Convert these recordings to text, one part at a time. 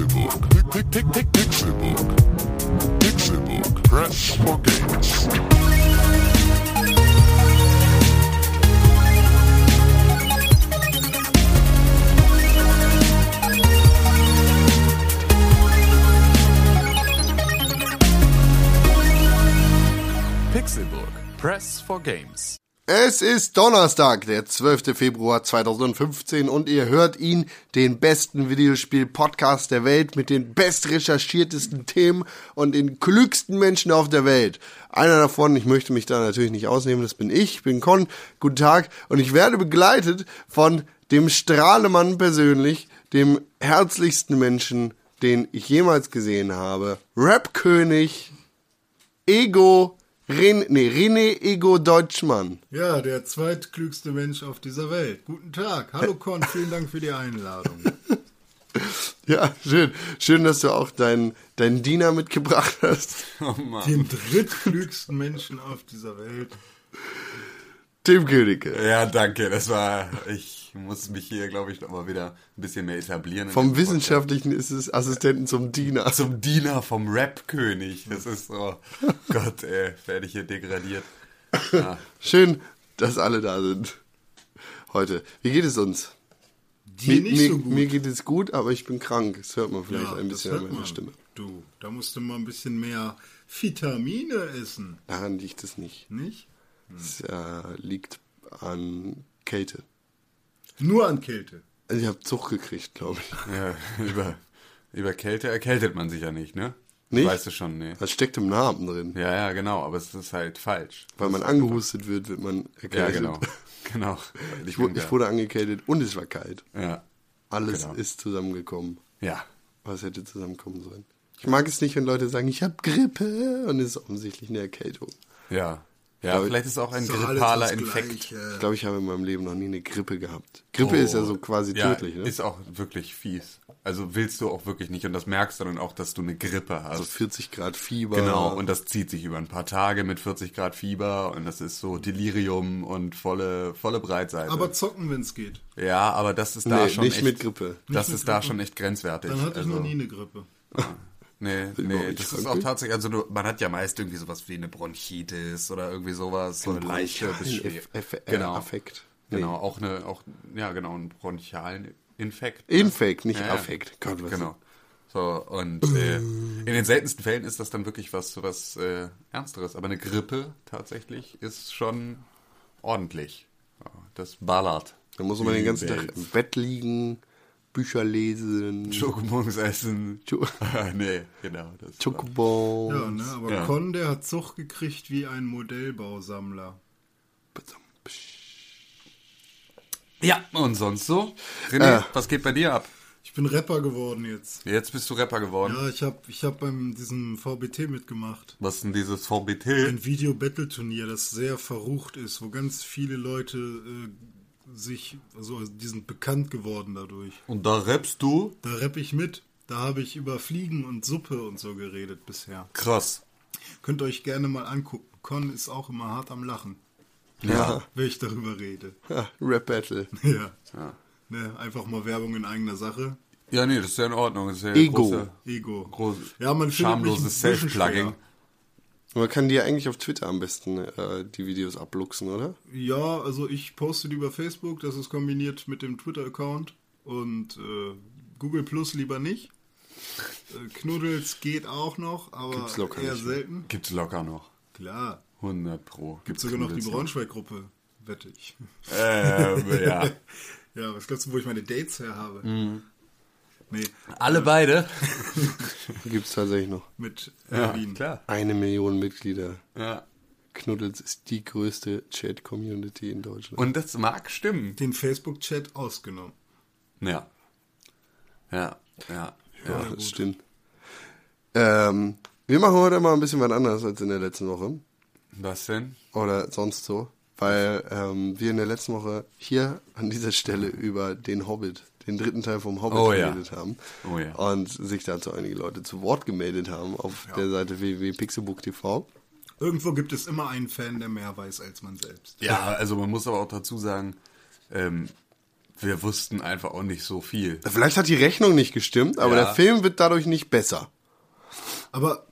Pixelbook. Pixelbook. Pixelbook. Press for games. Pixelburg. Press for Games. Es ist Donnerstag, der 12. Februar 2015 und ihr hört ihn, den besten Videospiel-Podcast der Welt mit den bestrecherchiertesten Themen und den klügsten Menschen auf der Welt. Einer davon, ich möchte mich da natürlich nicht ausnehmen, das bin ich, bin Con. Guten Tag und ich werde begleitet von dem Strahlemann persönlich, dem herzlichsten Menschen, den ich jemals gesehen habe. Rap-König, Ego, Ren, nee, René Ego Deutschmann. Ja, der zweitklügste Mensch auf dieser Welt. Guten Tag. Hallo Con, vielen Dank für die Einladung. Ja, schön. Schön, dass du auch deinen deinen Diener mitgebracht hast. Den drittklügsten Menschen auf dieser Welt. Tim Königke. Ja, danke. Das war. Ich muss mich hier, glaube ich, noch mal wieder ein bisschen mehr etablieren. Vom wissenschaftlichen Assistenten zum Diener. Zum Diener vom Rap-König. Das ist so. Gott, ey, werde ich hier degradiert. Ja. Schön, dass alle da sind. Heute. Wie geht es uns? Mir, nicht mir, so gut. mir geht es gut, aber ich bin krank. Das hört man vielleicht ja, ein bisschen an meiner man. Stimme. Du, da musst du mal ein bisschen mehr Vitamine essen, Daran liegt es nicht. nicht? Es äh, liegt an Kälte. Nur an Kälte. Also ich habe Zug gekriegt, glaube ich. ja über, über Kälte erkältet man sich ja nicht, ne? Nicht? Weißt du schon, ne? Das steckt im Namen drin. Ja, ja, genau. Aber es ist halt falsch. Weil man angehustet wird, wird man Ja, erkältet. genau. Genau. Ich, wurde, ich wurde angekältet und es war kalt. Ja. Alles Genau. ist zusammengekommen. Ja. Was hätte zusammenkommen sollen? Ich mag es nicht, wenn Leute sagen, ich habe Grippe und es ist offensichtlich eine Erkältung. Ja. Ja, Aber vielleicht ist auch ein grippaler Infekt. Gleiche. Ich glaube, ich habe in meinem Leben noch nie eine Grippe gehabt. Grippe ist ja so quasi Oh. ja, tödlich, ne? Ist auch wirklich fies. Also willst du auch wirklich nicht und das merkst du dann auch, dass du eine Grippe hast. Also 40 Grad Fieber. Genau, und das zieht sich über ein paar Tage mit 40 Grad Fieber und das ist so Delirium und volle, volle Breitseite. Aber zocken, wenn es geht. ja, aber das ist da nee, schon nicht echt, mit Grippe. Das Nicht ist mit da Grippe? schon echt grenzwertig. Dann hatte ich also, noch nie eine Grippe. Nee, nee, das ist auch tatsächlich, also du, man hat ja meist irgendwie sowas wie eine Bronchitis oder irgendwie sowas, so eine leichte äh, Genau. Affekt. Nee. Genau, auch eine, auch, ja genau, einen bronchialen Infekt. Infekt, nicht Ja. Affekt. Gott, was Genau. So, und äh, in den seltensten Fällen ist das dann wirklich was, was äh, Ernsteres. Aber eine Grippe tatsächlich ist schon ordentlich. Das ballert. Da muss man den ganzen Tag Übelst. im Bett liegen, Bücher lesen, Schokomons essen. Scho- nee, genau. Das Chocobons. Ja, ne? Aber Ja. Con, der hat Zucht gekriegt wie ein Modellbausammler. ja, und sonst so? René, Äh. was geht bei dir ab? Ich bin Rapper geworden jetzt. Jetzt bist du Rapper geworden. Ja, ich habe ich hab beim diesem VBT mitgemacht. Was ist denn dieses VBT? Ein Video-Battle-Turnier, das sehr verrucht ist, wo ganz viele Leute äh, sich, also die sind bekannt geworden dadurch. Und da rappst du? Da rapp ich mit. Da habe ich über Fliegen und Suppe und so geredet bisher. Krass. Könnt ihr euch gerne mal angucken. Con ist auch immer hart am Lachen, Ja. wenn ich darüber rede. ja. Rap Battle. Ja. Ja. Ne, einfach mal Werbung in eigener Sache. Ja, nee, das ist ja in Ordnung. Das ist ja Ego. Große, Ego. groß, Ja, man schamloses Self-Plugging. Man kann dir eigentlich auf Twitter am besten äh, die Videos abluchsen, oder? Ja, also ich poste die über Facebook, das ist kombiniert mit dem Twitter-Account und äh, Google Plus lieber nicht. Äh, Knuddels geht auch noch, aber Gibt's locker eher nicht selten. Gibt's locker noch. Klar, 100 pro. gibt Gibt's sogar noch die Braunschweig-Gruppe, wette ich. Ähm, ja. Ja, was glaubst du, wo ich meine Dates her habe? Mhm. Nee, Alle beide? Gibt es tatsächlich noch. mit Ja, Berlin. klar. Eine Million Mitglieder. Ja. Knuddels ist die größte Chat-Community in Deutschland. Und das mag stimmen. Den Facebook-Chat ausgenommen. Ja. Ja, ja. ja, ja. das stimmt. Ähm, wir machen heute mal ein bisschen was anderes als in der letzten Woche. Was denn? Oder sonst so. Weil ähm, wir in der letzten Woche hier an dieser Stelle über den Hobbit, den dritten Teil vom Hobbit Oh ja. geredet haben. Oh ja. Und sich dazu einige Leute zu Wort gemeldet haben auf der Seite www.pixelbook.tv. Irgendwo gibt es immer einen Fan, der mehr weiß als man selbst. Ja, also man muss aber auch dazu sagen, ähm, wir wussten einfach auch nicht so viel. Vielleicht hat die Rechnung nicht gestimmt, aber Ja. der Film wird dadurch nicht besser. Aber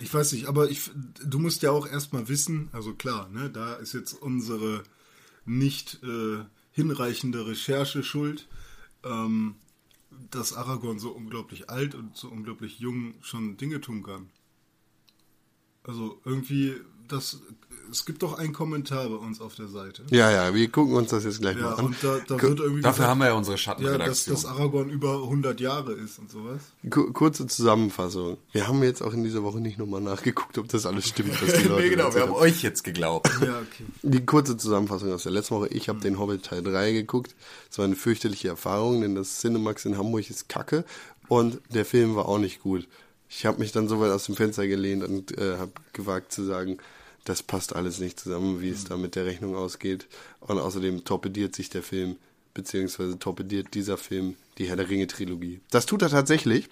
ich weiß nicht, aber ich, du musst ja auch erstmal wissen, also klar, ne, da ist jetzt unsere nicht äh, hinreichende Recherche schuld, ähm, dass Aragorn so unglaublich alt und so unglaublich jung schon Dinge tun kann. Also irgendwie, das, es gibt doch einen Kommentar bei uns auf der Seite. Ja, ja, wir gucken uns das jetzt gleich Ja, mal an. und da, da wird irgendwie Dafür gesagt, haben wir ja unsere ja, dass, Schattenredaktion. dass Aragorn über 100 Jahre ist und sowas. Ku- Kurze Zusammenfassung. Wir haben jetzt auch in dieser Woche nicht nochmal nachgeguckt, ob das alles stimmt, was die Leute nee, genau, wir haben euch jetzt geglaubt. Ja, okay. Die kurze Zusammenfassung aus der letzten Woche. Ich habe den Hobbit Teil 3 geguckt. Es war eine fürchterliche Erfahrung, denn das Cinemax in Hamburg ist kacke und der Film war auch nicht gut. Ich habe mich dann so weit aus dem Fenster gelehnt und äh, habe gewagt zu sagen, das passt alles nicht zusammen, wie es da mit der Rechnung ausgeht. Und außerdem torpediert sich der Film, beziehungsweise torpediert dieser Film die Herr der Ringe Trilogie. Das tut er tatsächlich.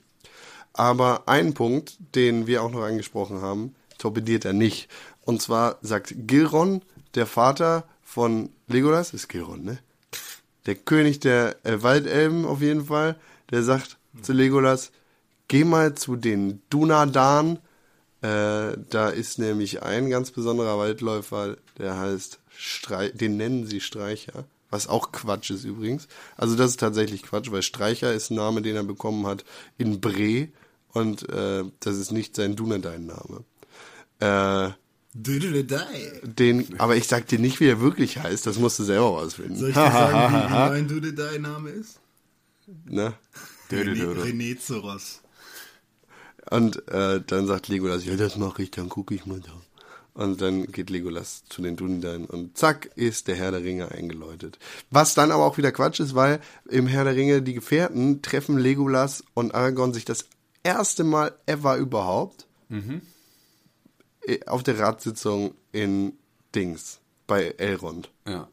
Aber ein Punkt, den wir auch noch angesprochen haben, torpediert er nicht. Und zwar sagt Gilron, der Vater von Legolas, ist Gilron, ne? Der König der äh, Waldelben auf jeden Fall, der sagt zu Legolas, geh mal zu den Dunadan. Äh, da ist nämlich ein ganz besonderer Waldläufer, der heißt Streich, den nennen sie Streicher. Was auch Quatsch ist übrigens. Also das ist tatsächlich Quatsch, weil Streicher ist ein Name, den er bekommen hat in Bre und äh, das ist nicht sein Dunedain-Name. Äh, Dödeledei. den, aber ich sag dir nicht, wie er wirklich heißt, das musst du selber rausfinden. Soll ich dir sagen, wie, wie mein Dödeledei-Name ist? Ne? Dödel. René Zoros. Und äh, dann sagt Legolas, ja, das mache ich, dann gucke ich mal da. Und dann geht Legolas zu den Dunedain und zack ist der Herr der Ringe eingeläutet. Was dann aber auch wieder Quatsch ist, weil im Herr der Ringe die Gefährten treffen Legolas und Aragorn sich das erste Mal ever überhaupt äh, auf der Ratssitzung in Dings bei Elrond. Ja.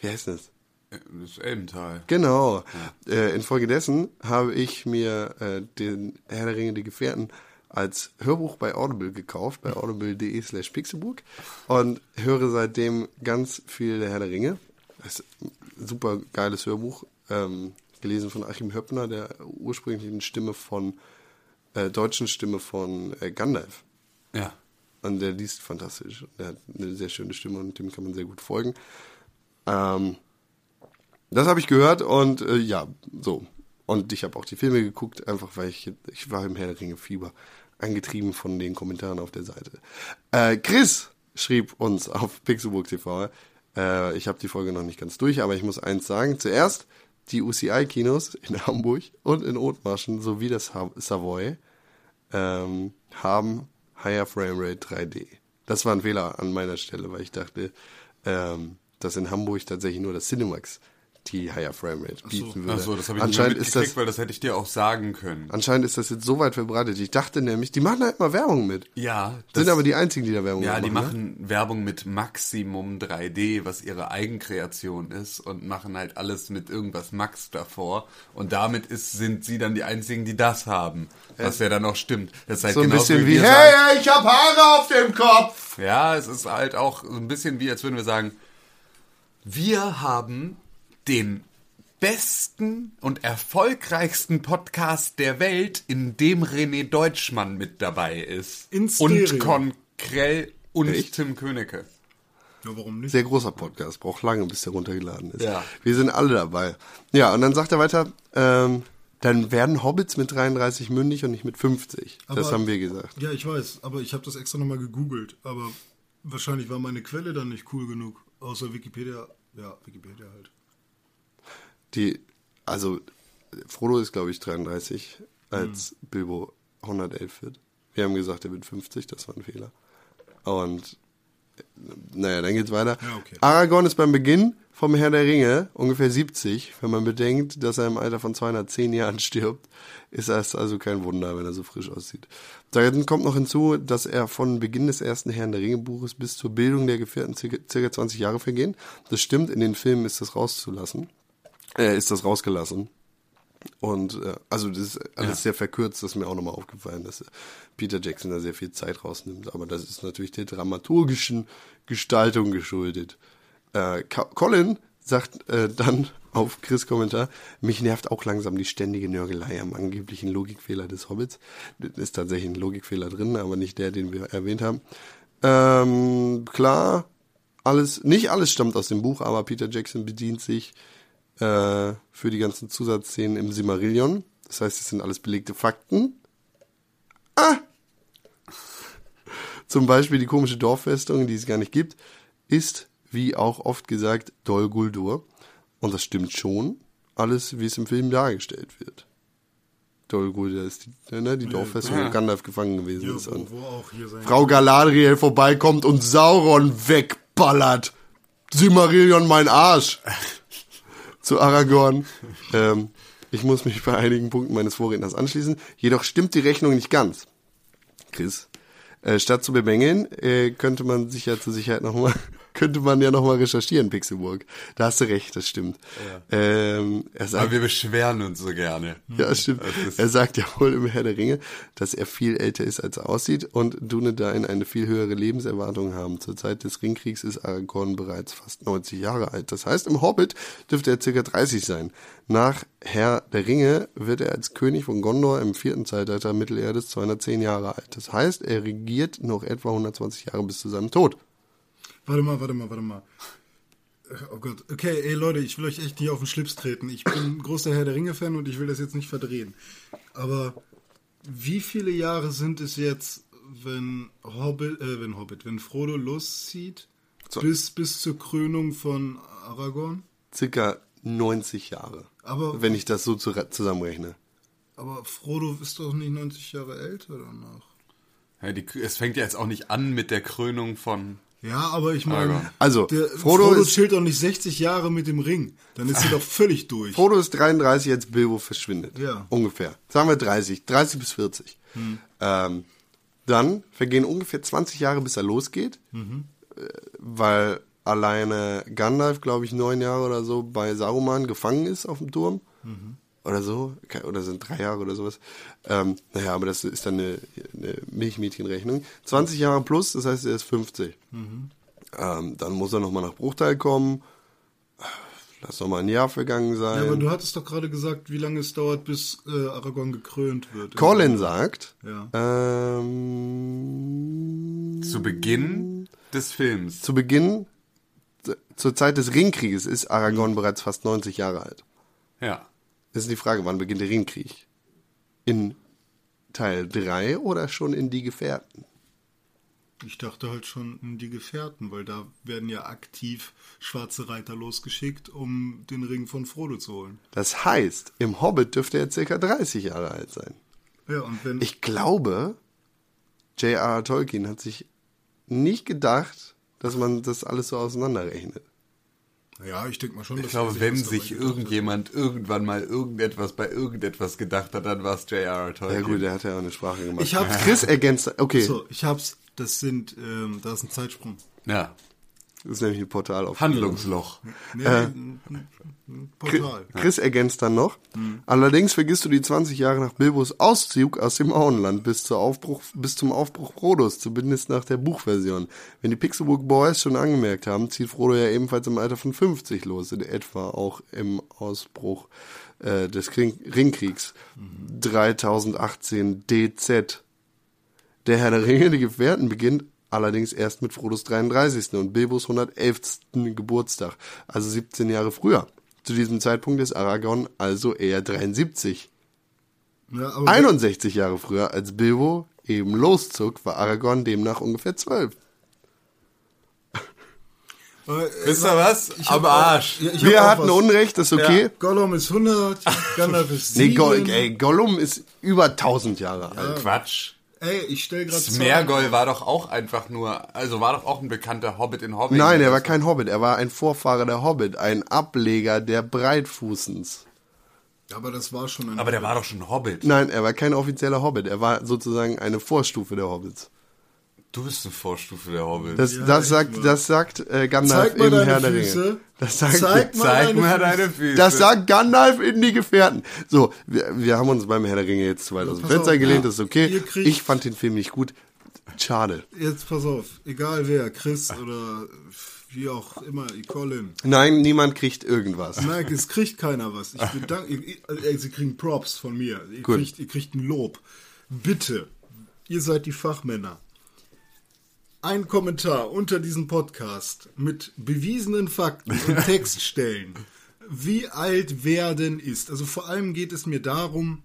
Wie heißt das? Das Elbental. Genau. Äh, infolgedessen habe ich mir äh, den Herr der Ringe, die Gefährten, als Hörbuch bei Audible gekauft, bei audible.de slash pixelbook und höre seitdem ganz viel der Herr der Ringe. Das ist ein super geiles Hörbuch, ähm, gelesen von Achim Höppner, der ursprünglichen Stimme von, äh, deutschen Stimme von äh, Gandalf. Ja. Und der liest fantastisch. Der hat eine sehr schöne Stimme und dem kann man sehr gut folgen. Ähm, das habe ich gehört und äh, ja, so. Und ich habe auch die Filme geguckt, einfach weil ich, ich war im Herr der Ringe Fieber, angetrieben von den Kommentaren auf der Seite. Äh, Chris schrieb uns auf Pixelburg TV, äh, ich habe die Folge noch nicht ganz durch, aber ich muss eins sagen. Zuerst, die UCI-Kinos in Hamburg und in Othmarschen sowie das Ha- Savoy ähm, haben Higher Framerate 3D. Das war ein Fehler an meiner Stelle, weil ich dachte, ähm, dass in Hamburg tatsächlich nur das Cinemax die Higher Framerate bieten würde. Achso, das habe ich nicht anscheinend ist mitgekriegt, das weil das hätte ich dir auch sagen können. Anscheinend ist das jetzt so weit verbreitet. Ich dachte nämlich, die machen halt mal Werbung mit. Ja. Sind das- aber die einzigen, die da Werbung Ja, die machen. machen Werbung mit Maximum 3D, was ihre Eigenkreation ist und machen halt alles mit irgendwas Max davor und damit ist, sind sie dann die einzigen, die das haben. Was ja dann auch stimmt. Das ist halt So ein bisschen wie, sagen- hey, ich hab Haare auf dem Kopf. Ja, es ist halt auch so ein bisschen wie, als würden wir sagen, wir haben den besten und erfolgreichsten Podcast der Welt, in dem René Deutschmann mit dabei ist. In und Stereo. Konkrell und Echt? Tim Königke. Ja, warum nicht? Sehr großer Podcast, braucht lange, bis der runtergeladen ist. Ja. Wir sind alle dabei. Ja, und dann sagt er weiter, ähm, dann werden Hobbits mit 33 mündig und nicht mit 50. das Aber- haben wir gesagt. Ja, ich weiß, aber ich habe das extra nochmal gegoogelt. Aber wahrscheinlich war meine Quelle dann nicht cool genug. Außer Wikipedia. Ja, Wikipedia halt. Die, also, Frodo ist, glaube ich, 33, Hm. als Bilbo 111 wird. Wir haben gesagt, er wird 50, das war ein Fehler. Und, naja, dann geht's weiter. Ja, okay. Aragorn ist beim Beginn vom Herr der Ringe ungefähr 70. Wenn man bedenkt, dass er im Alter von 210 Jahren stirbt, ist das also kein Wunder, wenn er so frisch aussieht. Dann kommt noch hinzu, dass er von Beginn des ersten Herrn der Ringe Buches bis zur Bildung der Gefährten circa 20 Jahre vergehen. Das stimmt, in den Filmen ist das rauszulassen. Äh, ist das rausgelassen. Und äh, also das ist alles sehr verkürzt, das ist mir auch nochmal aufgefallen, dass Peter Jackson da sehr viel Zeit rausnimmt. Aber das ist natürlich der dramaturgischen Gestaltung geschuldet. Äh, Colin sagt äh, dann auf Chris Kommentar, mich nervt auch langsam die ständige Nörgelei am angeblichen Logikfehler des Hobbits. Das ist tatsächlich ein Logikfehler drin, aber nicht der, den wir erwähnt haben. Ähm, klar, alles, nicht alles stammt aus dem Buch, aber Peter Jackson bedient sich äh, für die ganzen Zusatzszenen im Simmerillion. Das heißt, es sind alles belegte Fakten. Ah! Zum Beispiel die komische Dorffestung, die es gar nicht gibt, ist, wie auch oft gesagt, Dol Guldur. Und das stimmt schon. Alles, wie es im Film dargestellt wird. Dol Guldur ist die, ne, die Dorffestung, wo Gandalf gefangen gewesen Ja, ist. Und. Frau Galadriel vorbeikommt und Sauron wegballert. Simmerillion mein Arsch. Zu Aragorn. Ähm, ich muss mich bei einigen Punkten meines Vorredners anschließen. Jedoch stimmt die Rechnung nicht ganz. Chris. Äh, statt zu bemängeln, äh, könnte man sich ja zur Sicherheit nochmal, könnte man ja nochmal recherchieren, Pixelburg. Da hast du recht, das stimmt. Ähm, er sagt, Aber wir beschweren uns so gerne. ja, stimmt. Er sagt ja wohl im Herr der Ringe, dass er viel älter ist, als er aussieht und Dunedain eine viel höhere Lebenserwartung haben. Zur Zeit des Ringkriegs ist Aragorn bereits fast 90 Jahre alt. Das heißt, im Hobbit dürfte er circa 30 sein. Nach Herr der Ringe wird er als König von Gondor im vierten Zeitalter Mittelerdes 210 Jahre alt. Das heißt, er regiert noch etwa 120 Jahre bis zu seinem Tod. Warte mal, warte mal, warte mal. Oh Gott. Okay, ey Leute, ich will euch echt nicht auf den Schlips treten. Ich bin ein großer Herr der Ringe-Fan und ich will das jetzt nicht verdrehen. Aber wie viele Jahre sind es jetzt, wenn Hobbit, äh, wenn Hobbit, wenn Frodo loszieht, So. bis, bis zur Krönung von Aragorn? Circa 90 Jahre. Aber- wenn ich das so zu, zusammenrechne. Aber Frodo ist doch nicht 90 Jahre älter danach. Ja, die, es fängt ja jetzt auch nicht an mit der Krönung von. Ja, aber ich meine. Also, der, Frodo Frodo, ist- chillt doch nicht 60 Jahre mit dem Ring. Dann ist sie doch völlig durch. Frodo ist 33, als Bilbo verschwindet. Ja. Ungefähr. Sagen wir 30, 30 bis 40. Ähm, dann vergehen ungefähr 20 Jahre, bis er losgeht, äh, weil alleine Gandalf, glaube ich, neun Jahre oder so bei Saruman gefangen ist auf dem Turm. Oder so. Oder sind drei Jahre oder sowas. Ähm, naja, aber das ist dann eine, eine Milchmädchenrechnung. 20 Jahre plus, das heißt, er ist 50. Ähm, dann muss er nochmal nach Bruchteil kommen. Lass noch mal ein Jahr vergangen sein. Ja, aber du hattest doch gerade gesagt, wie lange es dauert, bis äh, Aragorn gekrönt wird. Colin sagt, Ja. ähm, Zu Beginn des Films. zu Beginn, zur Zeit des Ringkrieges ist Aragorn bereits fast 90 Jahre alt. Ja. Das ist die Frage, wann beginnt der Ringkrieg? In Teil 3 oder schon in Die Gefährten? Ich dachte halt schon in die Gefährten, weil da werden ja aktiv schwarze Reiter losgeschickt, um den Ring von Frodo zu holen. Das heißt, im Hobbit dürfte er circa 30 Jahre alt sein. Ja, und wenn. Ich glaube, J.R.R. Tolkien hat sich nicht gedacht, dass man das alles so auseinanderrechnet. Ja, ich denke mal schon, Ich glaube, wenn sich irgendjemand irgendwann mal irgendetwas bei irgendetwas gedacht hat, dann war es J.R.R. Ja Tolkien. gut, er hat ja auch eine Sprache gemacht. Ich hab's- Chris ergänzt, okay, So, ich hab's. Das sind, ähm, da ist ein Zeitsprung. Ja. Das ist nämlich ein Portal auf Handlungsloch. Nee, Äh, Portal. Chris ergänzt dann noch. Allerdings vergisst du die 20 Jahre nach Bilbos Auszug aus dem Auenland bis, zur Aufbruch, bis zum Aufbruch Frodos, zumindest nach der Buchversion. Wenn die Pixelbook Boys schon angemerkt haben, zieht Frodo ja ebenfalls im Alter von 50 los, in etwa auch im Ausbruch äh, des Kring Ringkriegs. 3018 DZ. Der Herr der Ringe, die Gefährten, beginnt allerdings erst mit Frodos 33. und Bilbos 111. Geburtstag, also 17 Jahre früher. Zu diesem Zeitpunkt ist Aragorn also eher 73. Ja, aber 61 Jahre früher, als Bilbo eben loszog, war Aragorn demnach ungefähr 12. Aber, äh, Wisst ihr was? ich hab Am auch- Arsch. Ja, ich Wir auch hatten was. Unrecht, das ist okay. Gollum ist 100, Gandalf ist Nee, 7. Go ey, Gollum ist über 1000 Jahre alt. Quatsch. Ey, ich stell gerade Smergol war doch auch einfach nur, also war doch auch ein bekannter Hobbit in Hobbit. Nein, er war kein Hobbit, er war ein Vorfahre der Hobbit, ein Ableger der Breitfußens. Aber das war schon ein. Aber der war doch schon Hobbit. Nein, er war kein offizieller Hobbit, er war sozusagen eine Vorstufe der Hobbits. Du bist eine Vorstufe der Hobbit. Das, Ja, das sagt, mal. das sagt äh, Gandalf Zeig mal im deine Herr der Füße. Ringe. Das sagt, Zeig mal Zeig deine mal Füße. deine Füße. das sagt Gandalf in die Gefährten. So, wir, wir haben uns beim Herr der Ringe jetzt zu weit aus dem Fenster gelehnt, ja. das ist okay. Ich fand den Film nicht gut. Schade. Jetzt pass auf, egal wer, Chris oder wie auch immer, Colin. Nein, niemand kriegt irgendwas. Nein, es kriegt keiner was. Ich bedanke, ich, sie kriegen Props von mir. Ihr Gut. kriegt, ihr kriegt ein Lob. Bitte, ihr seid die Fachmänner. Ein Kommentar unter diesem Podcast mit bewiesenen Fakten und Textstellen, wie alt wer denn ist. Also vor allem geht es mir darum,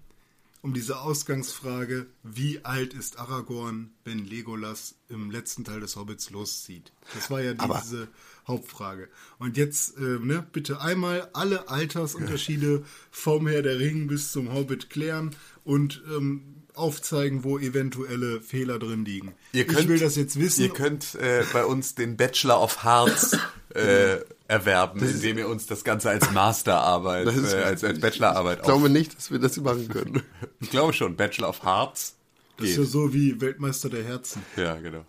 um diese Ausgangsfrage, wie alt ist Aragorn, wenn Legolas im letzten Teil des Hobbits loszieht? Das war ja Aber- diese Hauptfrage. Und jetzt, äh, ne, bitte einmal alle Altersunterschiede vom Herr der Ring bis zum Hobbit klären und ähm, aufzeigen, wo eventuelle Fehler drin liegen. Ihr könnt, ich will das jetzt wissen. Ihr könnt äh, bei uns den Bachelor of Hearts äh, erwerben, indem ihr uns das Ganze als Masterarbeit, ist- äh, als, als Bachelorarbeit Ich glaube nicht, dass wir das machen können. Ich glaube schon, Bachelor of Hearts. das ist Geht. ja so wie Weltmeister der Herzen. Ja, genau.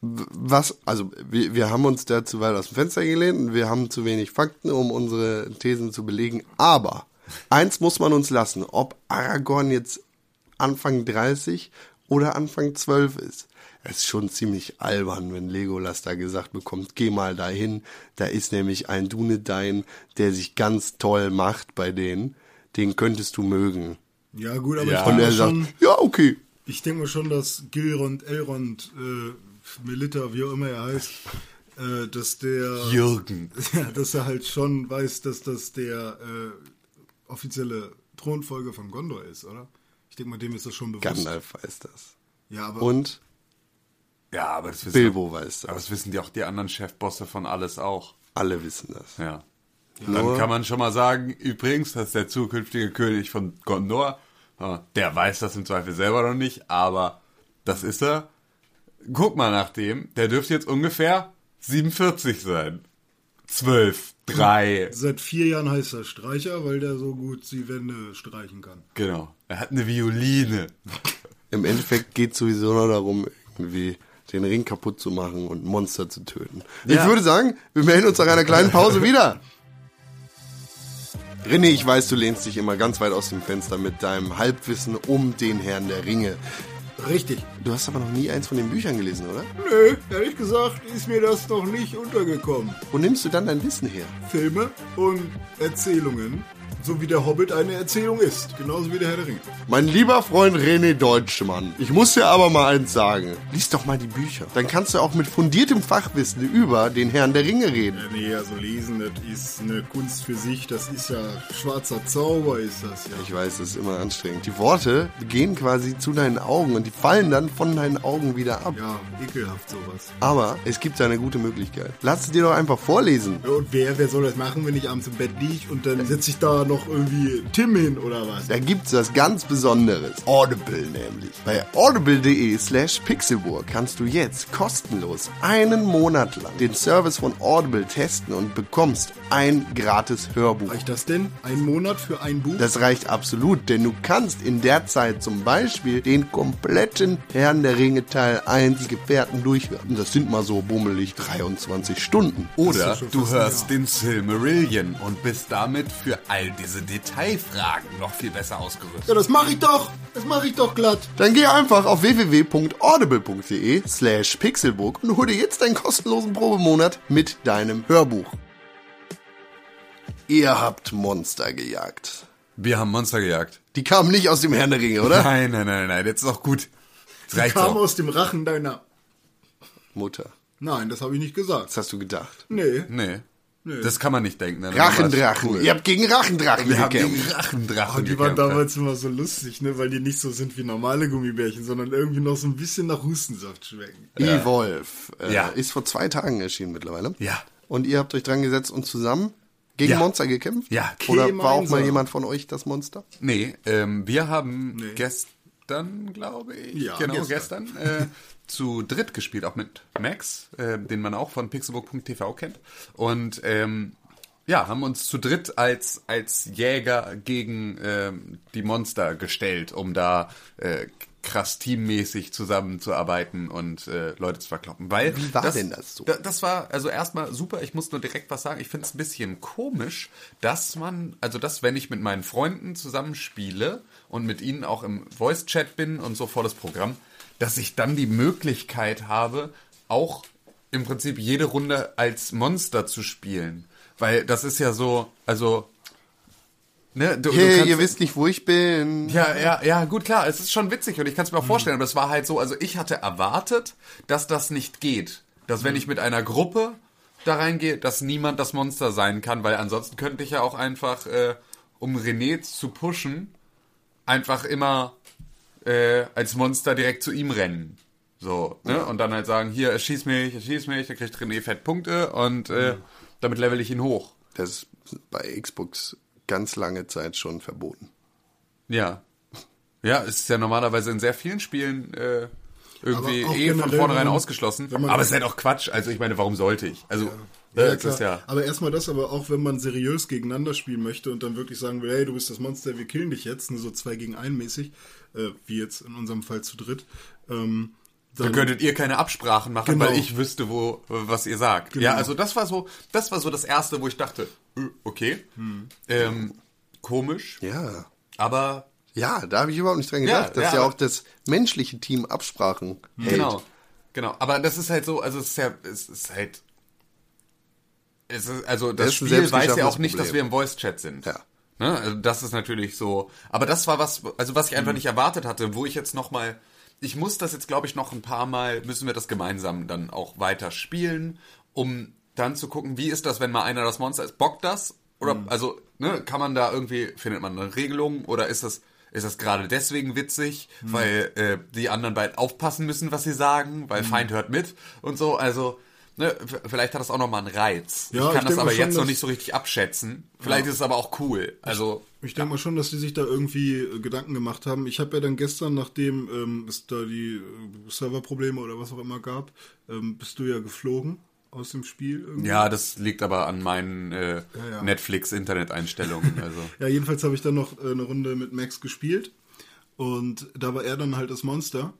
Was, also wir, wir haben uns da zu weit aus dem Fenster gelehnt und wir haben zu wenig Fakten, um unsere Thesen zu belegen. Aber eins muss man uns lassen, ob Aragorn jetzt Anfang 30 oder Anfang 12 ist. Es ist schon ziemlich albern, wenn Legolas da gesagt bekommt, geh mal dahin. Da ist nämlich ein Dunedain, der sich ganz toll macht bei denen. Den könntest du mögen. Ja gut, aber Ja. ich Und denke er sagt, schon, ja, okay. ich denke mal schon, dass Gilrond, Elrond, äh, Melitta, wie auch immer er heißt, äh, dass der Jürgen. Ja, dass er halt schon weiß, dass das der äh, offizielle Thronfolger von Gondor ist, oder? Ich denke mal, dem ist das schon bewusst. Gandalf weiß das. Ja, aber Und Ja, aber das wissen, Bilbo weiß aber das. das wissen die auch die anderen Chefbosse von alles auch. Alle wissen das. Ja. Dann kann man schon mal sagen, übrigens, das ist der zukünftige König von Gondor. Ja, Der weiß das im Zweifel selber noch nicht, aber das ist er. Guck mal nach dem, der dürfte jetzt ungefähr 47 sein. 12, 3. seit vier Jahren heißt er Streicher, weil der so gut die Wände streichen kann. Genau. Er hat eine Violine. Im Endeffekt geht sowieso nur darum, irgendwie den Ring kaputt zu machen und Monster zu töten. Ich Ja. würde sagen, wir melden uns nach einer kleinen Pause wieder. René, ich weiß, du lehnst dich immer ganz weit aus dem Fenster mit deinem Halbwissen um den Herrn der Ringe. Richtig. Du hast aber noch nie eins von den Büchern gelesen, oder? Nö, ehrlich gesagt ist mir das noch nicht untergekommen. Wo nimmst du dann dein Wissen her? Filme und Erzählungen, so wie der Hobbit eine Erzählung ist. Genauso wie der Herr der Ringe. Mein lieber Freund René Deutschmann, ich muss dir aber mal eins sagen. Lies doch mal die Bücher. Dann kannst du auch mit fundiertem Fachwissen über den Herrn der Ringe reden. Ja, nee, also lesen, das ist eine Kunst für sich. Das ist ja schwarzer Zauber, ist das ja. Ich weiß, das ist immer anstrengend. Die Worte gehen quasi zu deinen Augen und die fallen dann von deinen Augen wieder ab. Ja, ekelhaft sowas. Aber es gibt da eine gute Möglichkeit. Lass es dir doch einfach vorlesen. Ja, und wer, wer soll das machen, wenn ich abends im Bett liege und dann setze ich da noch irgendwie Tim hin oder was? Da gibt's was ganz Besonderes. Audible nämlich. Bei audible.de slash pixelburg kannst du jetzt kostenlos einen Monat lang den Service von Audible testen und bekommst ein gratis Hörbuch. Reicht das denn? Ein Monat für ein Buch? Das reicht absolut, denn du kannst in der Zeit zum Beispiel den kompletten Herrn der Ringe Teil 1 die Gefährten durchhören. Das sind mal so bummelig 23 Stunden. Oder du hörst den Silmarillion und bist damit für all diese Detailfragen noch viel besser ausgerüstet. ja, das mache ich doch. Das mache ich doch glatt. Dann geh einfach auf www.audible.de slash pixelburg und hol dir jetzt deinen kostenlosen Probemonat mit deinem Hörbuch. Ihr habt Monster gejagt. Wir haben Monster gejagt. Die kamen nicht aus dem Herrn der Ringe, oder? Nein, nein, nein, nein, jetzt ist auch gut. Jetzt reicht's Kam auch. aus dem Rachen deiner. Mutter, Nein, das habe ich nicht gesagt. was hast du gedacht? Nee. Nee. Das kann man nicht denken. Dann Rachendrachen. Ihr habt gegen Rachendrachen Wir haben gekämpft. gegen Rachendrachen Oh, die waren gekämpft. damals immer so lustig, ne? Weil die nicht so sind wie normale Gummibärchen, sondern irgendwie noch so ein bisschen nach Hustensaft schmecken. E-Wolf äh, Ja. ist vor zwei Tagen erschienen mittlerweile. Ja. Und ihr habt euch dran gesetzt und zusammen gegen Ja. Monster gekämpft? Ja. Oder war auch mal jemand von euch das Monster? Nee, ähm, wir haben gestern, glaube ich, Ja, genau, gestern. gestern, äh, zu dritt gespielt, auch mit Max, äh, den man auch von pixelbook.tv kennt. Und ähm, ja, haben uns zu dritt als, als Jäger gegen ähm, die Monster gestellt, um da äh, krass teammäßig zusammenzuarbeiten und äh, Leute zu verkloppen. Weil Wie war denn das so? Da, das war also erstmal super. Ich muss nur direkt was sagen. Ich finde es ein bisschen komisch, dass man, also dass, wenn ich mit meinen Freunden zusammenspiele und mit ihnen auch im Voice-Chat bin und so vor das Programm, dass ich dann die Möglichkeit habe, auch im Prinzip jede Runde als Monster zu spielen. Weil das ist ja so, also, ne, du, du Hey, kannst- ihr wisst nicht, wo ich bin. ja, ja, ja, gut, klar, es ist schon witzig und ich kann es mir auch vorstellen, aber es war halt so, also ich hatte erwartet, dass das nicht geht. Dass wenn ich mit einer Gruppe da reingehe, dass niemand das Monster sein kann, weil ansonsten könnte ich ja auch einfach, äh, um René zu pushen, einfach immer äh, als Monster direkt zu ihm rennen. So, ne? Und dann halt sagen, hier, erschieß mich, erschieß mich, dann kriegt René fett Punkte und äh, damit level ich ihn hoch. Das ist bei Xbox ganz lange Zeit schon verboten. Ja. Ja, es ist ja normalerweise in sehr vielen Spielen äh, irgendwie eh von vornherein ausgeschlossen. Aber es ist halt auch Quatsch. Also ich meine, warum sollte ich? Also, Ja, äh, ja, klar. ist ja. Aber erstmal das, aber auch wenn man seriös gegeneinander spielen möchte und dann wirklich sagen will, hey, du bist das Monster, wir killen dich jetzt, nur so zwei gegen ein mäßig, äh, wie jetzt in unserem Fall zu dritt, ähm, Dann könntet ihr keine Absprachen machen, Genau. weil ich wüsste, wo was ihr sagt. Genau. Ja, also das war so, das war so das erste, wo ich dachte, äh, okay, Hm. ähm, komisch, Ja. aber Ja, da habe ich überhaupt nicht dran Ja, gedacht, dass ja, ja, auch das menschliche Team Absprachen hält. Genau, genau. Aber das ist halt so, also es ist ja, es ist halt, es ist, also das, ein Spiel weiß ja auch nicht, dass wir im Voice-Chat sind. Ja. Ne? Also das ist natürlich so. Aber das war was, also was ich einfach nicht erwartet hatte, wo ich jetzt noch mal, ich muss das jetzt glaube ich noch ein paar Mal, müssen wir das gemeinsam dann auch weiter spielen, um dann zu gucken, wie ist das, wenn mal einer das Monster ist, bockt das? Oder, also, ne, kann man da irgendwie, findet man eine Regelung oder ist das, ist das gerade deswegen witzig, weil äh, die anderen beiden aufpassen müssen, was sie sagen, weil Feind hört mit und so, also, ne, vielleicht hat das auch nochmal einen Reiz. Ja, ich kann ich das aber schon, jetzt noch nicht so richtig abschätzen. Vielleicht ist es aber auch cool. Also, Ich denke mal schon, dass die sich da irgendwie äh, Gedanken gemacht haben. Ich habe ja dann gestern, nachdem ähm, es da die äh, Serverprobleme oder was auch immer gab, ähm, bist du ja geflogen aus dem Spiel. Irgendwie. ja, das liegt aber an meinen äh, ja. Netflix-Internet-Einstellungen. Also. Ja, jedenfalls habe ich dann noch äh, eine Runde mit Max gespielt und da war er dann halt das Monster.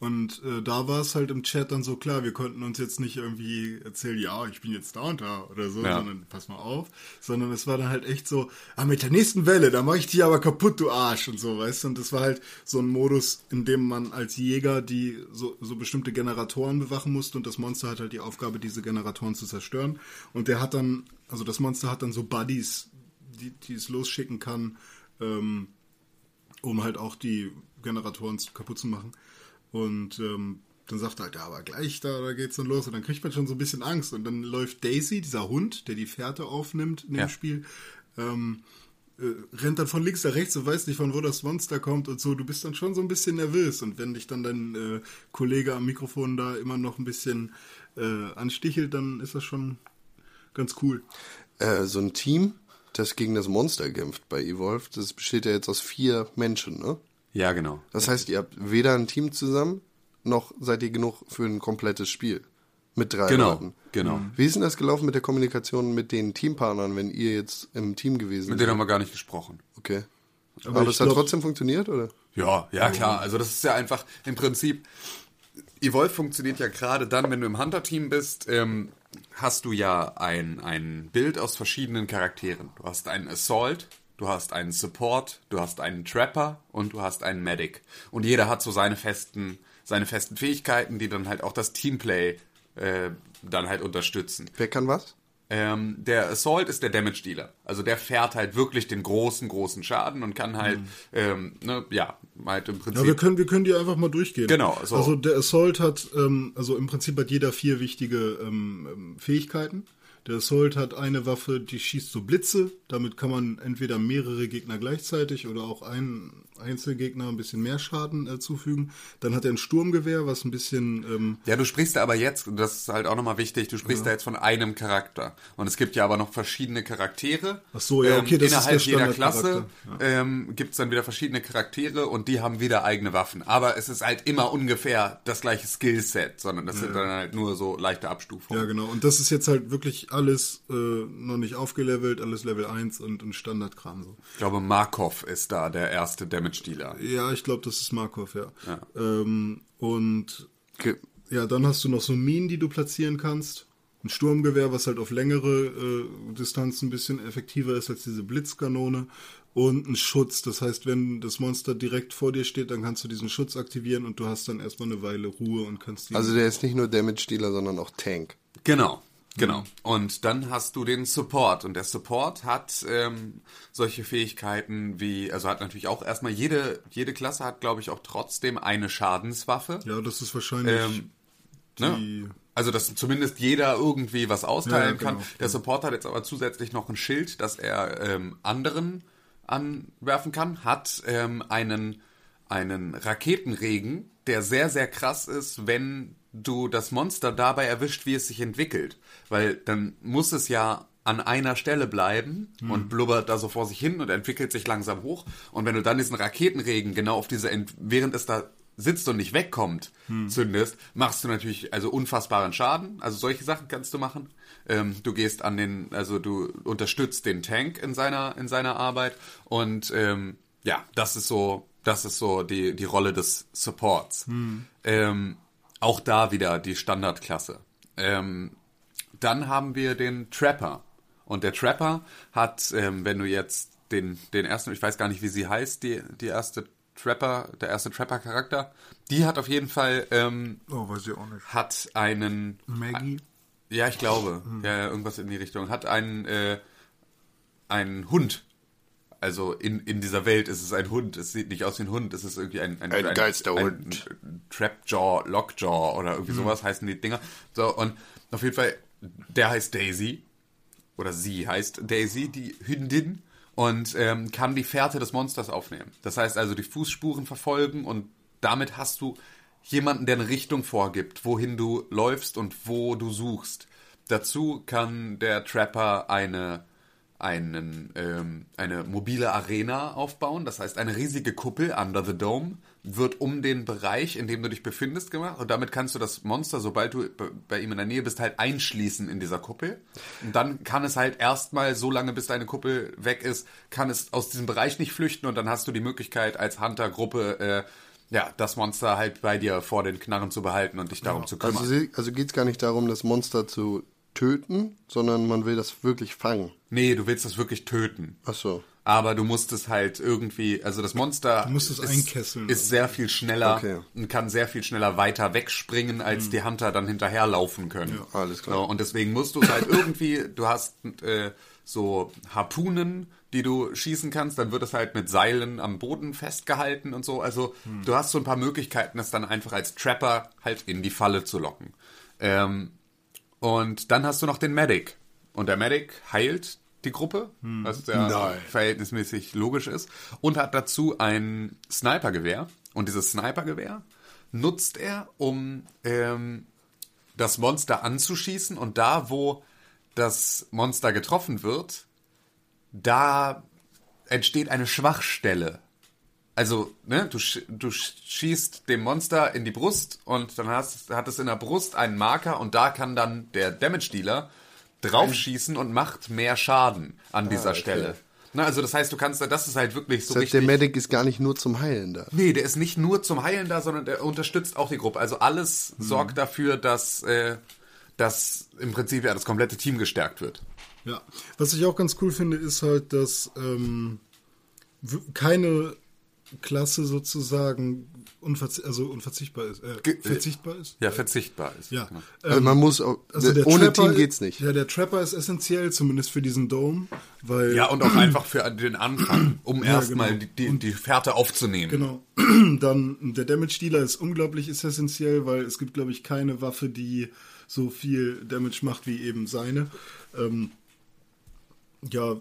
Und äh, da war es halt im Chat dann so klar, wir konnten uns jetzt nicht irgendwie erzählen, ja, ich bin jetzt da und da oder so, Ja. sondern pass mal auf, sondern es war dann halt echt so, ah, mit der nächsten Welle, da mache ich dich aber kaputt, du Arsch und so, weißt du, und das war halt so ein Modus, in dem man als Jäger die so, so bestimmte Generatoren bewachen musste und das Monster hat halt die Aufgabe, diese Generatoren zu zerstören und der hat dann, also das Monster hat dann so Buddies, die, die es losschicken kann, ähm, um halt auch die Generatoren kaputt zu machen. Und ähm, dann sagt er halt, ja, aber gleich da, da geht's dann los. Und dann kriegt man schon so ein bisschen Angst. Und dann läuft Daisy, dieser Hund, der die Fährte aufnimmt in dem Ja. Spiel, ähm, äh, rennt dann von links nach rechts und weiß nicht, von wo das Monster kommt und so. Du bist dann schon so ein bisschen nervös. Und wenn dich dann dein äh, Kollege am Mikrofon da immer noch ein bisschen äh, anstichelt, dann ist das schon ganz cool. Äh, so ein Team, das gegen das Monster kämpft bei Evolve, das besteht ja jetzt aus vier Menschen, ne? Ja, genau. Das heißt, ihr habt weder ein Team zusammen, noch seid ihr genug für ein komplettes Spiel. Mit drei Genau, Leuten. genau. Wie ist denn das gelaufen mit der Kommunikation mit den Teampartnern, wenn ihr jetzt im Team gewesen Mit seid? denen haben wir gar nicht gesprochen. Okay. Aber Aber, es hat trotzdem funktioniert, oder? Ja, ja klar. Also das ist ja einfach im Prinzip. Evolve funktioniert ja gerade dann, wenn du im Hunter-Team bist, ähm, hast du ja ein, ein Bild aus verschiedenen Charakteren. Du hast einen Assault, du hast einen Support, du hast einen Trapper und du hast einen Medic. Und jeder hat so seine festen, seine festen Fähigkeiten, die dann halt auch das Teamplay äh, dann halt unterstützen. Wer kann was? Ähm, der Assault ist der Damage Dealer. Also der fährt halt wirklich den großen, großen Schaden und kann halt, ähm, ne, ja, halt im Prinzip. Ja, wir können, wir können die einfach mal durchgehen. Genau, so. Also der Assault hat, ähm, also im Prinzip hat jeder vier wichtige ähm, ähm, Fähigkeiten. Der Assault hat eine Waffe, die schießt so Blitze. Damit kann man entweder mehrere Gegner gleichzeitig oder auch einen Einzelgegner ein bisschen mehr Schaden äh, zufügen. Dann hat er ein Sturmgewehr, was ein bisschen ähm, Ja, du sprichst da aber jetzt, und das ist halt auch nochmal wichtig, du sprichst da jetzt von einem Charakter. Und es gibt ja aber noch verschiedene Charaktere. Ach so, ja, okay, das ist Innerhalb der jeder Klasse Standardcharakter, ähm, gibt es dann wieder verschiedene Charaktere und die haben wieder eigene Waffen. Aber es ist halt immer ungefähr das gleiche Skillset, sondern das sind dann halt nur so leichte Abstufungen. Ja, genau. Und das ist jetzt halt wirklich alles äh, noch nicht aufgelevelt, alles Level 1 und, und Standardkram so. Ich glaube, Markov ist da der erste Damage Dealer. Ja, ich glaube, das ist Markov, ja. Ähm, und Ge ja, dann hast du noch so Minen, die du platzieren kannst. Ein Sturmgewehr, was halt auf längere äh, Distanz ein bisschen effektiver ist als diese Blitzkanone. und einen Schutz. Das heißt, wenn das Monster direkt vor dir steht, dann kannst du diesen Schutz aktivieren und du hast dann erstmal eine Weile Ruhe und kannst die. Also der ist nicht nur Damage-Dealer, sondern auch Tank. Genau, genau. Und dann hast du den Support. Und der Support hat ähm, solche Fähigkeiten wie, also hat natürlich auch erstmal, jede, jede Klasse hat, glaube ich, auch trotzdem eine Schadenswaffe. ja, das ist wahrscheinlich Ähm, die. ne? Also, dass zumindest jeder irgendwie was austeilen Ja, genau. kann. Der Support hat jetzt aber zusätzlich noch ein Schild, das er ähm, anderen anwerfen kann, hat ähm, einen, einen Raketenregen, der sehr, sehr krass ist, wenn du das Monster dabei erwischt, wie es sich entwickelt. Weil dann muss es ja an einer Stelle bleiben Hm. und blubbert da so vor sich hin und entwickelt sich langsam hoch. Und wenn du dann diesen Raketenregen genau auf diese, Ent während es da sitzt und nicht wegkommt, Hm. zündest, machst du natürlich also unfassbaren Schaden. Also solche Sachen kannst du machen. Ähm, du gehst an den, also du unterstützt den Tank in seiner in seiner Arbeit und ähm, ja, das ist so, das ist so die die Rolle des Supports. Ähm, auch da wieder die Standardklasse. Ähm, dann haben wir den Trapper. Und der Trapper hat, ähm, wenn du jetzt den, den ersten, ich weiß gar nicht, wie sie heißt, die, die erste Trapper, der erste Trapper-Charakter, die hat auf jeden Fall, ähm, oh, weiß ich auch nicht. hat einen, Maggie? ja, ich glaube, Hm. ja, irgendwas in die Richtung, hat einen, äh, einen Hund. Also in, in dieser Welt ist es ein Hund. Es sieht nicht aus wie ein Hund. Es ist irgendwie ein, ein, Ein Geisterhund. Ein, ein Trapjaw, Lockjaw oder irgendwie sowas heißen die Dinger. So, und auf jeden Fall, der heißt Daisy. Oder sie heißt Daisy, die Hündin. Und ähm, kann die Fährte des Monsters aufnehmen. Das heißt also die Fußspuren verfolgen und damit hast du jemanden, der eine Richtung vorgibt, wohin du läufst und wo du suchst. Dazu kann der Trapper eine einen, ähm, eine mobile Arena aufbauen. Das heißt, eine riesige Kuppel, Under the Dome, wird um den Bereich, in dem du dich befindest, gemacht. Und damit kannst du das Monster, sobald du be- bei ihm in der Nähe bist, halt einschließen in dieser Kuppel. Und dann kann es halt erstmal, so lange bis deine Kuppel weg ist, kann es aus diesem Bereich nicht flüchten. Und dann hast du die Möglichkeit, als Hunter-Gruppe, äh, ja, das Monster halt bei dir vor den Knarren zu behalten und dich darum zu kümmern. Also, also geht es gar nicht darum, das Monster zu töten, sondern man will das wirklich fangen. nee, du willst das wirklich töten. Ach so. Aber du musst es halt irgendwie, also das Monster Du musst es ist, einkesseln. ist sehr viel schneller Okay. und kann sehr viel schneller weiter wegspringen, als die Hunter dann hinterherlaufen können. Mhm. alles klar. So, und deswegen musst du es halt irgendwie, du hast äh, so Harpunen, die du schießen kannst, dann wird es halt mit Seilen am Boden festgehalten und so. Also Mhm. du hast so ein paar Möglichkeiten, es dann einfach als Trapper halt in die Falle zu locken. Ähm, und dann hast du noch den Medic. Und der Medic heilt die Gruppe, was ja Nein. verhältnismäßig logisch ist. Und hat dazu ein Snipergewehr. Und dieses Snipergewehr nutzt er, um ähm, das Monster anzuschießen. Und da, wo das Monster getroffen wird, da entsteht eine Schwachstelle. Also, ne, du, sch- du schießt dem Monster in die Brust und dann hast, hat es in der Brust einen Marker und da kann dann der Damage Dealer draufschießen und macht mehr Schaden an dieser Stelle. Na, also das heißt, du kannst, das ist halt wirklich so Das heißt, der richtig. Medic ist gar nicht nur zum Heilen da. Nee, der ist nicht nur zum Heilen da, sondern der unterstützt auch die Gruppe. Also alles sorgt dafür, dass, äh, dass im Prinzip ja das komplette Team gestärkt wird. Ja, was ich auch ganz cool finde, ist halt, dass ähm, keine Klasse sozusagen unverzi also unverzichtbar ist. Äh, Ge- verzichtbar ist? Ja, verzichtbar ist. Ja. Genau. Also man muss auch, Also der ohne Trapper- Team geht's nicht. Ja, der Trapper ist essentiell, zumindest für diesen Dome, weil Ja, und auch einfach für den Anfang, um Ja, erstmal genau. die, die, die Fährte aufzunehmen. Genau. Dann der Damage Dealer ist unglaublich ist essentiell, weil es gibt, glaube ich, keine Waffe, die so viel Damage macht wie eben seine. Ähm, ja,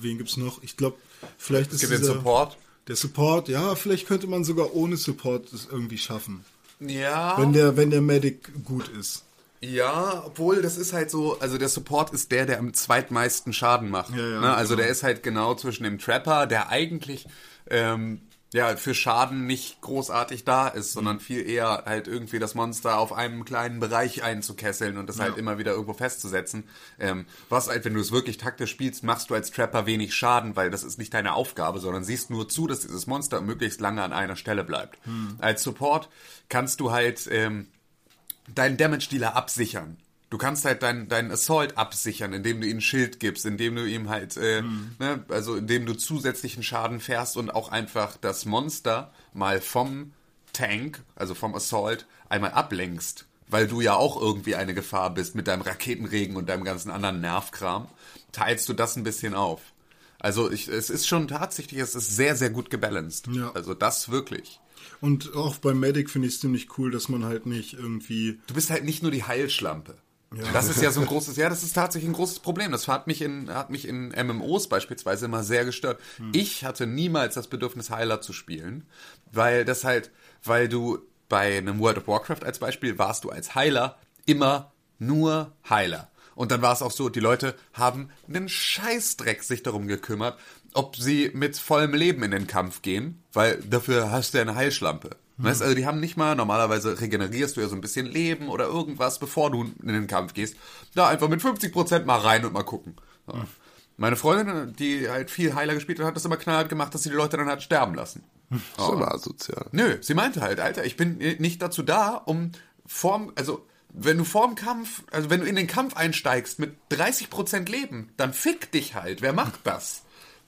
wen gibt's noch? Ich glaube, vielleicht ist Es gibt den Support. Der Support, ja, vielleicht könnte man sogar ohne Support es irgendwie schaffen. Ja. Wenn der, wenn der Medic gut ist. Ja, obwohl das ist halt so, also der Support ist der, der am zweitmeisten Schaden macht. Ja, ja, ne? Also genau. der ist halt genau zwischen dem Trapper, der eigentlich ähm, ja für Schaden nicht großartig da ist, sondern viel eher halt irgendwie das Monster auf einem kleinen Bereich einzukesseln und das halt immer wieder irgendwo festzusetzen. Ähm, was halt, wenn du es wirklich taktisch spielst, machst du als Trapper wenig Schaden, weil das ist nicht deine Aufgabe, sondern siehst nur zu, dass dieses Monster möglichst lange an einer Stelle bleibt. Als Support kannst du halt ähm, deinen Damage Dealer absichern. Du kannst halt deinen dein Assault absichern, indem du ihm ein Schild gibst, indem du ihm halt, äh, ne, also indem du zusätzlichen Schaden fährst und auch einfach das Monster mal vom Tank, also vom Assault, einmal ablenkst. Weil du ja auch irgendwie eine Gefahr bist mit deinem Raketenregen und deinem ganzen anderen Nervkram, teilst du das ein bisschen auf. Also ich, es ist schon tatsächlich, es ist sehr, sehr gut gebalanced. Ja. Also das wirklich. Und auch beim Medic finde ich es ziemlich cool, dass man halt nicht irgendwie. Du bist halt nicht nur die Heilschlampe. Das ist ja so ein großes, ja, das ist tatsächlich ein großes Problem. Das hat mich in, hat mich in MMOs beispielsweise immer sehr gestört. Ich hatte niemals das Bedürfnis, Heiler zu spielen, weil das halt, weil du bei einem World of Warcraft als Beispiel warst du als Heiler immer nur Heiler. Und dann war es auch so, die Leute haben einen Scheißdreck sich darum gekümmert, ob sie mit vollem Leben in den Kampf gehen, weil dafür hast du ja eine Heilschlampe. Weißt, also die haben nicht mal, normalerweise regenerierst du ja so ein bisschen Leben oder irgendwas, bevor du in den Kampf gehst. Da einfach mit 50% mal rein und mal gucken. So. Meine Freundin, die halt viel Heiler gespielt hat, hat das immer knallhart gemacht, dass sie die Leute dann halt sterben lassen. So war asozial. Nö, sie meinte halt, Alter, ich bin nicht dazu da, um vorm, also wenn du vorm Kampf, also wenn du in den Kampf einsteigst mit 30% Leben, dann fick dich halt. Wer macht das?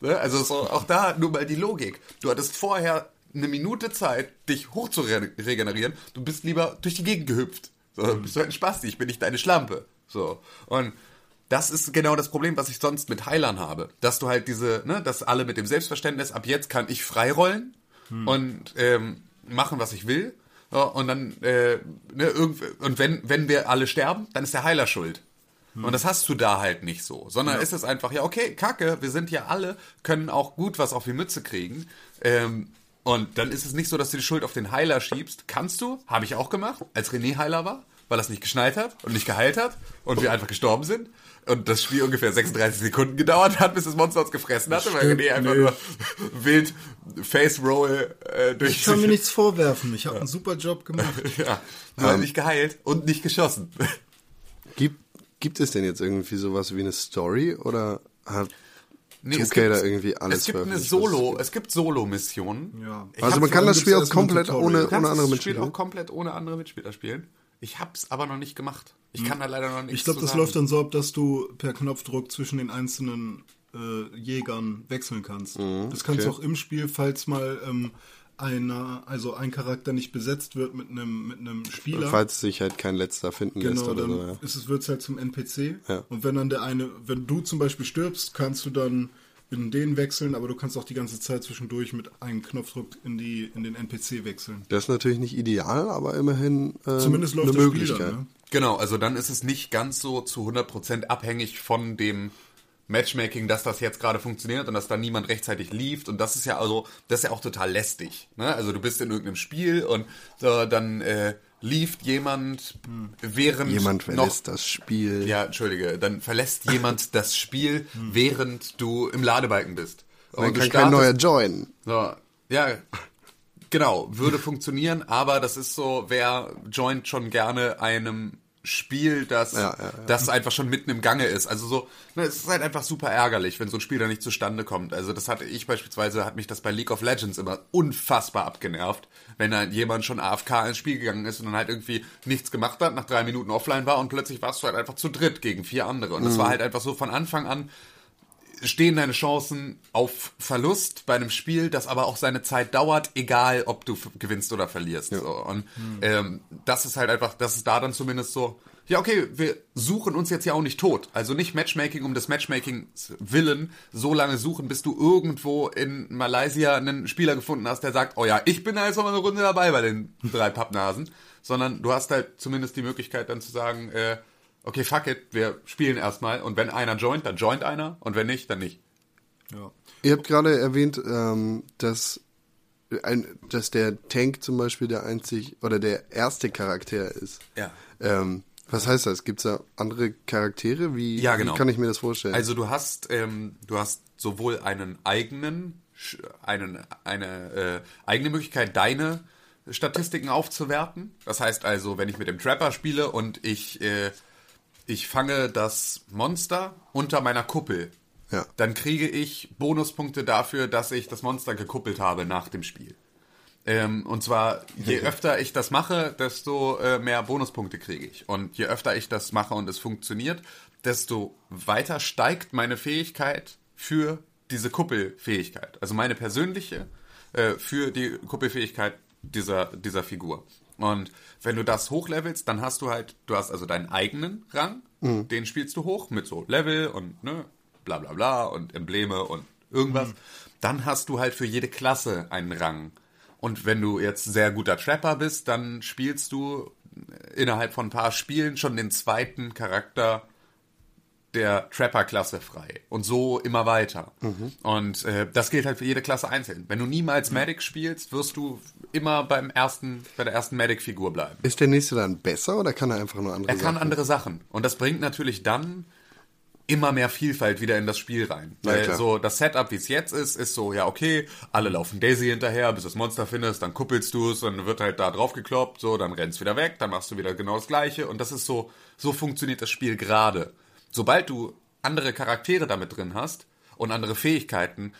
Ne? Also so, auch da nur mal die Logik. Du hattest vorher eine Minute Zeit, dich hoch zu re regenerieren. Du bist lieber durch die Gegend gehüpft. So, bist du halt ein Spasti, ich bin nicht deine Schlampe. So. Und das ist genau das Problem, was ich sonst mit Heilern habe. Dass du halt diese, ne, dass alle mit dem Selbstverständnis, ab jetzt kann ich freirollen und ähm, machen, was ich will. Und dann, äh, ne, und wenn, wenn wir alle sterben, dann ist der Heiler schuld. Und das hast du da halt nicht so. Sondern ist es einfach, ja, okay, kacke, wir sind ja alle, können auch gut was auf die Mütze kriegen. Ähm, und dann ist es nicht so, dass du die Schuld auf den Heiler schiebst. Kannst du, habe ich auch gemacht, als René Heiler war, weil er es nicht geschnallt hat und nicht geheilt hat und wir einfach gestorben sind. Und das Spiel ungefähr 36 Sekunden gedauert hat, bis das Monster uns gefressen hatte, weil stimmt, René einfach nur wild Face Roll äh, durch Ich kann mir nichts vorwerfen. Ich habe einen super Job gemacht. ja, nur nicht geheilt und nicht geschossen. Gibt, gibt es denn jetzt irgendwie sowas wie eine Story oder hat Nee, 2K da irgendwie alles es gibt eine Solo, gibt? es gibt Solo-Missionen. Ja. Also man kann das Spiel auch komplett ohne, ohne andere das Spiel Mitspieler. auch komplett ohne andere Mitspieler spielen. Ich hab's aber noch nicht gemacht. Ich kann da leider noch nichts Ich glaube, das läuft dann so ab, dass du per Knopfdruck zwischen den einzelnen äh, Jägern wechseln kannst. das kannst du okay. auch im Spiel, falls mal ähm, einer, also ein Charakter nicht besetzt wird mit einem mit einem Spieler. Falls sich halt kein letzter finden lässt Genau, oder dann so. Ja. ist es wird's halt zum NPC. Ja. Und wenn dann der eine, wenn du zum Beispiel stirbst, kannst du dann in den wechseln, aber du kannst auch die ganze Zeit zwischendurch mit einem Knopfdruck in die in den NPC wechseln. Das ist natürlich nicht ideal, aber immerhin äh, Zumindest läuft eine das Möglichkeit. Spiel dann, ne? Genau, also dann ist es nicht ganz so zu 100% abhängig von dem Matchmaking, dass das jetzt gerade funktioniert und dass da niemand rechtzeitig lieft und das ist ja also das ist ja auch total lästig, ne? Also du bist in irgendeinem Spiel und so, dann äh, lieft jemand während Jemand noch verlässt das Spiel. Ja, entschuldige, dann verlässt jemand das Spiel, während du im Ladebalken bist. Dann Und du kann kein startest- neuer joinen. so, ja, genau, würde funktionieren, aber das ist so, wer joint schon gerne einem Spiel, das, Ja, ja, das einfach schon mitten im Gange ist. Also so, ne, es ist halt einfach super ärgerlich, wenn so ein Spiel da nicht zustande kommt. Also das hatte ich beispielsweise, hat mich das bei League of Legends immer unfassbar abgenervt, wenn da jemand schon AFK ins Spiel gegangen ist und dann halt irgendwie nichts gemacht hat, nach drei Minuten offline war und plötzlich warst du halt einfach zu dritt gegen vier andere. Und Mhm. das war halt einfach so von Anfang an, stehen deine Chancen auf Verlust bei einem Spiel, das aber auch seine Zeit dauert, egal ob du gewinnst oder verlierst. So. Und ähm, das ist halt einfach, das ist da dann zumindest so, ja okay, wir suchen uns jetzt ja auch nicht tot. Also nicht Matchmaking um des Matchmakings willen, so lange suchen, bis du irgendwo in Malaysia einen Spieler gefunden hast, der sagt, oh ja, ich bin da jetzt noch mal eine Runde dabei bei den drei Pappnasen. Sondern du hast halt zumindest die Möglichkeit dann zu sagen, äh, okay, fuck it, wir spielen erstmal und wenn einer joint, dann joint einer und wenn nicht, dann nicht. Ja. Ihr habt gerade erwähnt, ähm, dass, ein, dass der Tank zum Beispiel der einzig oder der erste Charakter ist. Ja. Ähm, was heißt das? Gibt es da andere Charaktere? Wie, Ja, genau. wie kann ich mir das vorstellen? Also du hast, ähm, du hast sowohl einen eigenen, einen, eine äh, eigene Möglichkeit, deine Statistiken aufzuwerten. Das heißt also, wenn ich mit dem Trapper spiele und ich, äh, ich fange das Monster unter meiner Kuppel, Ja. dann kriege ich Bonuspunkte dafür, dass ich das Monster gekuppelt habe nach dem Spiel. Ähm, und zwar, je öfter ich das mache, desto äh, mehr Bonuspunkte kriege ich. Und je öfter ich das mache und es funktioniert, desto weiter steigt meine Fähigkeit für diese Kuppelfähigkeit. Also meine persönliche äh, für die Kuppelfähigkeit dieser, dieser Figur. Und wenn du das hochlevelst, dann hast du halt, du hast also deinen eigenen Rang, den spielst du hoch mit so Level und ne, bla bla bla und Embleme und irgendwas. Dann hast du halt für jede Klasse einen Rang. Und wenn du jetzt sehr guter Trapper bist, dann spielst du innerhalb von ein paar Spielen schon den zweiten Charakter der Trapper-Klasse frei. Und so immer weiter. Und äh, das gilt halt für jede Klasse einzeln. Wenn du niemals Medic spielst, wirst du immer beim ersten, bei der ersten Medic-Figur bleiben. Ist der nächste dann besser oder kann er einfach nur andere Er kann Sachen? andere Sachen. Und das bringt natürlich dann immer mehr Vielfalt wieder in das Spiel rein. Ja, Weil klar. so das Setup, wie es jetzt ist, ist so, ja, okay, alle laufen Daisy hinterher, bis du das Monster findest, dann kuppelst du es und dann wird halt da drauf gekloppt, so, dann rennst wieder weg, dann machst du wieder genau das Gleiche. Und das ist so, so funktioniert das Spiel gerade. Sobald du andere Charaktere damit drin hast und andere Fähigkeiten,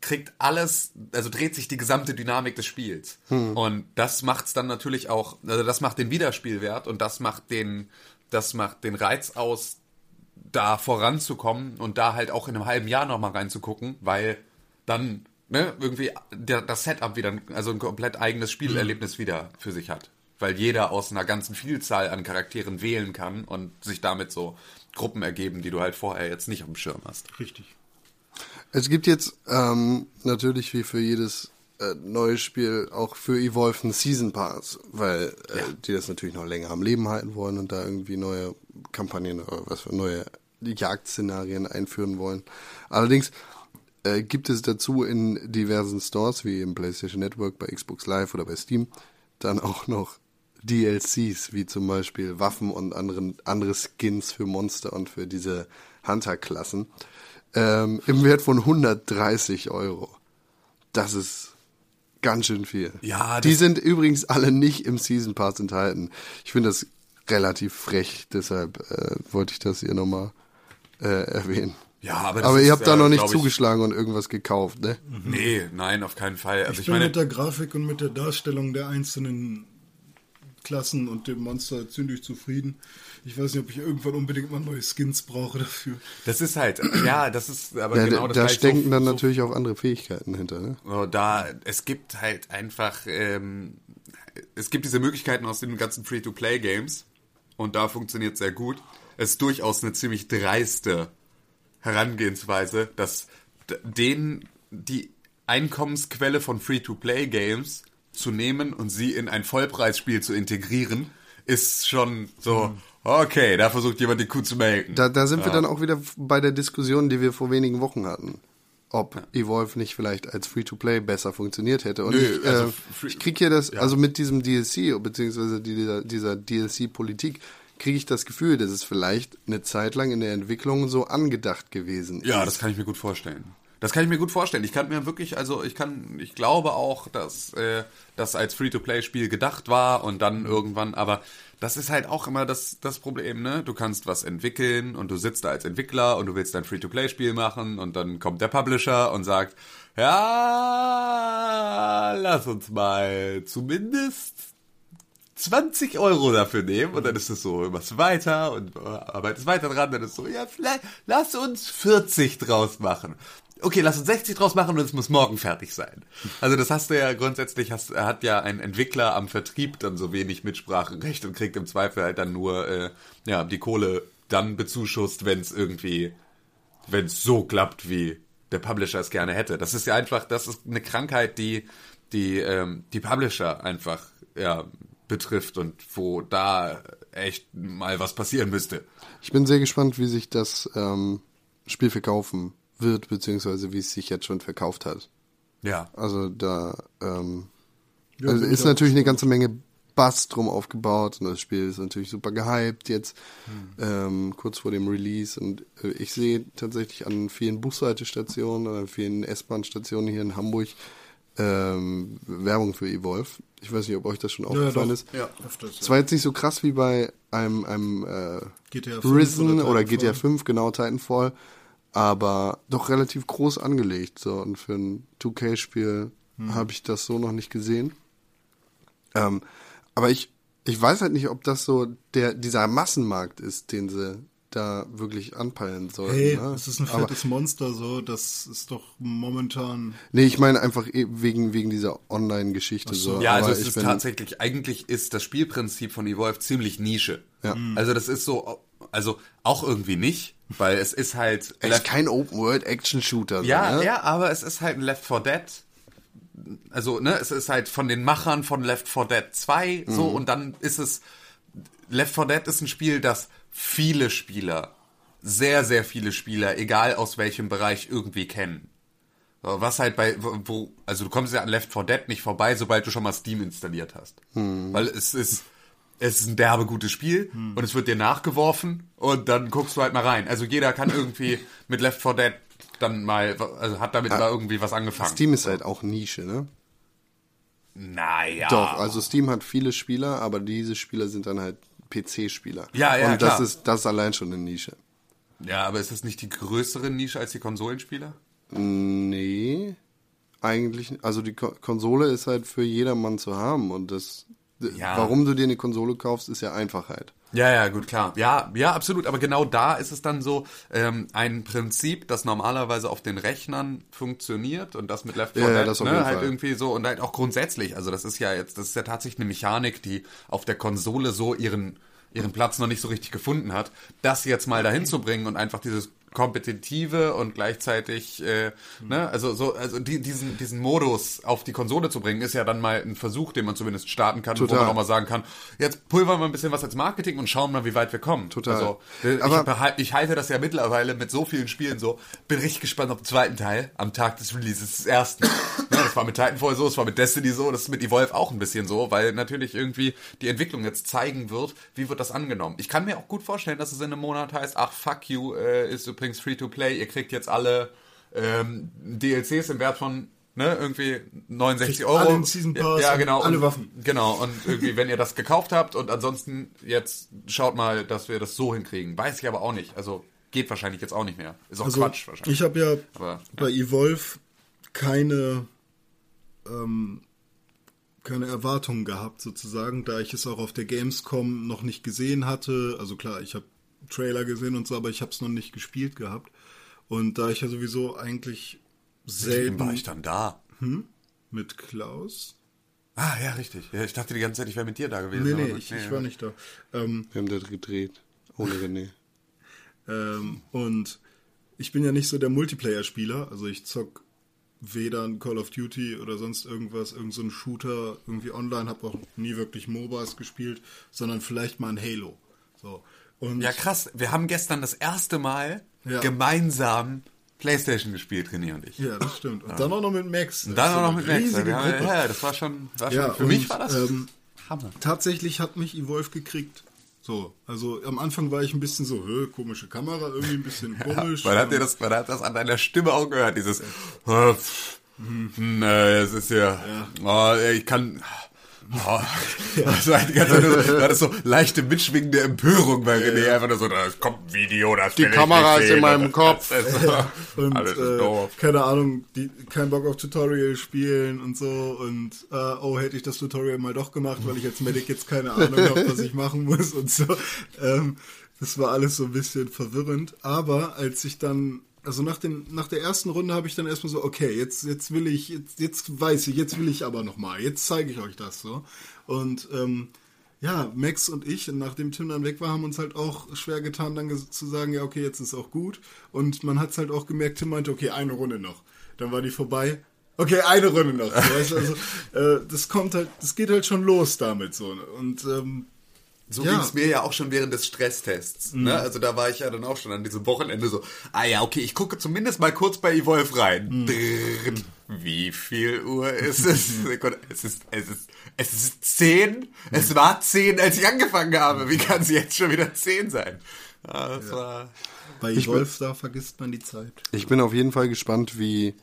kriegt alles, also dreht sich die gesamte Dynamik des Spiels. Und das macht's dann natürlich auch, also das macht den Wiederspielwert und das macht den, das macht den Reiz aus, da voranzukommen und da halt auch in einem halben Jahr nochmal reinzugucken, weil dann ne, irgendwie der, das Setup wieder, ein- also ein komplett eigenes Spielerlebnis wieder für sich hat. Weil jeder aus einer ganzen Vielzahl an Charakteren wählen kann und sich damit so Gruppen ergeben, die du halt vorher jetzt nicht auf dem Schirm hast. Richtig. Es gibt jetzt ähm, natürlich wie für jedes äh, neues Spiel auch für Evolve einen Season Pass, weil äh, die das natürlich noch länger am Leben halten wollen und da irgendwie neue Kampagnen oder was für neue Jagdszenarien einführen wollen. Allerdings äh, gibt es dazu in diversen Stores wie im PlayStation Network, bei Xbox Live oder bei Steam dann auch noch DLCs, wie zum Beispiel Waffen und anderen, andere Skins für Monster und für diese Hunter-Klassen, ähm, im Wert von 130 Euro. Das ist ganz schön viel. Ja, Die sind übrigens alle nicht im Season Pass enthalten. Ich finde das relativ frech, deshalb äh, wollte ich das hier nochmal äh, erwähnen. Ja, aber Aber ist, ihr habt da äh, noch nicht zugeschlagen und irgendwas gekauft, ne? Nee, nein, auf keinen Fall. Also Ich ich, bin meine, mit der Grafik und mit der Darstellung der einzelnen Klassen und dem Monster ziemlich zufrieden. Ich weiß nicht, ob ich irgendwann unbedingt mal neue Skins brauche dafür. das ist halt, ja, das ist aber Ja, genau da das da stecken so, dann so natürlich auch andere Fähigkeiten hinter, ne? Da, es gibt halt einfach, ähm, es gibt diese Möglichkeiten aus den ganzen Free-to-Play-Games und da funktioniert sehr gut. Es ist durchaus eine ziemlich dreiste Herangehensweise, dass denen die Einkommensquelle von Free-to-Play-Games zu nehmen und sie in ein Vollpreisspiel zu integrieren, ist schon so, okay, da versucht jemand die Kuh zu melken. Da, da sind wir dann auch wieder bei der Diskussion, die wir vor wenigen Wochen hatten. Ob Evolve nicht vielleicht als Free-to-Play besser funktioniert hätte. Und Nö, ich, also äh, ich kriege hier das, also mit diesem DLC, beziehungsweise dieser, dieser DLC-Politik, kriege ich das Gefühl, dass es vielleicht eine Zeit lang in der Entwicklung so angedacht gewesen Ja, ist. das kann ich mir gut vorstellen. Das kann ich mir gut vorstellen. Ich kann mir wirklich, also ich kann, ich glaube auch, dass äh, das als Free-to-Play-Spiel gedacht war und dann irgendwann, aber das ist halt auch immer das, das Problem, ne? Du kannst was entwickeln und du sitzt da als Entwickler und du willst ein Free-to-Play-Spiel machen und dann kommt der Publisher und sagt, ja, lass uns mal zumindest 20 Euro dafür nehmen und dann ist es so, machst weiter und arbeitest weiter dran, dann ist es so, ja, vielleicht, lass uns 40 draus machen. Okay, lass uns 60 draus machen und es muss morgen fertig sein. Also das hast du ja grundsätzlich, hast, hat ja ein Entwickler am Vertrieb dann so wenig Mitspracherecht und kriegt im Zweifel halt dann nur äh, ja, die Kohle dann bezuschusst, wenn es irgendwie, wenn es so klappt, wie der Publisher es gerne hätte. Das ist ja einfach, das ist eine Krankheit, die die, ähm, die Publisher einfach ja, betrifft und wo da echt mal was passieren müsste. Ich bin sehr gespannt, wie sich das ähm, Spiel verkaufen wird, beziehungsweise wie es sich jetzt schon verkauft hat. Ja. Also da ähm, Ja, also ist natürlich eine ganze Menge Bass drum aufgebaut und das Spiel ist natürlich super gehypt jetzt, ähm, kurz vor dem Release und äh, ich sehe tatsächlich an vielen Bushaltestationen oder vielen S-Bahn-Stationen hier in Hamburg ähm, Werbung für Evolve. Ich weiß nicht, ob euch das schon aufgefallen doch. ist. Ja, öfters. Es war jetzt nicht so krass wie bei einem, einem äh, GTA 5 Risen oder. GTA 5, genau, Titanfall, aber doch relativ groß angelegt. So, und für ein 2K-Spiel habe ich das so noch nicht gesehen. Ähm, aber ich, ich weiß halt nicht, ob das so der, dieser Massenmarkt ist, den sie da wirklich anpeilen sollten. Hey, ne? das ist ein Aber- fettes Monster, so, das ist doch momentan. Nee, ich meine einfach eh wegen, wegen dieser Online-Geschichte so. Ja, Aber also es ich ist bin- tatsächlich, eigentlich ist das Spielprinzip von Evolve ziemlich Nische. Ja. Also das ist so, also auch irgendwie nicht, weil es ist halt Es ist kein Open-World-Action-Shooter. Ja, so, ne? ja, aber es ist halt ein Left 4 Dead. Also, ne, es ist halt von den Machern von Left 4 Dead 2 so Mhm. und dann ist es Left 4 Dead ist ein Spiel, das viele Spieler, sehr sehr viele Spieler, egal aus welchem Bereich irgendwie kennen. Was halt bei wo- also du kommst ja an Left 4 Dead nicht vorbei, sobald du schon mal Steam installiert hast. Mhm. Weil es ist es ist ein derbe gutes Spiel und es wird dir nachgeworfen und dann guckst du halt mal rein. Also jeder kann irgendwie mit Left 4 Dead dann mal, also hat damit mal irgendwie was angefangen. Steam ist halt auch Nische, ne? Naja. Doch, also Steam hat viele Spieler, aber diese Spieler sind dann halt PC-Spieler. Ja, ja, Und das klar. ist das ist allein schon eine Nische. Ja, aber ist das nicht die größere Nische als die Konsolenspieler? Nee, eigentlich, also die Ko Konsole ist halt für jedermann zu haben und das, Ja. warum du dir eine Konsole kaufst, ist ja Einfachheit. Ja, ja, gut, klar. Ja, ja, absolut. Aber genau da ist es dann so ähm, ein Prinzip, das normalerweise auf den Rechnern funktioniert und das mit Left 4 Ja, ja, Dead das auf ne, halt Fall. irgendwie so und halt auch grundsätzlich. Also das ist ja jetzt, das ist ja tatsächlich eine Mechanik, die auf der Konsole so ihren ihren Platz noch nicht so richtig gefunden hat, das jetzt mal dahin zu bringen und einfach dieses kompetitive und gleichzeitig, äh, ne, also so, also die, diesen, diesen Modus auf die Konsole zu bringen, ist ja dann mal ein Versuch, den man zumindest starten kann, wo Total. man auch mal sagen kann, jetzt pulvern wir ein bisschen was als Marketing und schauen mal, wie weit wir kommen. Total. Also, äh, Aber- ich, behal- ich halte das ja mittlerweile mit so vielen Spielen so, bin richtig gespannt auf den zweiten Teil am Tag des Releases des ersten. ja, das war mit Titanfall so, das war mit Destiny so, das ist mit Evolve auch ein bisschen so, weil natürlich irgendwie die Entwicklung jetzt zeigen wird, wie wird das angenommen. Ich kann mir auch gut vorstellen, dass es in einem Monat heißt, ach fuck you, äh, ist übrigens free to play, ihr kriegt jetzt alle ähm, DLCs im Wert von ne, irgendwie 69 Kriegt Euro. alle Season Pass ja, und genau. alle und, Waffen. Genau, und irgendwie, wenn ihr das gekauft habt und ansonsten jetzt schaut mal, dass wir das so hinkriegen. Weiß ich aber auch nicht. Also geht wahrscheinlich jetzt auch nicht mehr. Ist auch Also, Quatsch wahrscheinlich. ich habe ja Aber, bei Evolve keine, ähm, keine Erwartungen gehabt, sozusagen, da ich es auch auf der Gamescom noch nicht gesehen hatte. Also klar, ich habe Trailer gesehen und so, aber ich habe es noch nicht gespielt gehabt. Und da ich ja sowieso eigentlich Selten war ich dann da. mit Klaus. Ah, ja, richtig. Ja, ich dachte die ganze Zeit, ich wäre mit dir da gewesen. Nee, aber nee, ich, ich war nicht da. Ähm, Wir haben das gedreht. Ohne René. Ähm, und ich bin ja nicht so der Multiplayer-Spieler, also ich zock weder ein Call of Duty oder sonst irgendwas, irgend so ein Shooter irgendwie online, habe auch nie wirklich MOBAs gespielt, sondern vielleicht mal ein Halo. So. Und Ja, krass. Wir haben gestern das erste Mal Ja. gemeinsam Playstation gespielt, René und ich. ja, das stimmt. Und dann auch noch mit Max. Und dann auch noch mit Max. haben, Gruppe. ja, das war schon, war schon Ja, für und, mich war das ähm, Hammer. Tatsächlich hat mich Evolve gekriegt. So, also am Anfang war ich ein bisschen so, komische Kamera, irgendwie ein bisschen komisch. Man hat dir das, man hat das an deiner Stimme auch gehört, dieses, hm, äh, es ist ja, oh, ich kann, oh, das war die ganze Zeit nur so, das leichte mitschwingende Empörung bei René, einfach nur so, da kommt ein Video, das Die Kamera ist in meinem Kopf. das ist so, Und alles ist äh, doof. keine Ahnung, die, kein Bock auf Tutorial spielen und so und äh, oh, hätte ich das Tutorial mal doch gemacht, weil ich als Medic jetzt keine Ahnung habe, was ich machen muss und so. Ähm, das war alles so ein bisschen verwirrend. Aber als ich dann, also nach, den, nach der ersten Runde habe ich dann erstmal so, okay, jetzt, jetzt will ich, jetzt, jetzt weiß ich, jetzt will ich aber nochmal, jetzt zeige ich euch das so. Und ähm, ja, Max und ich, nachdem Tim dann weg war, haben uns halt auch schwer getan, dann zu sagen, ja, okay, jetzt ist auch gut. Und man hat es halt auch gemerkt, Tim meinte, okay, eine Runde noch. Dann war die vorbei. Okay, eine Runde noch. So, weißt also, äh, das kommt halt, das geht halt schon los damit so. Und ähm, So Ja. ging es mir ja auch schon während des Stresstests. Ne? Also da war ich ja dann auch schon an diesem Wochenende so, ah ja, okay, ich gucke zumindest mal kurz bei Evolve rein. Drrrr. Wie viel Uhr ist es? Es ist, es ist, es ist zehn. Es war zehn, als ich angefangen habe. Wie kann es jetzt schon wieder zehn sein? Ah, das war... bei Evolve, da vergisst man die Zeit. Ich bin auf jeden Fall gespannt, wie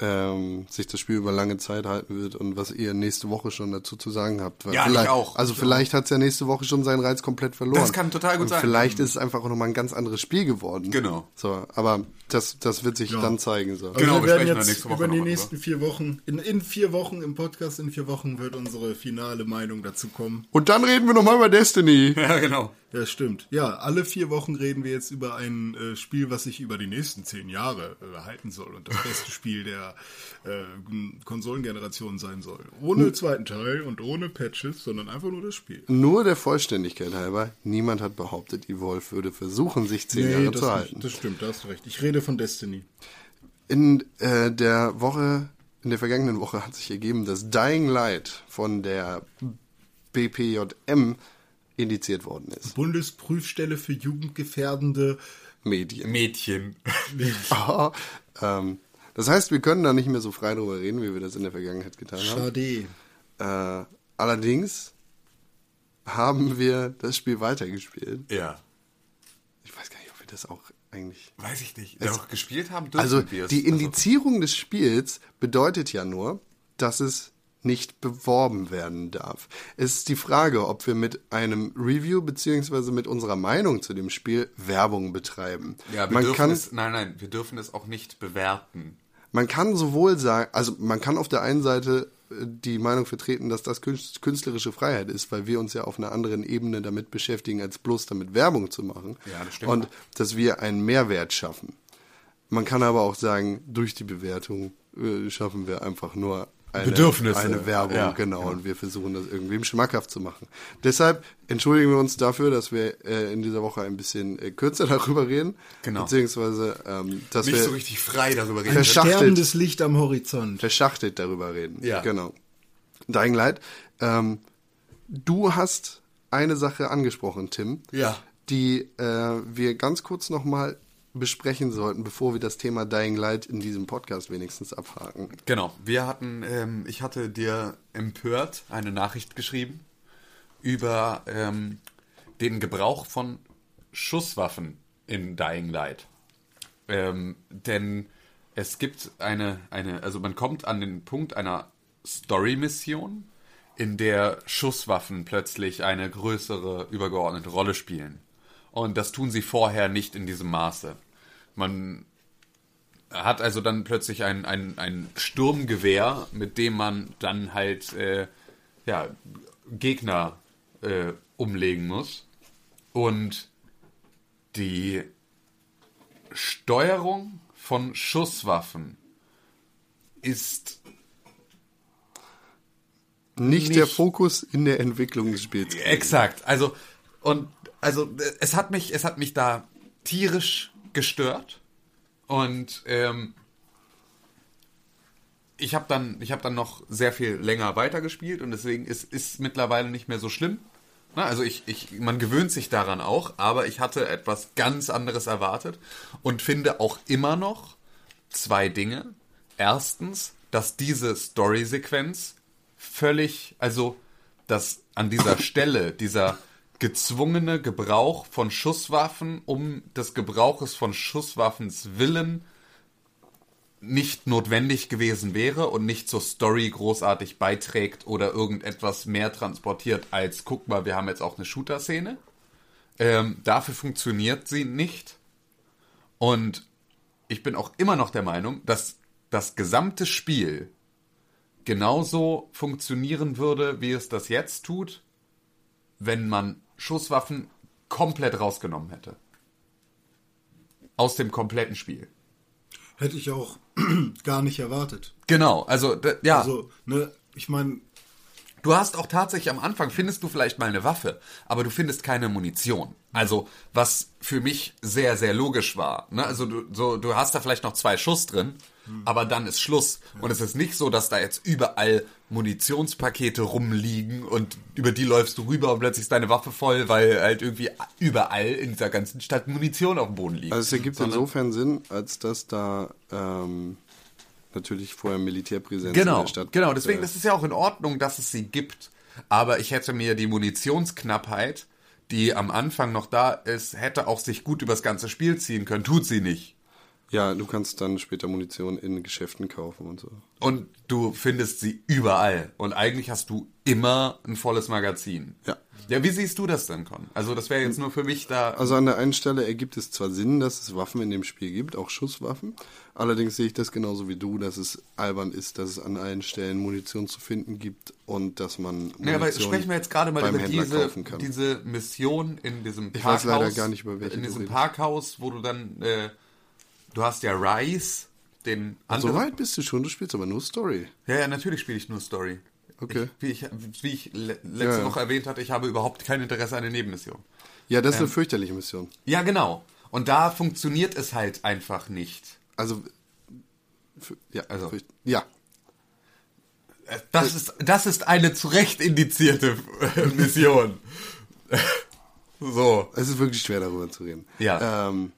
ähm, sich das Spiel über lange Zeit halten wird und was ihr nächste Woche schon dazu zu sagen habt. Weil Ja, ich vielleicht, auch. Also vielleicht hat es ja nächste Woche schon seinen Reiz komplett verloren. Das kann total gut und sein. Vielleicht ist es einfach auch nochmal ein ganz anderes Spiel geworden. Genau. So, aber das, das wird sich dann zeigen. So. Genau, Also wir wir werden jetzt nächste Woche über die nächsten vier Wochen, in, in vier Wochen im Podcast, in vier Wochen wird unsere finale Meinung dazu kommen. Und dann reden wir nochmal über Destiny. Ja, genau. Ja, stimmt. Ja, alle vier Wochen reden wir jetzt über ein äh, Spiel, was sich über die nächsten zehn Jahre äh, halten soll und das beste Spiel der äh, Konsolengeneration sein soll. Ohne zweiten Teil und ohne Patches, sondern einfach nur das Spiel. Nur der Vollständigkeit halber, niemand hat behauptet, Evolve würde versuchen, sich zehn Jahre das, zu nicht. halten. das stimmt, da hast du recht. Ich rede von Destiny. In äh, der Woche, in der vergangenen Woche hat sich ergeben, dass Dying Light von der BPJM indiziert worden ist. Bundesprüfstelle für jugendgefährdende Medien. Mädchen. Ah, ähm, das heißt, wir können da nicht mehr so frei drüber reden, wie wir das in der Vergangenheit getan haben. Schade. Äh, allerdings haben wir das Spiel weitergespielt. Ja. Ich weiß gar nicht, ob wir das auch eigentlich Weiß ich nicht. Doch gespielt haben dürfen Also es. die Indizierung des Spiels bedeutet ja nur, dass es nicht beworben werden darf. Es ist die Frage, ob wir mit einem Review beziehungsweise mit unserer Meinung zu dem Spiel Werbung betreiben. Ja, wir man dürfen kann es, nein, nein, wir dürfen es auch nicht bewerten. man kann sowohl sagen, also man kann auf der einen Seite äh, die Meinung vertreten, dass das künst- künstlerische Freiheit ist, weil wir uns ja auf einer anderen Ebene damit beschäftigen, als bloß damit Werbung zu machen. Ja, das stimmt. Und dass wir einen Mehrwert schaffen. Man kann aber auch sagen, durch die Bewertung äh, schaffen wir einfach nur eine, Bedürfnisse. eine Werbung, Ja, genau, und wir versuchen das irgendwem schmackhaft zu machen. Deshalb entschuldigen wir uns dafür, dass wir äh, in dieser Woche ein bisschen äh, kürzer darüber reden, Genau. beziehungsweise ähm, dass Nicht wir so richtig frei darüber reden. Versch- Schachtelt. Sterbendes Licht am Horizont. verschachtelt darüber reden. Ja. Genau. Dying Light. Ähm, du hast eine Sache angesprochen, Tim, Ja. die äh, wir ganz kurz nochmal besprechen sollten, bevor wir das Thema Dying Light in diesem Podcast wenigstens abhaken. Genau, wir hatten, ähm, ich hatte dir empört eine Nachricht geschrieben über ähm, den Gebrauch von Schusswaffen in Dying Light. Ähm, denn es gibt eine, eine, also man kommt an den Punkt einer Story-Mission, in der Schusswaffen plötzlich eine größere übergeordnete Rolle spielen. Und das tun sie vorher nicht in diesem Maße. Man hat also dann plötzlich ein, ein, ein Sturmgewehr, mit dem man dann halt äh, ja, Gegner äh, umlegen muss. Und die Steuerung von Schusswaffen ist Nicht, der Fokus in der Entwicklung des Spiels. Exakt. Also und also es hat mich es hat mich da tierisch gestört und ähm, ich habe dann ich habe dann noch sehr viel länger weitergespielt und deswegen ist ist mittlerweile nicht mehr so schlimm. Na, also ich, ich man gewöhnt sich daran auch, aber ich hatte etwas ganz anderes erwartet und finde auch immer noch zwei Dinge. Erstens, dass diese Story-Sequenz völlig, also dass an dieser Stelle dieser gezwungene Gebrauch von Schusswaffen um des Gebrauches von Schusswaffens willen nicht notwendig gewesen wäre und nicht zur Story großartig beiträgt oder irgendetwas mehr transportiert als, guck mal, wir haben jetzt auch eine Shooter-Szene. Ähm, dafür funktioniert sie nicht. Und ich bin auch immer noch der Meinung, dass das gesamte Spiel genauso funktionieren würde, wie es das jetzt tut, wenn man Schusswaffen komplett rausgenommen hätte. Aus dem kompletten Spiel. Hätte ich auch gar nicht erwartet. Genau, also ja, Also, ne, ich meine, du hast auch tatsächlich am Anfang findest du vielleicht mal eine Waffe, aber du findest keine Munition. Also was für mich sehr sehr logisch war. Ne? Also du, so, du hast da vielleicht noch zwei Schuss drin, aber dann ist Schluss. Und es ist nicht so, dass da jetzt überall Munitionspakete rumliegen und über die läufst du rüber und plötzlich ist deine Waffe voll, weil halt irgendwie überall in dieser ganzen Stadt Munition auf dem Boden liegt. Also es ergibt Sondern- insofern Sinn, als dass da ähm, natürlich vorher Militärpräsenz in Genau, der Stadt genau. Deswegen äh, das ist ja auch in Ordnung, dass es sie gibt. Aber ich hätte mir die Munitionsknappheit, die am Anfang noch da ist, hätte auch sich gut übers ganze Spiel ziehen können. Tut sie nicht. Ja, du kannst dann später Munition in Geschäften kaufen und so. Und du findest sie überall. Und eigentlich hast du immer ein volles Magazin. Ja. Ja, wie siehst du das denn, Con? Also das wäre jetzt nur für mich da. Also an der einen Stelle ergibt es zwar Sinn, dass es Waffen in dem Spiel gibt, auch Schusswaffen. Allerdings sehe ich das genauso wie du, dass es albern ist, dass es an allen Stellen Munition zu finden gibt und dass man Munition Ja, aber sprechen wir jetzt gerade mal über Händler diese, kaufen kann. diese Mission in diesem Ich Parkhaus. weiß leider gar nicht, über welche In diesem. Parkhaus, wo du dann, äh, du hast ja Rice, den so anderen. weit bist du schon, du spielst aber nur Story. Ja, ja, natürlich spiele ich nur Story. Okay. Ich, wie, ich, wie ich le letzte Ja. Woche erwähnt hatte, ich habe überhaupt kein Interesse an der Nebenmission. Ja, das ist Ähm. eine fürchterliche Mission. Ja, genau. Und da funktioniert es halt einfach nicht. Also, für, ja, Also. ja, Äh, Das ist, das ist eine zu Recht indizierte äh, Mission. so. es ist wirklich schwer darüber zu reden. Ja. Ähm,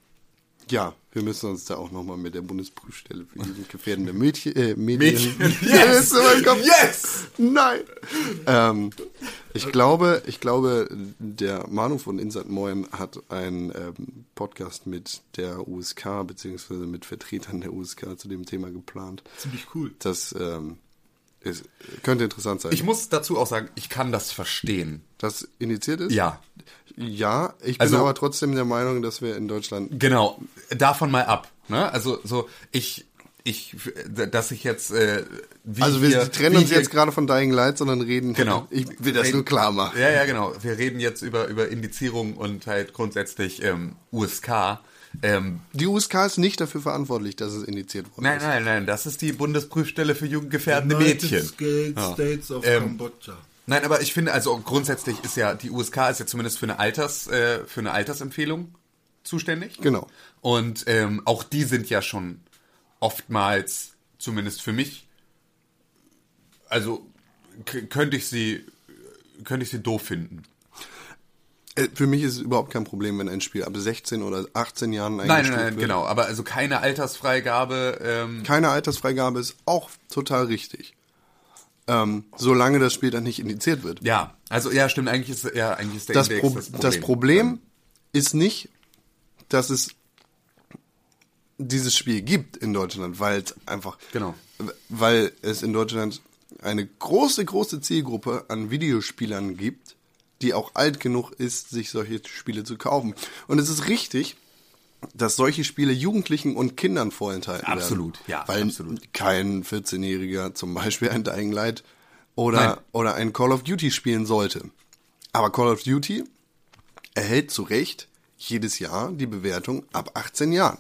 ja, wir müssen uns da auch nochmal mit der Bundesprüfstelle für jugendgefährdende Mädchen, äh, Medien. Mädchen. Yes! Kopf. Yes! Nein! Ähm, ich glaube, ich glaube, der Manu von Insat Moin hat einen ähm, Podcast mit der USK beziehungsweise mit Vertretern der USK zu dem Thema geplant. Ziemlich cool. Das ähm, ist, könnte interessant sein. Ich muss dazu auch sagen, ich kann das verstehen. das initiiert ist? Ja. Ja, ich bin Also- aber trotzdem der Meinung, dass wir in Deutschland Genau, davon mal ab. Ne? Also so, ich, ich, dass ich jetzt, äh, Also wir hier, trennen uns hier- jetzt gerade von Dying Light, sondern reden. Genau. Ich will das nur klar machen. Ja, ja, genau. Wir reden jetzt über, über Indizierung und halt grundsätzlich ähm, USK. Ähm, Die USK ist nicht dafür verantwortlich, dass es indiziert worden nein, ist. nein, nein, das ist die Bundesprüfstelle für jugendgefährdende United Mädchen. States, Ja. States of Ähm, Cambodia. Nein, aber ich finde, also grundsätzlich ist ja, die USK ist ja zumindest für eine Alters, äh, für eine Altersempfehlung zuständig. Genau. Und ähm, auch die sind ja schon oftmals, zumindest für mich, also könnte ich sie, könnte ich sie doof finden. Äh, Für mich ist es überhaupt kein Problem, wenn ein Spiel ab 16 oder 18 Jahren Nein, eingestuft nein, nein, wird. genau. Aber also keine Altersfreigabe. Ähm, Keine Altersfreigabe ist auch total richtig. Ähm, solange das Spiel dann nicht indiziert wird. ja, also ja, stimmt. Eigentlich ist ja eigentlich ist der Das, Index Pro das Problem. das Problem ist nicht, dass es dieses Spiel gibt in Deutschland, weil es einfach, Genau. weil es in Deutschland eine große, große Zielgruppe an Videospielern gibt, die auch alt genug ist, sich solche Spiele zu kaufen. Und es ist richtig, dass solche Spiele Jugendlichen und Kindern vorenthalten Absolut, werden. ja, Weil absolut. kein 14-Jähriger zum Beispiel ein Dying Light oder, Nein. oder ein Call of Duty spielen sollte. Aber Call of Duty erhält zu Recht jedes Jahr die Bewertung ab 18 Jahren.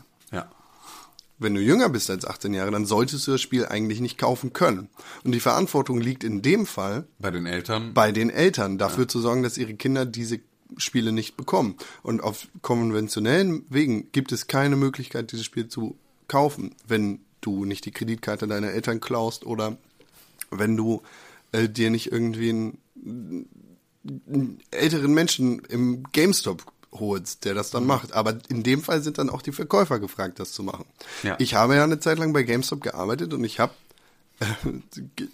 Ja. Wenn du jünger bist als 18 Jahre, dann solltest du das Spiel eigentlich nicht kaufen können. Und die Verantwortung liegt in dem Fall Bei den Eltern. bei den Eltern, dafür zu sorgen, dass ihre Kinder diese Spiele nicht bekommen. Und auf konventionellen Wegen gibt es keine Möglichkeit, dieses Spiel zu kaufen, wenn du nicht die Kreditkarte deiner Eltern klaust oder wenn du äh, dir nicht irgendwie einen, einen älteren Menschen im GameStop holst, der das dann macht. Aber in dem Fall sind dann auch die Verkäufer gefragt, das zu machen. Ja. Ich habe ja eine Zeit lang bei GameStop gearbeitet und ich habe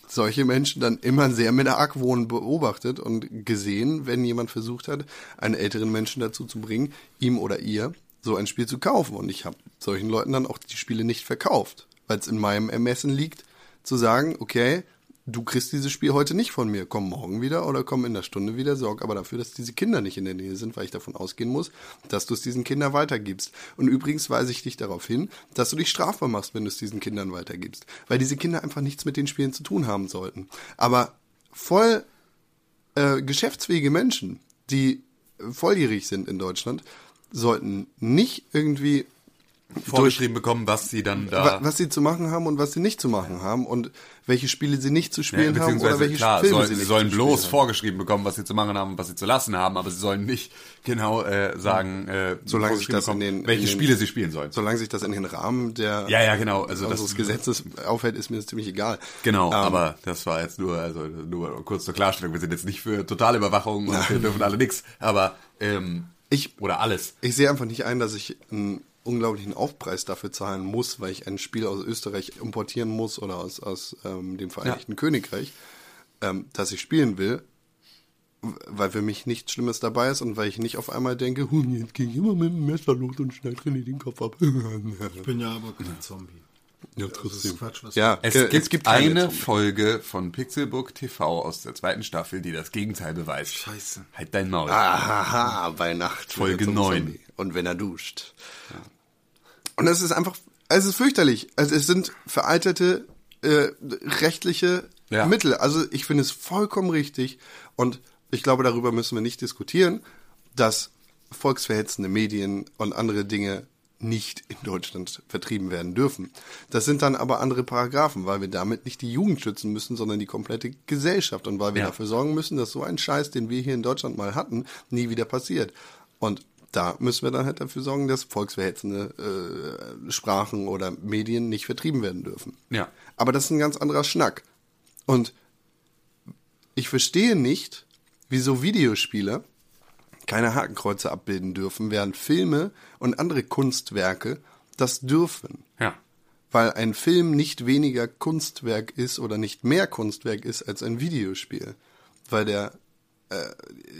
solche Menschen dann immer sehr mit Argwohn beobachtet und gesehen, wenn jemand versucht hat, einen älteren Menschen dazu zu bringen, ihm oder ihr so ein Spiel zu kaufen. Und ich habe solchen Leuten dann auch die Spiele nicht verkauft, weil es in meinem Ermessen liegt, zu sagen, okay, du kriegst dieses Spiel heute nicht von mir, komm morgen wieder oder komm in der Stunde wieder, sorg aber dafür, dass diese Kinder nicht in der Nähe sind, weil ich davon ausgehen muss, dass du es diesen Kindern weitergibst. Und übrigens weise ich dich darauf hin, dass du dich strafbar machst, wenn du es diesen Kindern weitergibst, weil diese Kinder einfach nichts mit den Spielen zu tun haben sollten. Aber voll äh, geschäftsfähige Menschen, die volljährig sind in Deutschland, sollten nicht irgendwie vorgeschrieben bekommen, was sie dann da. wa- was sie zu machen haben und was sie nicht zu machen haben und welche Spiele sie nicht zu Ja, spielen haben oder welche klar, Filme soll, sie sie nicht sollen zu bloß spielen vorgeschrieben bekommen, was sie zu machen haben und was sie zu lassen haben, aber sie sollen nicht genau äh, sagen, äh, Solange sich das in bekommen, den- welche in den- Spiele sie spielen sollen. Solange sich das in den Rahmen der Ja, ja, genau. Also das unseres Gesetzes aufhält, ist mir das ziemlich egal. Genau, Ähm, aber das war jetzt nur, also nur kurz zur Klarstellung. Wir sind jetzt nicht für Totalüberwachung und wir dürfen alle nix, aber ähm, Ich- oder alles. Ich sehe einfach nicht ein, dass ich einen unglaublichen Aufpreis dafür zahlen muss, weil ich ein Spiel aus Österreich importieren muss oder aus, aus ähm, dem Vereinigten Königreich, ähm, das ich spielen will. weil für mich nichts Schlimmes dabei ist und weil ich nicht auf einmal denke, hu, jetzt gehe ich immer mit dem Messer los und schneid René den Kopf ab. Ich bin ja aber kein Zombie. ja, Das ist Quatsch, was Ja, Es, gibt, keine eine Zombies. Folge von Pixelbook TV aus der zweiten Staffel, die das Gegenteil beweist. Scheiße. Halt dein Maul. Aha, bei Nacht. Folge wird er zum neun. Zombie. Und wenn er duscht. Und es ist einfach, es ist fürchterlich. Also es sind veraltete äh, rechtliche Ja. Mittel. Also ich finde es vollkommen richtig und ich glaube, darüber müssen wir nicht diskutieren, dass volksverhetzende Medien und andere Dinge nicht in Deutschland vertrieben werden dürfen. Das sind dann aber andere Paragraphen, weil wir damit nicht die Jugend schützen müssen, sondern die komplette Gesellschaft und weil wir Ja. dafür sorgen müssen, dass so ein Scheiß, den wir hier in Deutschland mal hatten, nie wieder passiert. Und da müssen wir dann halt dafür sorgen, dass volksverhetzende äh, Sprachen oder Medien nicht vertrieben werden dürfen. Ja. Aber das ist ein ganz anderer Schnack. Und ich verstehe nicht, wieso Videospiele keine Hakenkreuze abbilden dürfen, während Filme und andere Kunstwerke das dürfen. Ja. Weil ein Film nicht weniger Kunstwerk ist oder nicht mehr Kunstwerk ist als ein Videospiel. Weil der, äh,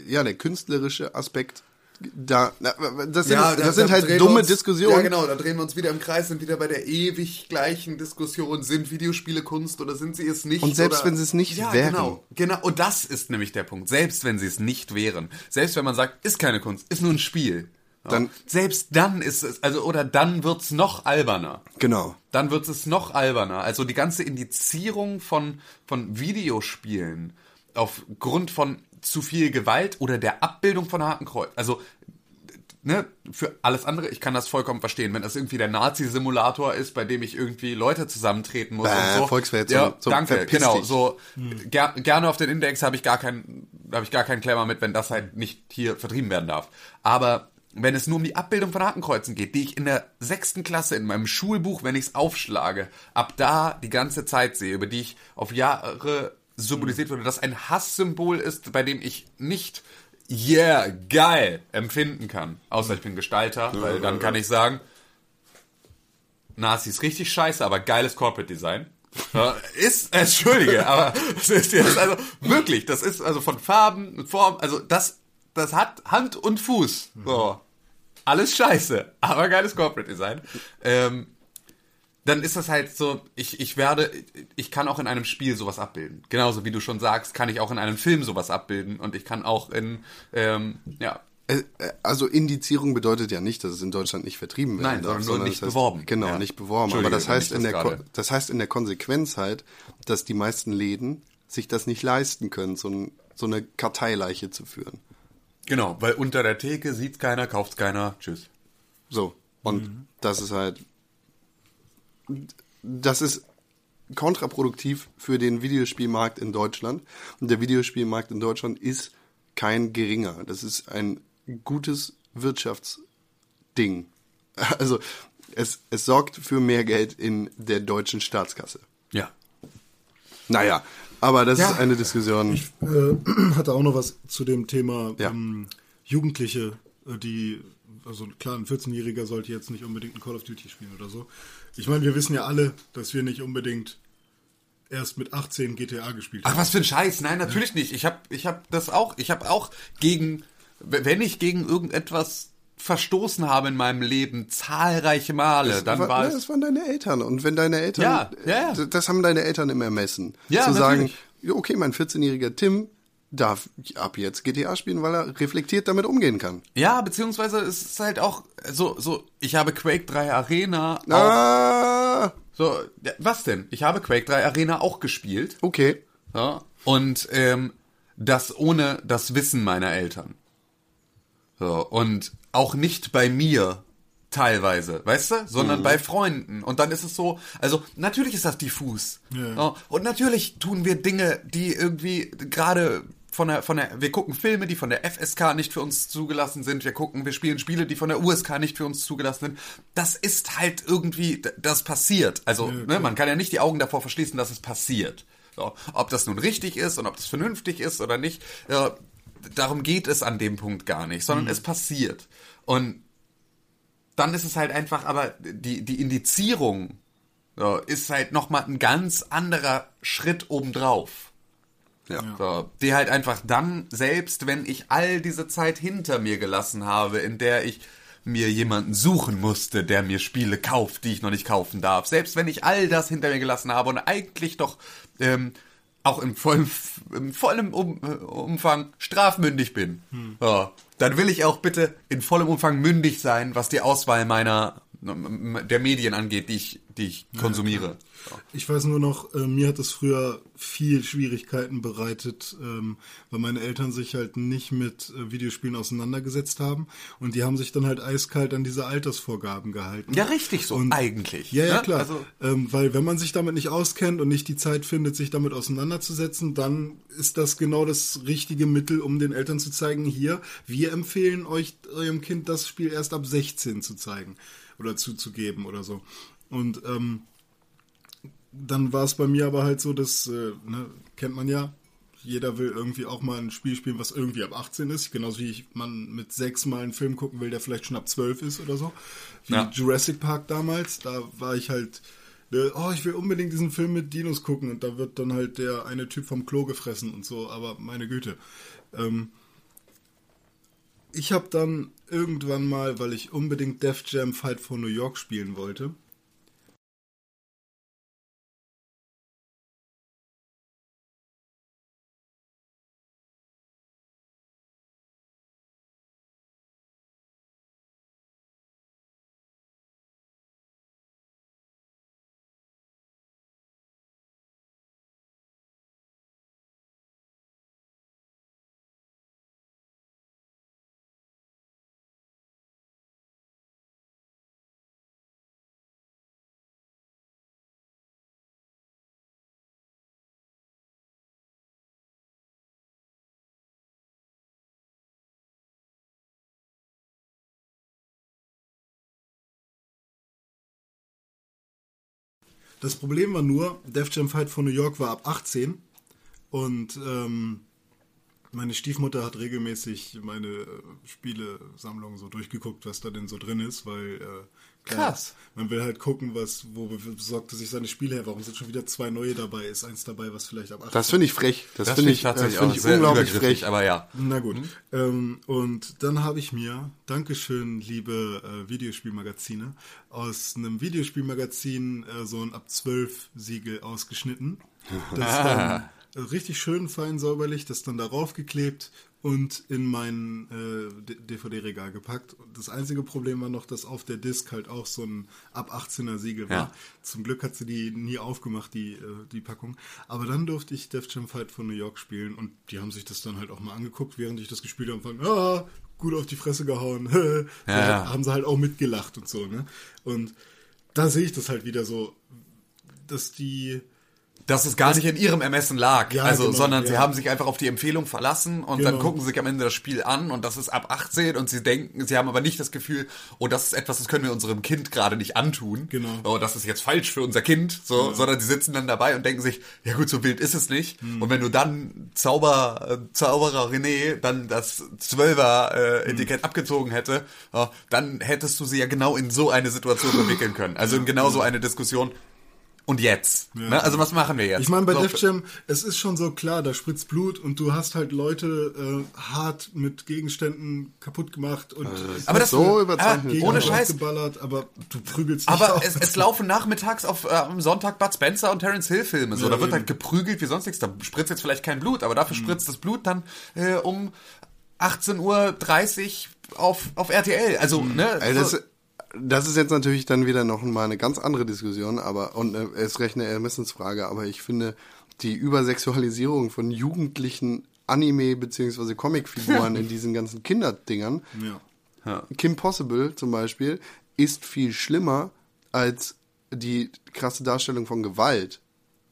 ja, der künstlerische Aspekt da, das sind, da- das da sind halt drehen wir dumme uns, Diskussionen. Ja, genau, da drehen wir uns wieder im Kreis, sind wieder bei der ewig gleichen Diskussion. Sind Videospiele Kunst oder sind sie es nicht? Und selbst oder? wenn sie es nicht ja, wären. Genau, genau. Und das ist nämlich der Punkt. Selbst wenn sie es nicht wären. Selbst wenn man sagt, ist keine Kunst, ist nur ein Spiel. Ja. Dann- selbst dann ist es, also, oder dann wird's noch alberner. Genau. dann wird es noch alberner. Also die ganze Indizierung von, von Videospielen aufgrund von zu viel Gewalt oder der Abbildung von Hakenkreuz. Also ne, für alles andere, ich kann das vollkommen verstehen. Wenn das irgendwie der Nazi-Simulator ist, bei dem ich irgendwie Leute zusammentreten muss Bäh, und so. Volksverhetzung. Ja, So, danke, verpiss genau. dich. So ger gerne auf den Index habe ich gar keinen, habe ich gar keinen Klemmer mit, wenn das halt nicht hier vertrieben werden darf. Aber wenn es nur um die Abbildung von Hakenkreuzen geht, die ich in der sechsten Klasse in meinem Schulbuch, wenn ich es aufschlage, ab da die ganze Zeit sehe, über die ich auf Jahre symbolisiert wurde, dass ein Hasssymbol ist, bei dem ich nicht yeah, geil empfinden kann. Außer ich bin Gestalter, weil dann kann ich sagen, Nazis richtig scheiße, aber geiles Corporate Design. Ist, entschuldige, aber das ist jetzt also wirklich, das ist also von Farben, Form, also das, das hat Hand und Fuß. So. Alles scheiße, aber geiles Corporate Design. Ähm, dann ist das halt so, ich, ich werde, ich kann auch in einem Spiel sowas abbilden. Genauso wie du schon sagst, kann ich auch in einem Film sowas abbilden und ich kann auch in, ähm, ja, Äh, äh, Also Indizierung bedeutet ja nicht, dass es in Deutschland nicht vertrieben werden Nein, darf, sondern nur nicht das heißt, beworben. Genau, Ja. nicht beworben. Aber das heißt ich in das der gerade- das heißt in der Konsequenz halt, dass die meisten Läden sich das nicht leisten können, so, ein, so eine Karteileiche zu führen. genau, weil unter der Theke sieht's keiner, kauft's keiner, tschüss. So. Und das ist halt. Das ist kontraproduktiv für den Videospielmarkt in Deutschland. Und der Videospielmarkt in Deutschland ist kein geringer. Das ist ein gutes Wirtschaftsding. Also es, es sorgt für mehr Geld in der deutschen Staatskasse. Ja. Naja, aber das Ja. ist eine Diskussion. äh, hatte auch noch was zu dem Thema Ja. ähm, Jugendliche, äh, die, also klar, ein 14-Jähriger sollte jetzt nicht unbedingt ein Call of Duty spielen oder so. Ich meine, wir wissen ja alle, dass wir nicht unbedingt erst mit 18 GTA gespielt Ach, haben. was für ein Scheiß. Nein, natürlich nicht. Ich habe ich hab das auch. Ich habe auch gegen, wenn ich gegen irgendetwas verstoßen habe in meinem Leben, zahlreiche Male, dann war, war ja, es... das waren deine Eltern. Und wenn deine Eltern, Ja, ja, ja. das haben deine Eltern im Ermessen. Ja, Zu sagen, natürlich. ja, okay, mein 14-jähriger Tim darf ab jetzt GTA spielen, weil er reflektiert damit umgehen kann. Ja, beziehungsweise es ist halt auch so, so, ich habe Quake 3 Arena auch, Ah, so, was denn? Ich habe Quake 3 Arena auch gespielt. okay. Ja, und ähm, das ohne das Wissen meiner Eltern. So, und auch nicht bei mir teilweise, weißt du, sondern bei Freunden. Und dann ist es so, also natürlich ist das diffus. Ja, und natürlich tun wir Dinge, die irgendwie gerade von der, von der, wir gucken Filme, die von der FSK nicht für uns zugelassen sind. Wir gucken, wir spielen Spiele, die von der USK nicht für uns zugelassen sind. Das ist halt irgendwie, das passiert. Also, ne, man kann ja nicht die Augen davor verschließen, dass es passiert. So, ob das nun richtig ist und ob das vernünftig ist oder nicht, ja, darum geht es an dem Punkt gar nicht, sondern es passiert. Und dann ist es halt einfach, aber die, die Indizierung ja, ist halt nochmal ein ganz anderer Schritt obendrauf. Ja. So, die halt einfach dann, selbst wenn ich all diese Zeit hinter mir gelassen habe, in der ich mir jemanden suchen musste, der mir Spiele kauft, die ich noch nicht kaufen darf, selbst wenn ich all das hinter mir gelassen habe und eigentlich doch ähm, auch im vollen, im vollen um, äh, Umfang strafmündig bin, ja, dann will ich auch bitte in vollem Umfang mündig sein, was die Auswahl meiner der Medien angeht, die ich, die ich konsumiere. Ich weiß nur noch, äh, mir hat es früher viel Schwierigkeiten bereitet, ähm, weil meine Eltern sich halt nicht mit äh, Videospielen auseinandergesetzt haben und die haben sich dann halt eiskalt an diese Altersvorgaben gehalten. Ja, richtig so, Und- eigentlich. Ja, ja, ne? klar. Also, ähm, weil wenn man sich damit nicht auskennt und nicht die Zeit findet, sich damit auseinanderzusetzen, dann ist das genau das richtige Mittel, um den Eltern zu zeigen, hier, wir empfehlen euch, eurem Kind das Spiel erst ab 16 zu zeigen oder zuzugeben oder so. Und ähm, dann war es bei mir aber halt so, dass, äh, ne, kennt man ja, jeder will irgendwie auch mal ein Spiel spielen, was irgendwie ab 18 ist. Genauso wie ich, man mit sechs Mal einen Film gucken will, der vielleicht schon ab 12 ist oder so. Wie Ja. Jurassic Park damals. Da war ich halt, äh, oh, ich will unbedingt diesen Film mit Dinos gucken. Und da wird dann halt der eine Typ vom Klo gefressen und so. Aber meine Güte. Ähm, ich habe dann irgendwann mal, weil ich unbedingt Def Jam Fight for New York spielen wollte, Das Problem war nur, Def Jam Fight for New York war ab 18 und ähm, meine Stiefmutter hat regelmäßig meine äh, Spielesammlung so durchgeguckt, was da denn so drin ist, weil äh, Krass. man will halt gucken, was, wo besorgt er sich seine Spiele her, warum sind schon wieder zwei neue dabei, ist eins dabei, was vielleicht ab 18 Das finde ich frech. Das, das finde ich, tatsächlich das finde auch ich sehr unglaublich frech. aber ja. Na gut. Ähm, und dann habe ich mir, Dankeschön, liebe äh, Videospielmagazine, aus einem Videospielmagazin äh, so ein ab 12 Siegel ausgeschnitten. Das dann äh, richtig schön fein säuberlich, das dann darauf geklebt und in mein äh, DVD-Regal gepackt. Das einzige Problem war noch, dass auf der Disc halt auch so ein ab 18er Siegel war. Ja. Zum Glück hat sie die nie aufgemacht, die, äh, die Packung. Aber dann durfte ich Def Jam Fight von New York spielen und die haben sich das dann halt auch mal angeguckt, während ich das gespielt habe und fangen, ah, gut auf die Fresse gehauen. so Ja, ja. Haben sie halt auch mitgelacht und so, ne? Und da sehe ich das halt wieder so, dass die, Dass es gar nicht in ihrem Ermessen lag. Ja, also, genau, sondern sie ja. haben sich einfach auf die Empfehlung verlassen und dann Genau. gucken sie sich am Ende das Spiel an und das ist ab 18 und sie denken, sie haben aber nicht das Gefühl, oh, das ist etwas, das können wir unserem Kind gerade nicht antun. Genau. Oh, das ist jetzt falsch für unser Kind, so, sondern sie sitzen dann dabei und denken sich, ja gut, so wild ist es nicht. Hm. Und wenn du dann Zauber, äh, Zauberer René dann das Zwölfer äh. Etikett abgezogen hätte, ja, dann hättest du sie ja genau in so eine Situation verwickeln können. Also in genau so eine Diskussion. Und jetzt? Ne? Also was machen wir jetzt? Ich meine, bei So, Def Jam, es ist schon so klar, da spritzt Blut und du hast halt Leute äh, hart mit Gegenständen kaputt gemacht und aber das so überzeichnet. gegen ohne Scheiß. geballert, aber du prügelst nicht Aber es, es laufen nachmittags auf äh, am Sonntag Bud Spencer und Terence Hill Filme. So, Ja, da wird eben. halt geprügelt wie sonst nichts. Da spritzt jetzt vielleicht kein Blut, aber dafür spritzt das Blut dann äh, um 18.30 Uhr auf, auf RTL. Also, ne? Also so, das, das ist jetzt natürlich dann wieder noch mal eine ganz andere Diskussion, aber und äh, es recht eine Ermessensfrage, aber ich finde die Übersexualisierung von jugendlichen Anime beziehungsweise Comicfiguren in diesen ganzen Kinderdingern, ja. Kim Possible zum Beispiel, ist viel schlimmer als die krasse Darstellung von Gewalt,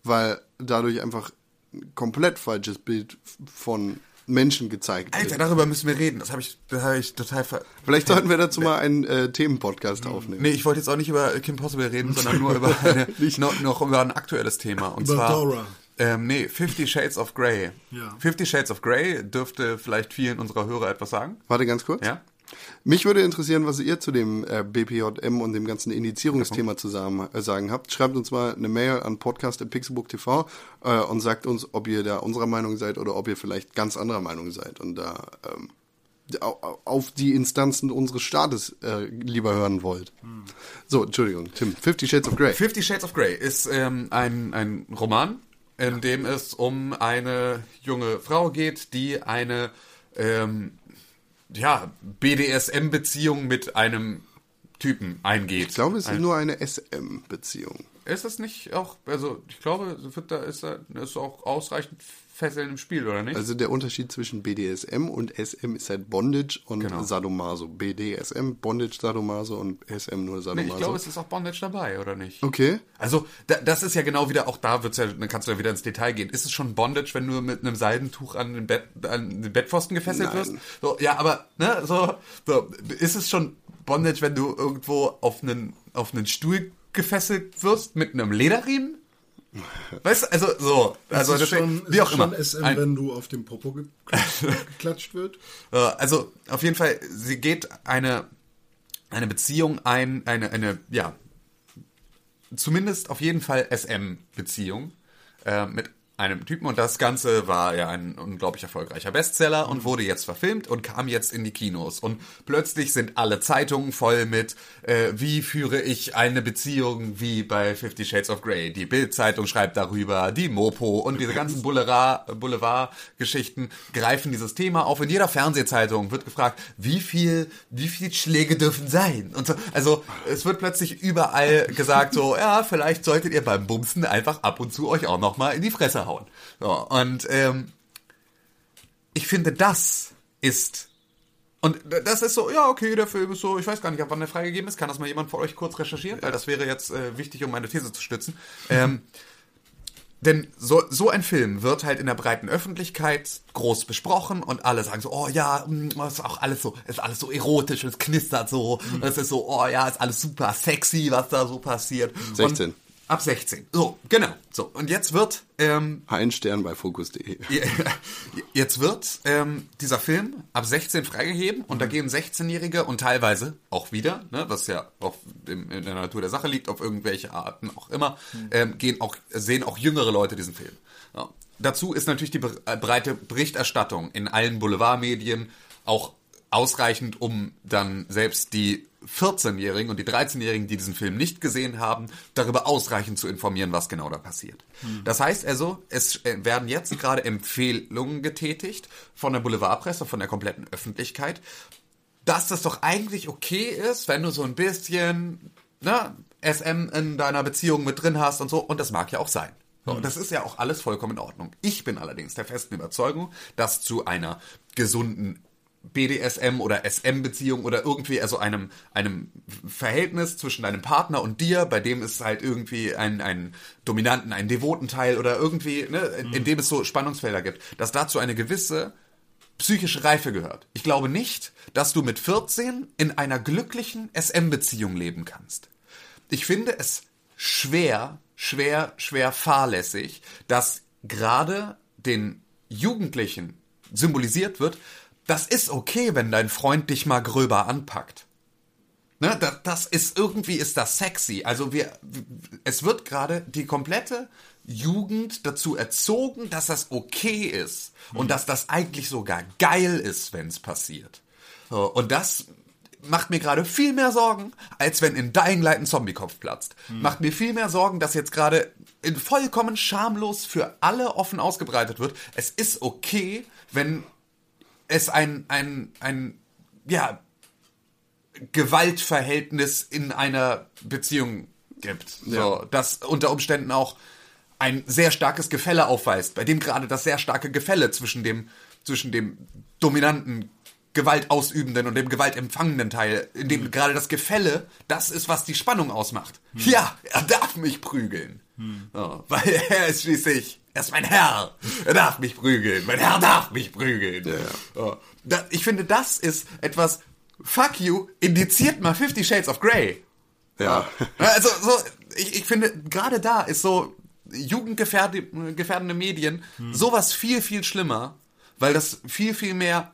weil dadurch einfach ein komplett falsches Bild von Menschen gezeigt wird. Alter, darüber müssen wir reden. Das habe ich, das hab ich total ver Vielleicht sollten wir dazu mal einen äh, Themenpodcast aufnehmen. Nee, ich wollte jetzt auch nicht über Kim Possible reden, sondern nur über eine, noch, noch über ein aktuelles Thema. Und Über zwar, Dora. Ähm, nee, Fifty Shades of Grey. Ja. Fifty Shades of Grey dürfte vielleicht vielen unserer Hörer etwas sagen. Warte ganz kurz. Ja? Mich würde interessieren, was ihr zu dem äh, BPJM und dem ganzen Indizierungsthema zusammen äh, sagen habt. Schreibt uns mal eine Mail an podcast.pixelbook.tv äh, und sagt uns, ob ihr da unserer Meinung seid oder ob ihr vielleicht ganz anderer Meinung seid und da ähm, au- auf die Instanzen unseres Staates äh, lieber hören wollt. So, Entschuldigung, Tim. Fifty Shades of Grey. Fifty Shades of Grey ist ähm, ein, ein Roman, in dem es um eine junge Frau geht, die eine ähm, ja, BDSM-Beziehung mit einem Typen eingeht. Ich glaube, es ist nur eine SM-Beziehung. Ist es nicht auch, also ich glaube, da ist, da ist auch ausreichend Fesseln im Spiel, oder nicht? Also der Unterschied zwischen BDSM und SM ist halt Bondage und Genau. Sadomaso. BDSM, Bondage, Sadomaso und SM nur nee, Sadomaso. ich glaube, es ist auch Bondage dabei, oder nicht? okay. Also, da, das ist ja genau wieder, auch da wird's ja, dann kannst du ja wieder ins Detail gehen. Ist es schon Bondage, wenn du mit einem Seidentuch an den, Bett, an den Bettpfosten gefesselt Nein. wirst? So, ja, aber, ne, so, so, ist es schon Bondage, wenn du irgendwo auf einen, auf einen Stuhl gefesselt wirst mit einem Lederriemen? Weißt du, also, so, also, ist deswegen, schon, wie auch immer. SM, Ein- wenn du auf dem Popo geklatscht, geklatscht wird. Äh, Also auf jeden Fall, sie geht eine, eine Beziehung ein, eine, eine, ja, zumindest auf jeden Fall SM-Beziehung äh, mit einem Typen und das Ganze war ja ein unglaublich erfolgreicher Bestseller und wurde jetzt verfilmt und kam jetzt in die Kinos und plötzlich sind alle Zeitungen voll mit äh, wie führe ich eine Beziehung wie bei Fifty Shades of Grey. Die Bild-Zeitung schreibt darüber, die Mopo und diese ganzen Boulevard- Boulevard-Geschichten greifen dieses Thema auf. In jeder Fernsehzeitung wird gefragt, wie viel, wie viel Schläge dürfen sein und so. Also es wird plötzlich überall gesagt so, ja, vielleicht solltet ihr beim Bumsen einfach ab und zu euch auch noch mal in die Fresse hauen. So, und ähm, ich finde, das ist und das ist so, ja, okay, der Film ist so, ich weiß gar nicht, ab wann der freigegeben ist. Kann das mal jemand von euch kurz recherchieren? Weil das wäre jetzt äh, wichtig, um meine These zu stützen. Ähm, denn so, so ein Film wird halt in der breiten Öffentlichkeit groß besprochen und alle sagen so, oh ja, mm, ist auch alles so, ist alles so erotisch, es knistert so, und es ist so, oh ja, ist alles super sexy, was da so passiert. 16. Und ab 16. So, genau. So, und jetzt wird ähm, Ein Stern bei Focus.de. Jetzt wird ähm, dieser Film ab 16 freigegeben und da gehen 16-Jährige und teilweise auch wieder, ne, was ja auf dem, in der Natur der Sache liegt, auf irgendwelche Arten auch immer, ähm, gehen auch, sehen auch jüngere Leute diesen Film. Ja. Dazu ist natürlich die äh, breite Berichterstattung in allen Boulevardmedien auch ausreichend, um dann selbst die 14-Jährigen und die 13-Jährigen, die diesen Film nicht gesehen haben, darüber ausreichend zu informieren, was genau da passiert. Das heißt also, es äh, werden jetzt gerade Empfehlungen getätigt von der Boulevardpresse, von der kompletten Öffentlichkeit, dass das doch eigentlich okay ist, wenn du so ein bisschen ne, SM in deiner Beziehung mit drin hast und so. Und das mag ja auch sein. So, und das ist ja auch alles vollkommen in Ordnung. Ich bin allerdings der festen Überzeugung, dass zu einer gesunden BDSM oder SM-Beziehung oder irgendwie, also einem, einem Verhältnis zwischen deinem Partner und dir, bei dem es halt irgendwie einen, einen dominanten, einen devoten Teil oder irgendwie, ne, in, in dem es so Spannungsfelder gibt, dass dazu eine gewisse psychische Reife gehört. Ich glaube nicht, dass du mit 14 in einer glücklichen SM-Beziehung leben kannst. Ich finde es schwer, schwer, schwer fahrlässig, dass gerade den Jugendlichen symbolisiert wird, das ist okay, wenn dein Freund dich mal gröber anpackt. Ne, das, das ist irgendwie ist das sexy. Also wir, es wird gerade die komplette Jugend dazu erzogen, dass das okay ist und dass das eigentlich sogar geil ist, wenn es passiert. Und das macht mir gerade viel mehr Sorgen, als wenn in Dying Light ein Zombiekopf platzt. Macht mir viel mehr Sorgen, dass jetzt gerade vollkommen schamlos für alle offen ausgebreitet wird. Es ist okay, wenn es ein, ein, ein, ja, Gewaltverhältnis in einer Beziehung gibt. So, das unter Umständen auch ein sehr starkes Gefälle aufweist, bei dem gerade das sehr starke Gefälle zwischen dem, zwischen dem dominanten, gewaltausübenden und dem gewaltempfangenden Teil, in dem gerade das Gefälle, das ist, was die Spannung ausmacht. Ja, er darf mich prügeln. So, weil er ist schließlich, er ist mein Herr. Er darf mich prügeln. Mein Herr darf mich prügeln. So, da, ich finde, das ist etwas, fuck you, indiziert mal Fifty Shades of Grey. Ja. Also, so, ich, ich finde, gerade da ist so jugendgefährdende Medien sowas viel, viel schlimmer, weil das viel, viel mehr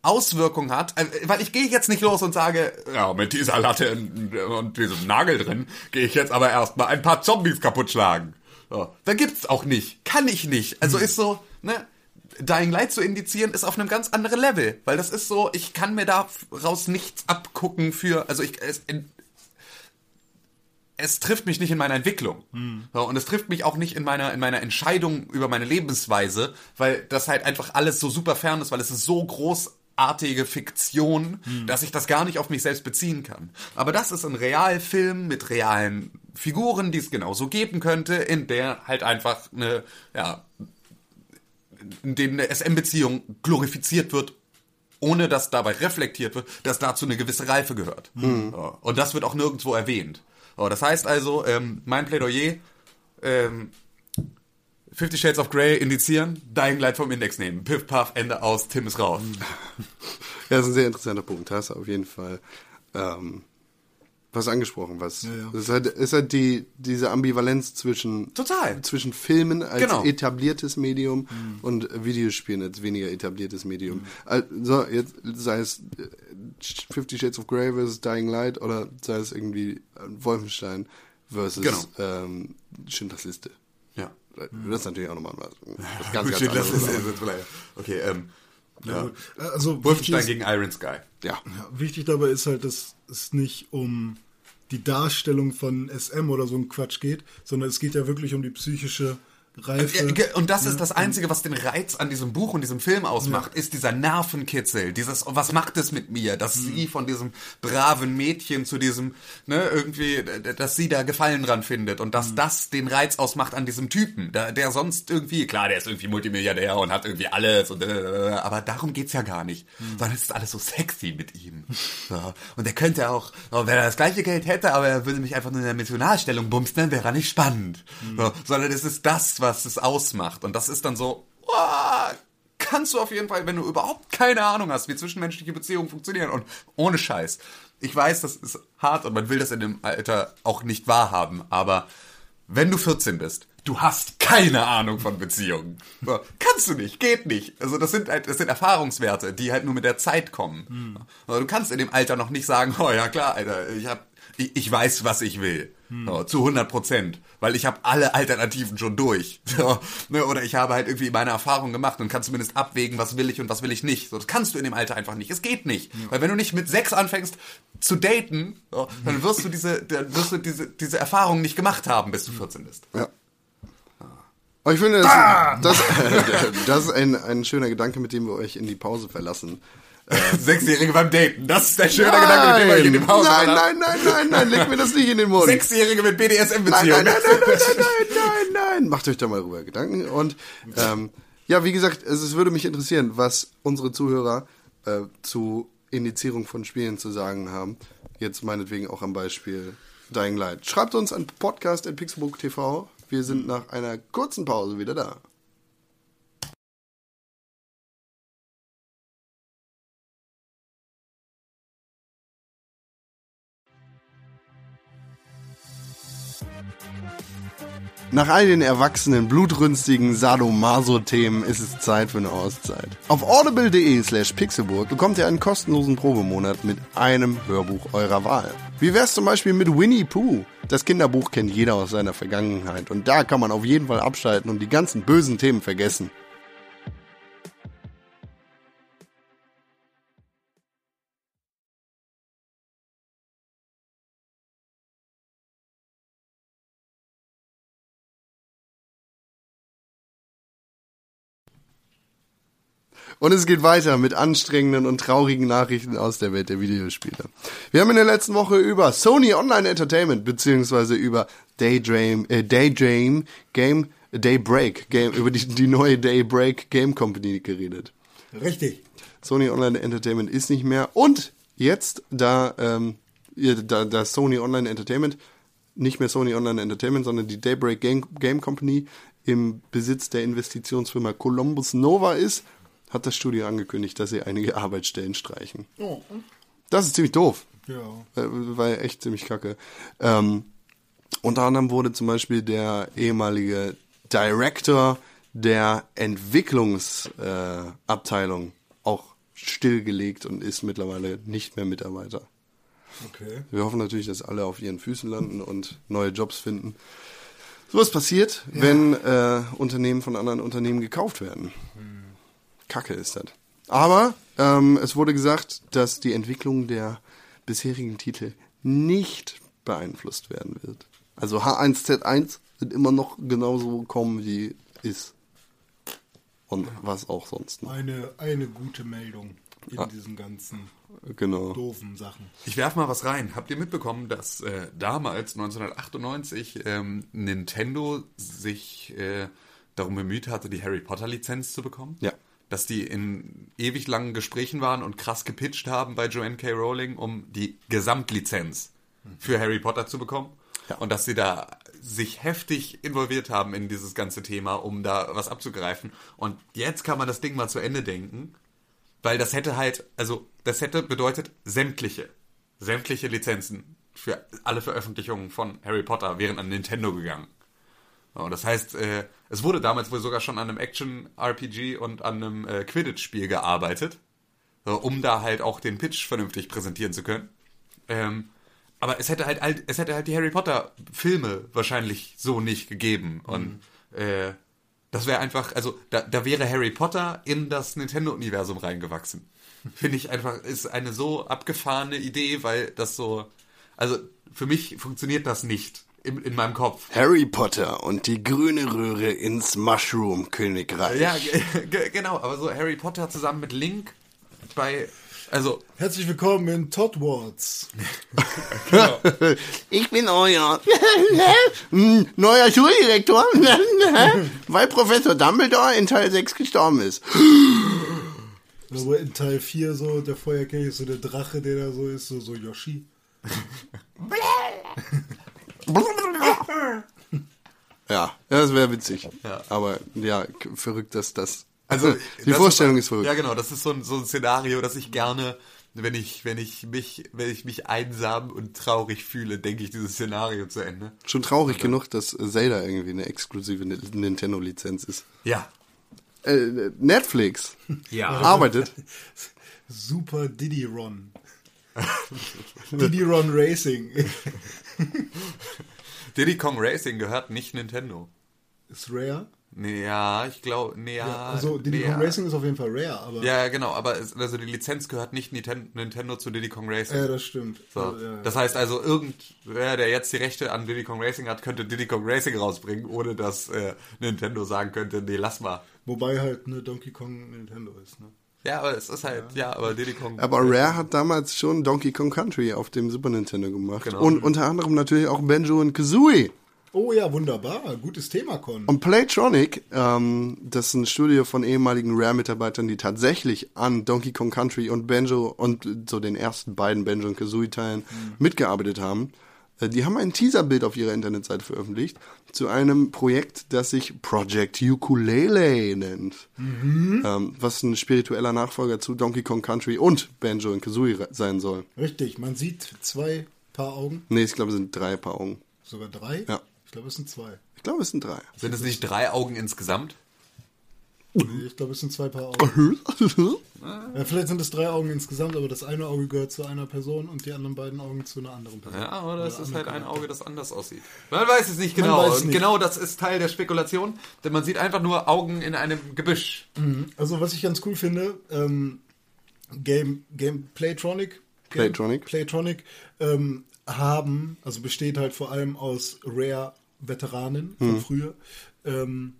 Auswirkungen hat, äh, weil ich gehe jetzt nicht los und sage, ja, mit dieser Latte und, und diesem Nagel drin, gehe ich jetzt aber erstmal ein paar Zombies kaputt schlagen. So. Da gibt's auch nicht. Kann ich nicht. Also ist so, ne, Dying Light zu indizieren ist auf einem ganz anderen Level, weil das ist so, ich kann mir daraus nichts abgucken für, also ich, es, es trifft mich nicht in meiner Entwicklung. So, und es trifft mich auch nicht in meiner, in meiner Entscheidung über meine Lebensweise, weil das halt einfach alles so super fern ist, weil es ist so großartige Fiktion, dass ich das gar nicht auf mich selbst beziehen kann. Aber das ist ein Realfilm mit realen Figuren, die es genauso geben könnte, in der halt einfach eine, ja, in denen eine SM-Beziehung glorifiziert wird, ohne dass dabei reflektiert wird, dass dazu eine gewisse Reife gehört. So. Und das wird auch nirgendwo erwähnt. Das heißt also, ähm, mein Plädoyer, ähm, Fifty Shades of Grey indizieren, Dying Light vom Index nehmen. Piff, Puff, Ende aus, Tim ist raus. Ja, das ist ein sehr interessanter Punkt. Hast auf jeden Fall ähm, was angesprochen, was ja. Es ist halt, ist halt die diese Ambivalenz zwischen Total. zwischen Filmen als Genau. etabliertes Medium und Videospielen als weniger etabliertes Medium. Also jetzt sei es äh, Fifty Shades of Grey versus Dying Light oder sei es irgendwie äh, Wolfenstein versus Genau. ähm, Schindlers Liste. Ja. Das ist natürlich auch nochmal was, was ganz, ganz das ist, anderes. okay, ähm, ja. gut. Also Wolfenstein gegen Iron Sky. Ja. ja, wichtig dabei ist halt, dass es nicht um die Darstellung von SM oder so ein Quatsch geht, sondern es geht ja wirklich um die psychische Reife. Ja, ge- und das ist das Einzige, was den Reiz an diesem Buch und diesem Film ausmacht, ist dieser Nervenkitzel, dieses, oh, was macht es mit mir, dass sie von diesem braven Mädchen zu diesem, ne, irgendwie, äh, dass sie da Gefallen dran findet und dass das den Reiz ausmacht an diesem Typen, der, der sonst irgendwie, klar, der ist irgendwie Multimilliardär und hat irgendwie alles und, äh, aber darum geht's ja gar nicht, sondern es ist alles so sexy mit ihm. So. Und er könnte auch, wenn er das gleiche Geld hätte, aber er würde mich einfach nur in der Missionarstellung bumsen, dann wäre er nicht spannend. So, sondern es ist das, was es ausmacht. Und das ist dann so, oh, kannst du auf jeden Fall, wenn du überhaupt keine Ahnung hast, wie zwischenmenschliche Beziehungen funktionieren und ohne Scheiß. Ich weiß, das ist hart und man will das in dem Alter auch nicht wahrhaben, aber wenn du 14 bist, du hast keine Ahnung von Beziehungen. So, kannst du nicht, geht nicht. Also das sind halt, das sind Erfahrungswerte, die halt nur mit der Zeit kommen. Also Du kannst in dem Alter noch nicht sagen, oh ja klar, Alter, ich hab, ich, ich weiß, was ich will. So, zu 100 Prozent. Weil ich habe alle Alternativen schon durch. So, ne, oder ich habe halt irgendwie meine Erfahrung gemacht und kann zumindest abwägen, was will ich und was will ich nicht. So, das kannst du in dem Alter einfach nicht. Es geht nicht. Weil wenn du nicht mit sechs anfängst zu daten, so, dann wirst du diese, dann wirst du diese, diese Erfahrung nicht gemacht haben, bis du 14 bist. Ja. Aber ich finde, das, das, das ist ein, ein schöner Gedanke, mit dem wir euch in die Pause verlassen. Sechsjährige beim Daten. Das ist der schöne Gedanke, mit dem wir in die Pause nein, nein, nein, nein, nein, leg mir das nicht in den Mund. Sechsjährige mit Nein, BDSM-Beziehungen. nein, nein, nein, nein, nein, nein, nein, nein. Macht euch da mal rüber Gedanken. Und ähm, ja, wie gesagt, es, es würde mich interessieren, was unsere Zuhörer äh, zu Indizierung von Spielen zu sagen haben. Jetzt meinetwegen auch am Beispiel Dying Light. Schreibt uns an podcast.pixelbook.tv. Wir sind nach einer kurzen Pause wieder da. Nach all den erwachsenen, blutrünstigen Sadomaso-Themen ist es Zeit für eine Auszeit. Auf audible.de slash pixelburg bekommt ihr einen kostenlosen Probemonat mit einem Hörbuch eurer Wahl. Wie wär's zum Beispiel mit Winnie Pooh? Das Kinderbuch kennt jeder aus seiner Vergangenheit und da kann man auf jeden Fall abschalten und die ganzen bösen Themen vergessen. Und es geht weiter mit anstrengenden und traurigen Nachrichten aus der Welt der Videospiele. Wir haben in der letzten Woche über Sony Online Entertainment beziehungsweise über Daydream, äh, Daydream Game, Daybreak Game, über die, die neue Daybreak Game Company geredet. Richtig. Sony Online Entertainment ist nicht mehr. Und jetzt, da, ähm, da, da Sony Online Entertainment, nicht mehr Sony Online Entertainment, sondern die Daybreak Game, Game Company im Besitz der Investitionsfirma Columbus Nova ist, hat das Studio angekündigt, dass sie einige Arbeitsstellen streichen. Das ist ziemlich doof. Ja. Äh, War ja echt ziemlich kacke. Ähm, unter anderem wurde zum Beispiel der ehemalige Director der Entwicklungsabteilung äh, auch stillgelegt und ist mittlerweile nicht mehr Mitarbeiter. Okay. Wir hoffen natürlich, dass alle auf ihren Füßen landen und neue Jobs finden. Sowas passiert, wenn äh, Unternehmen von anderen Unternehmen gekauft werden. Kacke ist das. Aber ähm, es wurde gesagt, dass die Entwicklung der bisherigen Titel nicht beeinflusst werden wird. Also H1Z1 wird immer noch genauso kommen, wie ist. Und was auch sonst noch. Eine, eine gute Meldung in Ah. diesen ganzen Genau. doofen Sachen. Ich werf mal was rein. Habt ihr mitbekommen, dass äh, damals, 1998, ähm, Nintendo sich äh, darum bemüht hatte, die Harry Potter-Lizenz zu bekommen? Ja. Dass die in ewig langen Gesprächen waren und krass gepitcht haben bei Joanne K. Rowling, um die Gesamtlizenz für Harry Potter zu bekommen. Ja. Und dass sie da sich heftig involviert haben in dieses ganze Thema, um da was abzugreifen. Und jetzt kann man das Ding mal zu Ende denken. Weil das hätte halt, also das hätte bedeutet sämtliche, sämtliche Lizenzen für alle Veröffentlichungen von Harry Potter wären an Nintendo gegangen. Und das heißt, äh, es wurde damals wohl sogar schon an einem Action-RPG und an einem äh, Quidditch-Spiel gearbeitet, so, um da halt auch den Pitch vernünftig präsentieren zu können. Ähm, aber es hätte halt, halt, es hätte halt die Harry Potter-Filme wahrscheinlich so nicht gegeben. Und äh, das wäre einfach, also da, da wäre Harry Potter in das Nintendo-Universum reingewachsen. Finde ich einfach, ist eine so abgefahrene Idee, weil das so, also für mich funktioniert das nicht in, in meinem Kopf. Harry Potter und die grüne Röhre ins Mushroom-Königreich. Ja, ge- ge- genau, aber so Harry Potter zusammen mit Link bei, also, Herzlich willkommen in Todd Wards. Ich bin euer Hm, neuer Schuldirektor, weil Professor Dumbledore in Teil 6 gestorben ist. Aber in Teil 4 so, der Feuerkelch ist so der Drache, der da so ist, so, so Yoshi. Ja, das wäre witzig. Ja. Aber ja, verrückt, dass das. also die das Vorstellung ist, ist verrückt. Ja, genau, das ist so ein, so ein Szenario, das ich gerne, wenn ich, wenn ich mich, wenn ich mich einsam und traurig fühle, denke ich dieses Szenario zu Ende. Schon traurig genug, dass Zelda irgendwie eine exklusive Ni- Nintendo-Lizenz ist. Ja. Äh, Netflix Ja. arbeitet. Super Diddy Ron. Diddy Ron Racing. Diddy Kong Racing gehört nicht Nintendo. ist rare. Nee, ja, ich glaube, nee, ja. Also Diddy nee, Kong ja. Racing ist auf jeden Fall rare, aber Ja, genau, aber es, also die Lizenz gehört nicht Nintendo zu Diddy Kong Racing. ja, das stimmt. So. Also, ja, Das heißt also, irgendwer, der jetzt die Rechte an Diddy Kong Racing hat, könnte Diddy Kong Racing rausbringen, ohne dass äh, Nintendo sagen könnte, nee, lass mal. Wobei halt ne Donkey Kong Nintendo ist. Ne? Ja, aber es ist halt, ja, aber Diddy Kong. Aber Rare hat damals schon Donkey Kong Country auf dem Super Nintendo gemacht. Genau. Und unter anderem natürlich auch Banjo und Kazooie. Oh ja, wunderbar. Gutes Thema, Con. Und Playtronic, ähm, das ist ein Studio von ehemaligen Rare-Mitarbeitern, die tatsächlich an Donkey Kong Country und Banjo und so den ersten beiden Banjo und Kazooie-Teilen mitgearbeitet haben. Äh, Die haben ein Teaserbild auf ihrer Internetseite veröffentlicht zu einem Projekt, das sich Project Ukulele nennt. Ähm, was ein spiritueller Nachfolger zu Donkey Kong Country und Banjo und Kazooie sein soll. Richtig, man sieht zwei Paar Augen, Nee, ich glaube, es sind drei Paar Augen. sogar drei. Ja. Ich glaube, es sind zwei. Ich glaube, es sind drei. Sind es nicht drei Augen insgesamt? Nee, ich glaube, es sind zwei Paar Augen. Ja, vielleicht sind es drei Augen insgesamt, aber das eine Auge gehört zu einer Person und die anderen beiden Augen zu einer anderen Person. Ja, oder es ist halt ein Auge, das anders aussieht. Man weiß es nicht genau. es Und nicht. genau das ist Teil der Spekulation, denn man sieht einfach nur Augen in einem Gebüsch. Also was ich ganz cool finde, ähm, Game, Game Playtronic, Game, Playtronic. Playtronic ähm, haben, also besteht halt vor allem aus Rare-Veteranen von früher. Ähm,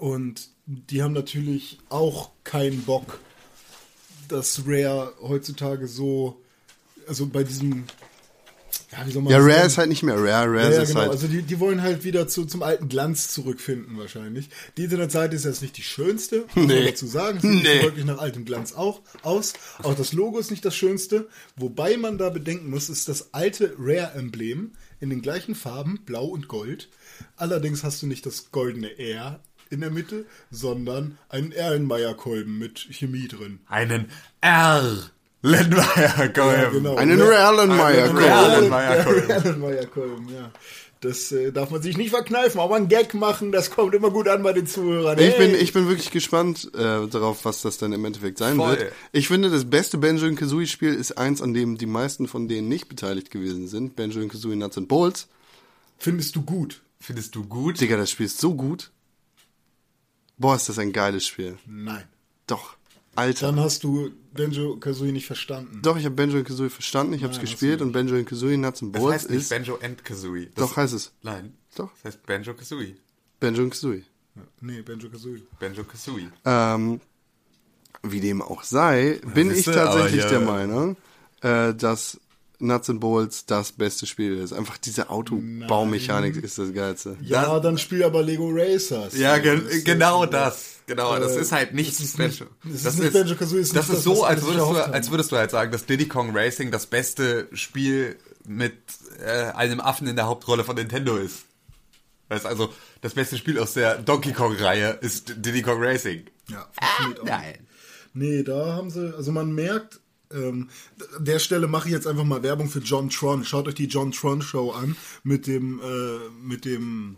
und die haben natürlich auch keinen Bock, dass Rare heutzutage so, also bei diesem, ja, wie soll man Ja, Rare nennen? ist halt nicht mehr Rare. Rare Ja, ja, ist genau. halt. Also die, die wollen halt wieder zu, zum alten Glanz zurückfinden wahrscheinlich. Die Internetseite ist jetzt nicht die schönste, muss man Nee. dazu sagen. Sieht Nee. so wirklich nach altem Glanz auch aus. Auch das Logo ist nicht das schönste. Wobei man da bedenken muss, ist das alte Rare-Emblem in den gleichen Farben, blau und gold. Allerdings hast du nicht das goldene R in der Mitte, sondern einen Erlenmeyer-Kolben mit Chemie drin. Einen R. Lendmeier Ja, genau. Einen. Erlenmeyer-Kolben. Erlenmeyer-Kolben, ja. Das äh, darf man sich nicht verkneifen, aber ein Gag machen, das kommt immer gut an bei den Zuhörern. Ich bin, Hey! ich bin wirklich gespannt äh, darauf, was das dann im Endeffekt sein Voll. wird. Ich finde, das beste Banjo Kazooie Spiel ist eins, an dem die meisten von denen nicht beteiligt gewesen sind. Banjo Kazooie Nuts and Bolts. Findest du gut? Findest du gut? Digga, das Spiel ist so gut. Boah, ist das ein geiles Spiel. Nein. Doch. Alter. Dann hast du Benjo Kazooie nicht verstanden. Doch, ich habe Banjo Kazooie verstanden, ich habe es gespielt und Banjo Kazooie Nuts and Das Bolts heißt nicht ist Banjo and Kazooie. Das- Doch, heißt es. Nein. Doch. Das heißt Banjo Kazooie. Banjo Kazooie. Nee, Benjo Kazooie. Banjo Kazooie. Ähm, wie dem auch sei, bin ich tatsächlich ja. der Meinung, äh, dass Nuts and Bolts das beste Spiel ist. Einfach diese Autobaumechanik ist das Geilste. Ja, dann spiel aber Lego Racers. Ja, So, gen das genau das. Genau, das ist halt nicht das ist Banjo. nicht- das ist nicht Banjo-Kazooie, ist das ist das, so, als würdest, du, als würdest du halt sagen, dass Diddy Kong Racing das beste Spiel mit äh, einem Affen in der Hauptrolle von Nintendo ist. Weißt also, das beste Spiel aus der Donkey Kong-Reihe ist Diddy Kong Racing. Ja, auch. Nein. Nee, da haben sie, also man merkt, ähm, der Stelle mache ich jetzt einfach mal Werbung für John Tron. Schaut euch die John Tron Show an mit dem, äh, mit dem,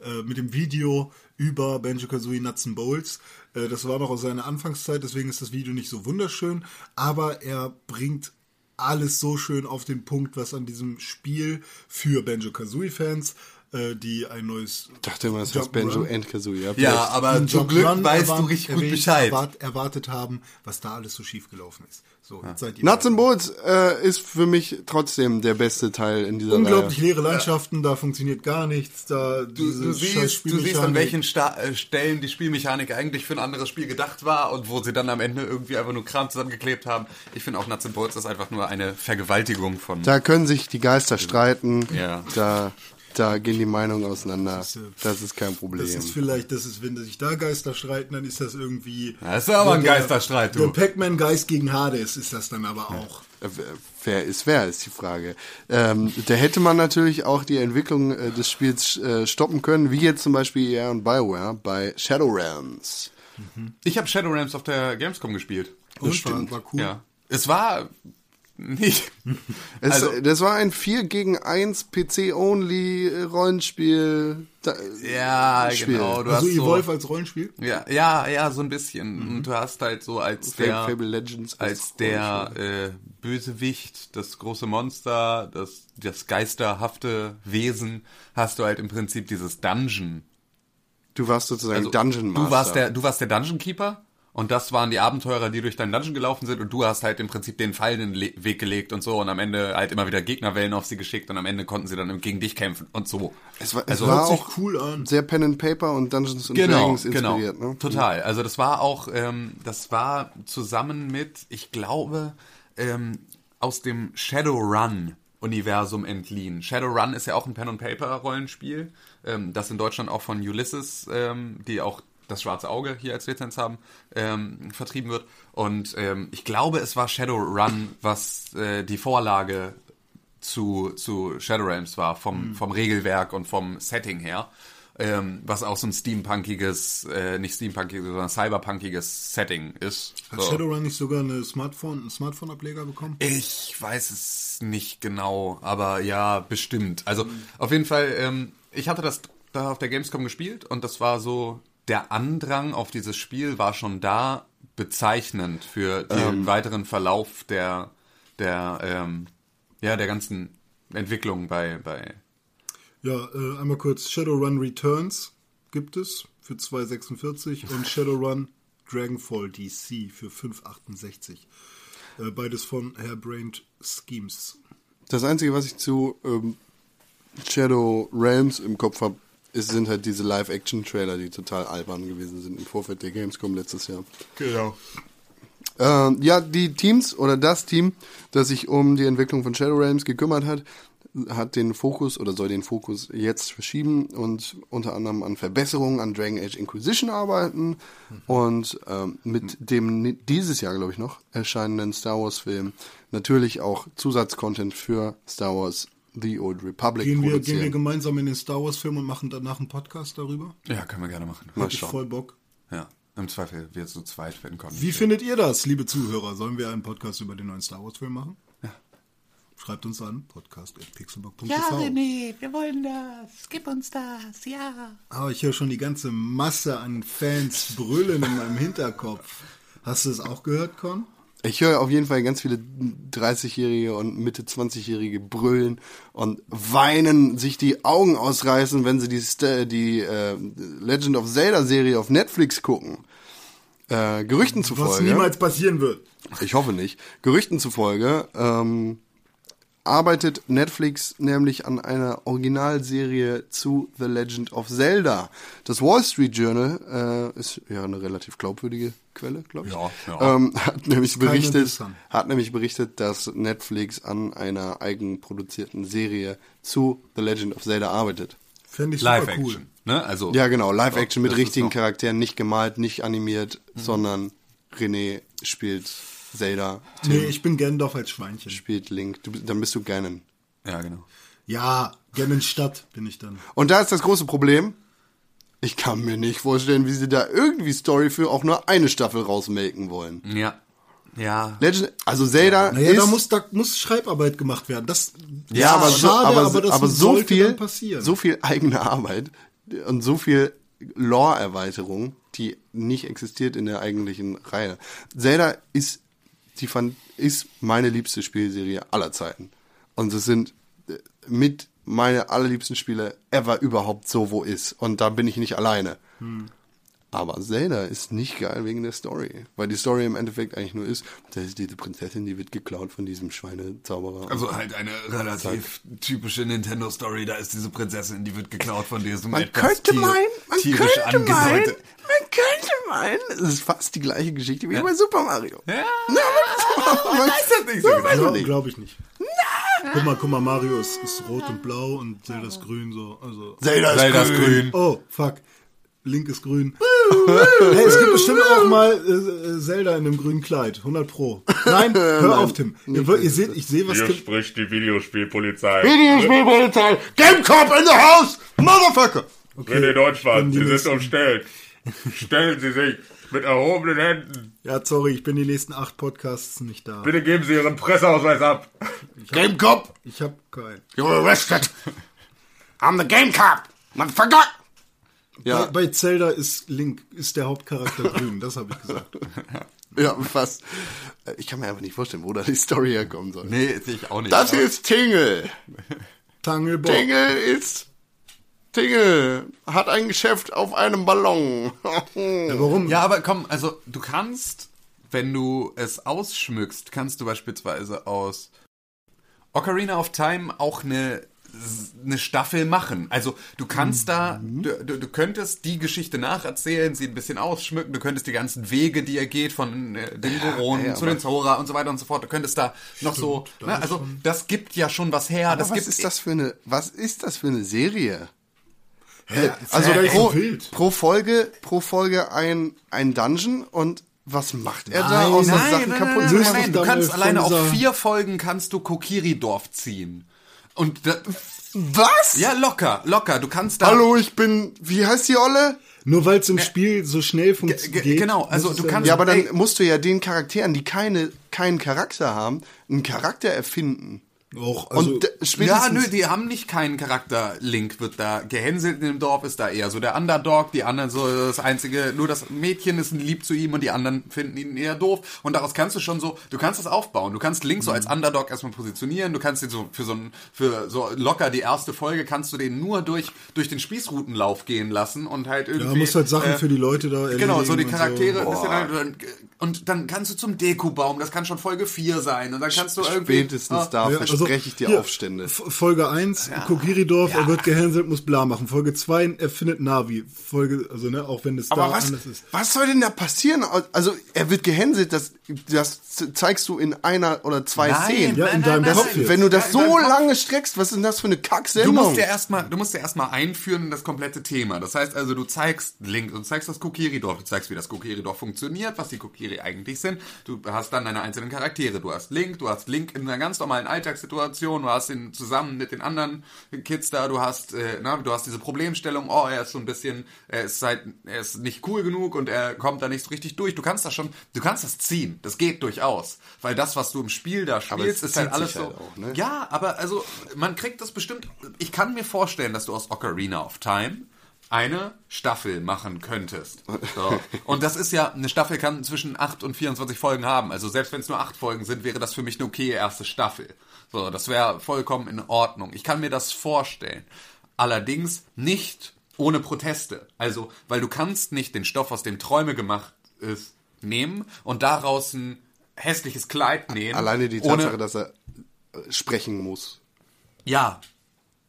äh, mit dem Video über Banjo Kazooie Nuts and Bolts. Äh, das war noch aus seiner Anfangszeit, deswegen ist das Video nicht so wunderschön, aber er bringt alles so schön auf den Punkt, was an diesem Spiel für Banjo Kazooie Fans, äh, die ein neues Ich dachte immer, das heißt Banjo and Kazooie. Ja, Ja, aber zum Glück Run weißt du erwart- richtig gut erwähnt- Bescheid. Erwart, erwartet haben, was da alles so schief gelaufen ist. So, jetzt seid ihr Nuts and Bolts äh, ist für mich trotzdem der beste Teil in dieser Unglaublich Reihe. leere Landschaften, da funktioniert gar nichts. Da Du, du, siehst, du siehst, an welchen Sta äh, Stellen die Spielmechanik eigentlich für ein anderes Spiel gedacht war und wo sie dann am Ende irgendwie einfach nur Kram zusammengeklebt haben. Ich finde auch Nuts and Bolts ist einfach nur eine Vergewaltigung von... Da können sich die Geister streiten. Ja. Da, da gehen die Meinungen auseinander. ist, äh, Das ist kein Problem. Das ist vielleicht, das ist, wenn sich da Geister streiten, dann ist das irgendwie. Das ist aber ein der- Geisterstreit, du. Der Pac-Man-Geist gegen Hades ist das dann aber auch. Äh, Wer ist wer, ist die Frage. Ähm, da hätte man natürlich auch die Entwicklung äh, des Spiels äh, stoppen können, wie jetzt zum Beispiel EA und Bioware bei Shadowlands. Ich habe Shadowlands auf der Gamescom gespielt. Und war, war cool. Ja. Es war nicht... Es, Also- das war ein 4 gegen 1 PC-only äh, Rollenspiel. Ja, Spiel. genau. Du Also hast so, Evolve als Rollenspiel? ja, ja, ja, so ein bisschen. Und du hast halt so als Fable, der... Fable Legends als der äh, Bösewicht, das große Monster, das, das geisterhafte Wesen, hast du halt im Prinzip dieses Dungeon. Du warst sozusagen Also, Dungeon Master. Du warst der, du warst der Dungeon Keeper und das waren die Abenteurer, die durch deinen Dungeon gelaufen sind und du hast halt im Prinzip den Pfeil in den Le Weg gelegt und so und am Ende halt immer wieder Gegnerwellen auf sie geschickt und am Ende konnten sie dann gegen dich kämpfen und so. Es war, es Also- war auch cool an. sehr Pen and Paper und Dungeons and Genau, Dragons genau, inspiriert. Ne? total. Also das war auch, ähm, das war zusammen mit, ich glaube, ähm, aus dem Shadowrun Universum entliehen. Shadowrun ist ja auch ein Pen and Paper Rollenspiel, ähm, das in Deutschland auch von Ulysses, ähm, die auch das schwarze Auge hier als Lizenz haben, ähm, vertrieben wird. Und ähm, ich glaube, es war Shadowrun, was äh, die Vorlage zu, zu Shadowlands war, vom, vom Regelwerk und vom Setting her. Ähm, was auch so ein steampunkiges, äh, nicht steampunkiges, sondern cyberpunkiges Setting ist. Hat So. Shadowrun nicht sogar eine Smartphone, einen Smartphone-Ableger bekommen? Ich weiß es nicht genau, aber ja, bestimmt. Also auf jeden Fall, ähm, ich hatte das da auf der Gamescom gespielt und das war so, der Andrang auf dieses Spiel war schon da bezeichnend für den weiteren Verlauf der, der, ähm, ja, der ganzen Entwicklung bei, bei Ja, äh, einmal kurz. Shadowrun Returns gibt es für 2,46 und Shadowrun Dragonfall DC für 5,68. Äh, beides von Hairbrained Schemes. Das Einzige, was ich zu ähm, Shadow Realms im Kopf habe, sind halt diese Live-Action-Trailer, die total albern gewesen sind im Vorfeld der Gamescom letztes Jahr. Genau. Ähm, ja, die Teams oder das Team, das sich um die Entwicklung von Shadow Realms gekümmert hat, hat den Fokus oder soll den Fokus jetzt verschieben und unter anderem an Verbesserungen an Dragon Age Inquisition arbeiten und ähm, mit dem dieses Jahr, glaube ich, noch erscheinenden Star Wars Film natürlich auch Zusatzcontent für Star Wars The Old Republic Gehen wir, gehen wir gemeinsam in den Star Wars Film und machen danach einen Podcast darüber? Ja, können wir gerne machen. Mal ich voll Bock. Ja, im Zweifel wir zu zweit werden kommen. Wie findet ihr das, liebe Zuhörer? Sollen wir einen Podcast über den neuen Star Wars Film machen? Ja. Schreibt uns an, podcast.pixelbook.tv. Ja, René, wir wollen das. Gib uns das, ja. Aber ich höre schon die ganze Masse an Fans brüllen in meinem Hinterkopf. Hast du es auch gehört, Con? Ich höre auf jeden Fall ganz viele 30-Jährige und Mitte 20-Jährige brüllen und weinen, sich die Augen ausreißen, wenn sie die, die äh, Legend of Zelda Serie auf Netflix gucken. Äh, Gerüchten Was zufolge. niemals passieren wird. Ich hoffe nicht. Gerüchten zufolge ähm, arbeitet Netflix nämlich an einer Originalserie zu The Legend of Zelda. Das Wall Street Journal äh, ist ja eine relativ glaubwürdige Quelle, glaube ich. Ja, ja. Ähm, hat nämlich berichtet, hat nämlich berichtet, dass Netflix an einer eigenproduzierten Serie zu The Legend of Zelda arbeitet. Fände ich super Live cool. Action. Ne? Also, Ja, genau, Live-Action mit das ist richtigen Charakteren, nicht gemalt, nicht animiert, Mhm. sondern René spielt Zelda, Tim Nee, ich bin Gandalf als Schweinchen. spielt Link. Du, dann bist du Ganon. Ja, genau. Ja, Stadt bin ich dann. Und da ist das große Problem. Ich kann mir nicht vorstellen, wie sie da irgendwie Story für auch nur eine Staffel rausmelken wollen. Ja. Ja. Legend, also Zelda Naja, ist, da muss, da muss Schreibarbeit gemacht werden. Das, ja, aber so, schade, aber, aber das aber so viel, dann passieren. so viel eigene Arbeit und so viel Lore-Erweiterung, die nicht existiert in der eigentlichen Reihe. Zelda ist, die fand, ist meine liebste Spielserie aller Zeiten. Und es sind äh, mit meine allerliebsten Spiele ever überhaupt so wo ist. Und da bin ich nicht alleine. Aber Zelda ist nicht geil wegen der Story. Weil die Story im Endeffekt eigentlich nur ist, da ist diese Prinzessin, die wird geklaut von diesem Schweinezauberer. Also halt eine relativ typische Nintendo-Story. Da ist diese Prinzessin, die wird geklaut von diesem Man etwas könnte tier- meinen, man tierisch könnte meinen, angedeuteten- man könnte meinen, es ist fast die gleiche Geschichte wie bei Super Mario. Ja, man weiß das nicht so genau. Glaube nicht. glaub ich nicht. Guck mal, guck mal, Mario ist, ist rot und blau und Zelda ist grün, so. Also. Zelda ist Zelda ist grün. grün. Oh, fuck. Link ist grün. hey, es gibt bestimmt auch mal äh, äh, Zelda in einem grünen Kleid. 100 pro. Nein, hör auf, Tim. Ihr, ihr seht, ich sehe, was Hier Tim... spricht die Videospielpolizei. Videospielpolizei, Gamecop in the house, Motherfucker. René Deutschland, Dann die Sie sind umstellt. Stellen Sie sich mit erhobenen Händen. Ja, sorry, ich bin die nächsten acht Podcasts nicht da. Bitte geben Sie Ihren Presseausweis ab. Gamecop, Ich hab keinen. you're arrested. I'm the Gamecop, motherfucker. Bei, Ja, bei Zelda ist Link, ist der Hauptcharakter grün, das habe ich gesagt. ja, fast. Äh, Ich kann mir einfach nicht vorstellen, wo da die Story herkommen soll. Nee, sehe ich auch nicht. Das ist Tingle. Tanglebock. Tingle ist Tingle hat ein Geschäft auf einem Ballon. Ja, warum? Ja, aber komm, also du kannst, wenn du es ausschmückst, kannst du beispielsweise aus Ocarina of Time auch eine eine Staffel machen. Also du kannst da, Mhm. du, du, du könntest die Geschichte nacherzählen, sie ein bisschen ausschmücken, du könntest die ganzen Wege, die er geht, von äh, den Goronen ja, zu den Zora und so weiter und so fort, du könntest da noch so, ne, also das gibt ja schon was her. Aber das was gibt, ist das für eine, was ist das für eine Serie? Hä? Also Zelda ist pro, pro Folge, pro Folge ein, ein Dungeon und was macht er da Nein, außer Nein, Sachen nein, kaputt nein, zu nein, machen? nein, du kannst äh, alleine auf vier Folgen kannst du Kokiri-Dorf ziehen. Und da, Was? ja, locker, locker. Du kannst da. Hallo, ich bin, wie heißt die Olle? Nur weil es im Spiel so schnell funktioniert. genau, also du kannst- Ja, aber dann Ey. musst du ja den Charakteren, die keine, keinen Charakter haben, einen Charakter erfinden. Auch, also, und Ja, nö, die haben nicht keinen Charakter. Link wird da gehänselt in dem Dorf, ist da eher so der Underdog, die anderen so das einzige, nur das Mädchen ist lieb zu ihm und die anderen finden ihn eher doof. Und daraus kannst du schon so, du kannst das aufbauen. Du kannst Link so als Underdog erstmal positionieren, du kannst ihn so für so ein, für so locker die erste Folge kannst du den nur durch, durch den Spießrutenlauf gehen lassen und halt irgendwie. ja, muss halt Sachen äh, für die Leute da erledigen. Genau, so die Charaktere. So. ein bisschen und dann kannst du zum Dekubaum, das kann schon Folge 4 sein. Und dann kannst du irgendwie. spätestens Ah, da Ja, verspreche ich dir hier, Aufstände. Folge 1, Kogiridorf, er wird gehänselt, muss bla machen. Folge 2, er findet Navi. Folge, also ne, auch wenn es Aber da was, anders ist. was soll denn da passieren? Also, er wird gehänselt, das, das zeigst du in einer oder zwei Nein, Szenen. Ja, in deinem Kopf jetzt. Wenn du das Ja, so Kopf. lange streckst, was ist denn das für eine Du Kacksendung? musst ja erstmal, du musst ja erstmal einführen in das komplette Thema. Das heißt also, du zeigst Link, du zeigst das Kokiri-Dorf, du zeigst, wie das Kokiri-Dorf funktioniert, was die Eigentlich sind. Du hast dann deine einzelnen Charaktere. Du hast Link, du hast Link in einer ganz normalen Alltagssituation, du hast ihn zusammen mit den anderen Kids da, du hast, äh, na, du hast diese Problemstellung, oh, er ist so ein bisschen, er ist halt, er ist nicht cool genug und er kommt da nicht so richtig durch. Du kannst das schon, du kannst das ziehen. Das geht durchaus. Weil das, was du im Spiel da spielst, ist halt alles sich so. halt auch, ne? Ja, aber also, man kriegt das bestimmt, ich kann mir vorstellen, dass du aus Ocarina of Time eine Staffel machen könntest. So. Und das ist ja, eine Staffel kann zwischen 8 und 24 Folgen haben. Also selbst wenn es nur 8 Folgen sind, wäre das für mich eine okay erste Staffel. So, das wäre vollkommen in Ordnung. Ich kann mir das vorstellen. Allerdings nicht ohne Proteste. Also, weil du kannst nicht den Stoff, aus dem Träume gemacht ist, nehmen und daraus ein hässliches Kleid nähen. Alleine die Tatsache, dass er äh, sprechen muss. Ja,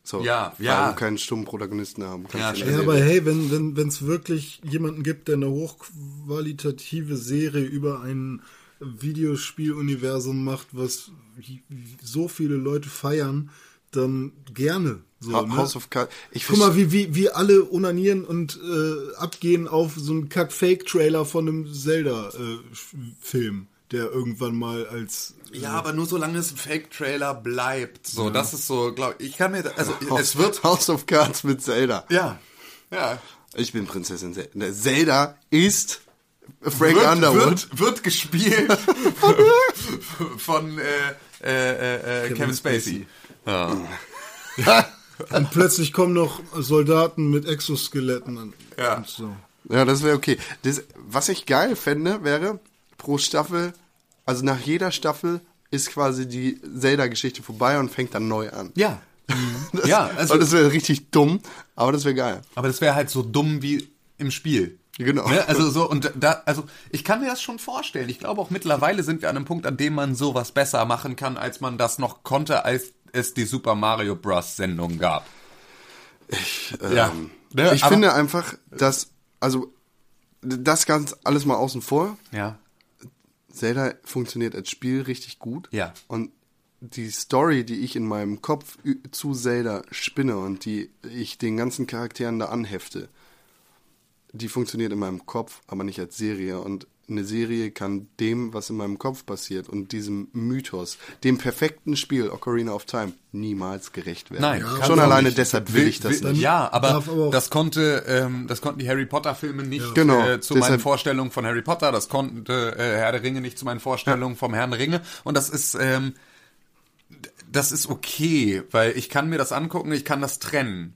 So, Ja, weil ja. du keinen stummen Protagonisten haben kannst. Ja, Ja, aber hey, wenn wenn wenn, es wirklich jemanden gibt, der eine hochqualitative Serie über ein Videospieluniversum macht, was so viele Leute feiern, dann gerne. So, Ha- ne? House of Cards. Ich Guck mal, wie, wie, wie alle unanieren und äh, abgehen auf so einen Kack-Fake-Trailer von einem Zelda-Film, der irgendwann mal als. Ja, aber nur solange es ein Fake-Trailer bleibt. So, das ist so, glaube ich, ich kann mir, da- also House, es wird, House of Cards mit Zelda. ja, ja, Ich bin Prinzessin Zelda. Zelda ist Frank wird, Underwood. wird, wird gespielt von äh, äh, äh, Kevin, Spacey. Ja. Und plötzlich kommen noch Soldaten mit Exoskeletten an. Ja. Und so. Ja, das wäre okay. Das, was ich geil fände, wäre pro Staffel, also nach jeder Staffel ist quasi die Zelda-Geschichte vorbei und fängt dann neu an. Ja. Das, Ja, also- und das wäre richtig dumm, aber das wäre geil. Aber das wäre halt so dumm wie im Spiel. Genau. Ne? Also so und da, also ich kann mir das schon vorstellen. Ich glaube auch mittlerweile sind wir an einem Punkt, an dem man sowas besser machen kann, als man das noch konnte, als es die Super Mario Bros. Sendung gab. ja. Ne? Ich Aber- finde einfach, dass, also, das ganz alles mal außen vor. Ja. Zelda funktioniert als Spiel richtig gut. Ja. Und die Story, die ich in meinem Kopf zu Zelda spinne und die ich den ganzen Charakteren da anhefte, die funktioniert in meinem Kopf, aber nicht als Serie. Und eine Serie kann dem, was in meinem Kopf passiert und diesem Mythos, dem perfekten Spiel Ocarina of Time, niemals gerecht werden. Nein, kann schon alleine nicht. deshalb will ich das will, nicht. Ja, aber, aber das konnte, ähm, das konnten die Harry Potter Filme nicht Genau, äh, zu meinen deshalb- Vorstellungen von Harry Potter, das konnte äh, Herr der Ringe nicht zu meinen Vorstellungen vom Herrn der Ringe und das ist ähm, das ist okay, weil ich kann mir das angucken, ich kann das trennen.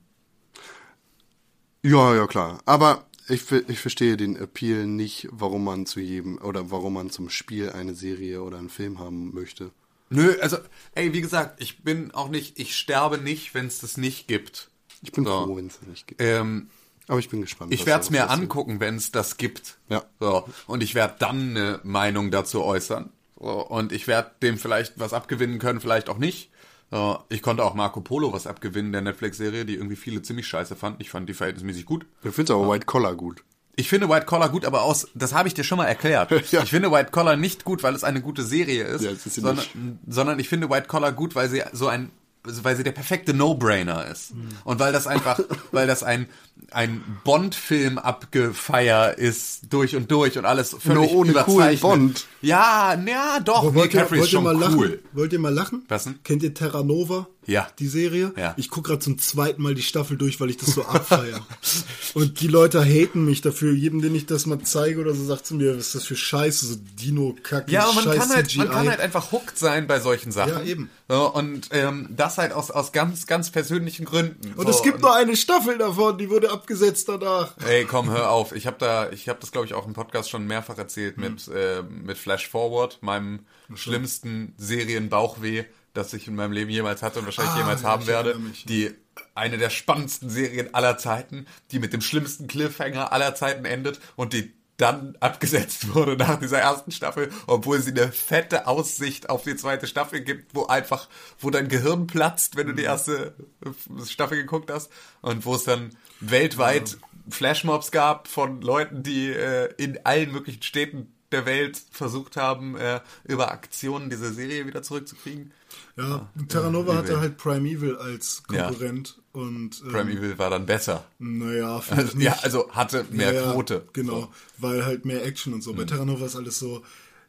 Ja, ja, klar. Aber ich, ich verstehe den Appeal nicht, warum man zu jedem oder warum man zum Spiel eine Serie oder einen Film haben möchte. Nö, also, ey, wie gesagt, ich bin auch nicht, ich sterbe nicht, wenn es das nicht gibt. Ich bin So. froh, wenn es nicht gibt. Ähm, Aber ich bin gespannt. ich werde es mir angucken, wenn es das gibt. Ja. So, und ich werde dann eine Meinung dazu äußern. So, und ich werde dem vielleicht was abgewinnen können, vielleicht auch nicht. So, ich konnte auch Marco Polo was abgewinnen, der Netflix-Serie, die irgendwie viele ziemlich scheiße fanden. Ich fand die verhältnismäßig gut. Du findest aber White Collar gut. Ich finde White Collar gut, aber aus, das habe ich dir schon mal erklärt. Ja. Ich finde White Collar nicht gut, weil es eine gute Serie ist, Ja, ist sondern, sondern ich finde White Collar gut, weil sie so ein, weil sie der perfekte No-Brainer ist. Hm. Und weil das einfach, weil das ein, ein Bond-Film abgefeier ist, durch und durch und alles völlig Nur ohne coolen. Bond. Ja, na doch, Aber wollt, ihr, Caffrey ist schon mal lachen? cool. Wollt ihr mal lachen? Was denn? Kennt ihr Terra Nova? Ja. Die Serie? Ja. Ich gucke gerade zum zweiten Mal die Staffel durch, weil ich das so abfeiere. Und die Leute haten mich dafür. Jedem, den ich das mal zeige oder so, sagt zu mir, was ist das für Scheiße, so Dino-Kacke, Ja, und man scheiß kann, halt, CGI. man kann halt einfach hooked sein bei solchen Sachen. Ja, eben. So, und ähm, das halt aus, aus ganz, ganz persönlichen Gründen. und so, es gibt nur eine Staffel davon, die wurde abgesetzt danach. Ey, komm, hör auf. Ich habe da, ich habe das glaube ich auch im Podcast schon mehrfach erzählt Hm. mit äh, mit Flash Forward, meinem schlimmsten Serienbauchweh, das ich in meinem Leben jemals hatte und wahrscheinlich Ah, jemals ja, haben werde. mich. Die eine der spannendsten Serien aller Zeiten, die mit dem schlimmsten Cliffhanger aller Zeiten endet und die dann abgesetzt wurde nach dieser ersten Staffel, obwohl sie eine fette Aussicht auf die zweite Staffel gibt, wo einfach, wo dein Gehirn platzt, wenn du Mhm. die erste äh, Staffel geguckt hast und wo es dann weltweit Flashmobs gab von Leuten, die äh, in allen möglichen Städten der Welt versucht haben, äh, über Aktionen diese Serie wieder zurückzukriegen. Ja, Terra Nova hatte halt Primeval als Ja. Konkurrent und ähm, Primeval war dann besser. naja, Also, nicht. ja, also hatte mehr Ja, ja, Quote. Genau, So. Mhm. weil halt mehr Action und so. Bei Terra Nova ist alles so,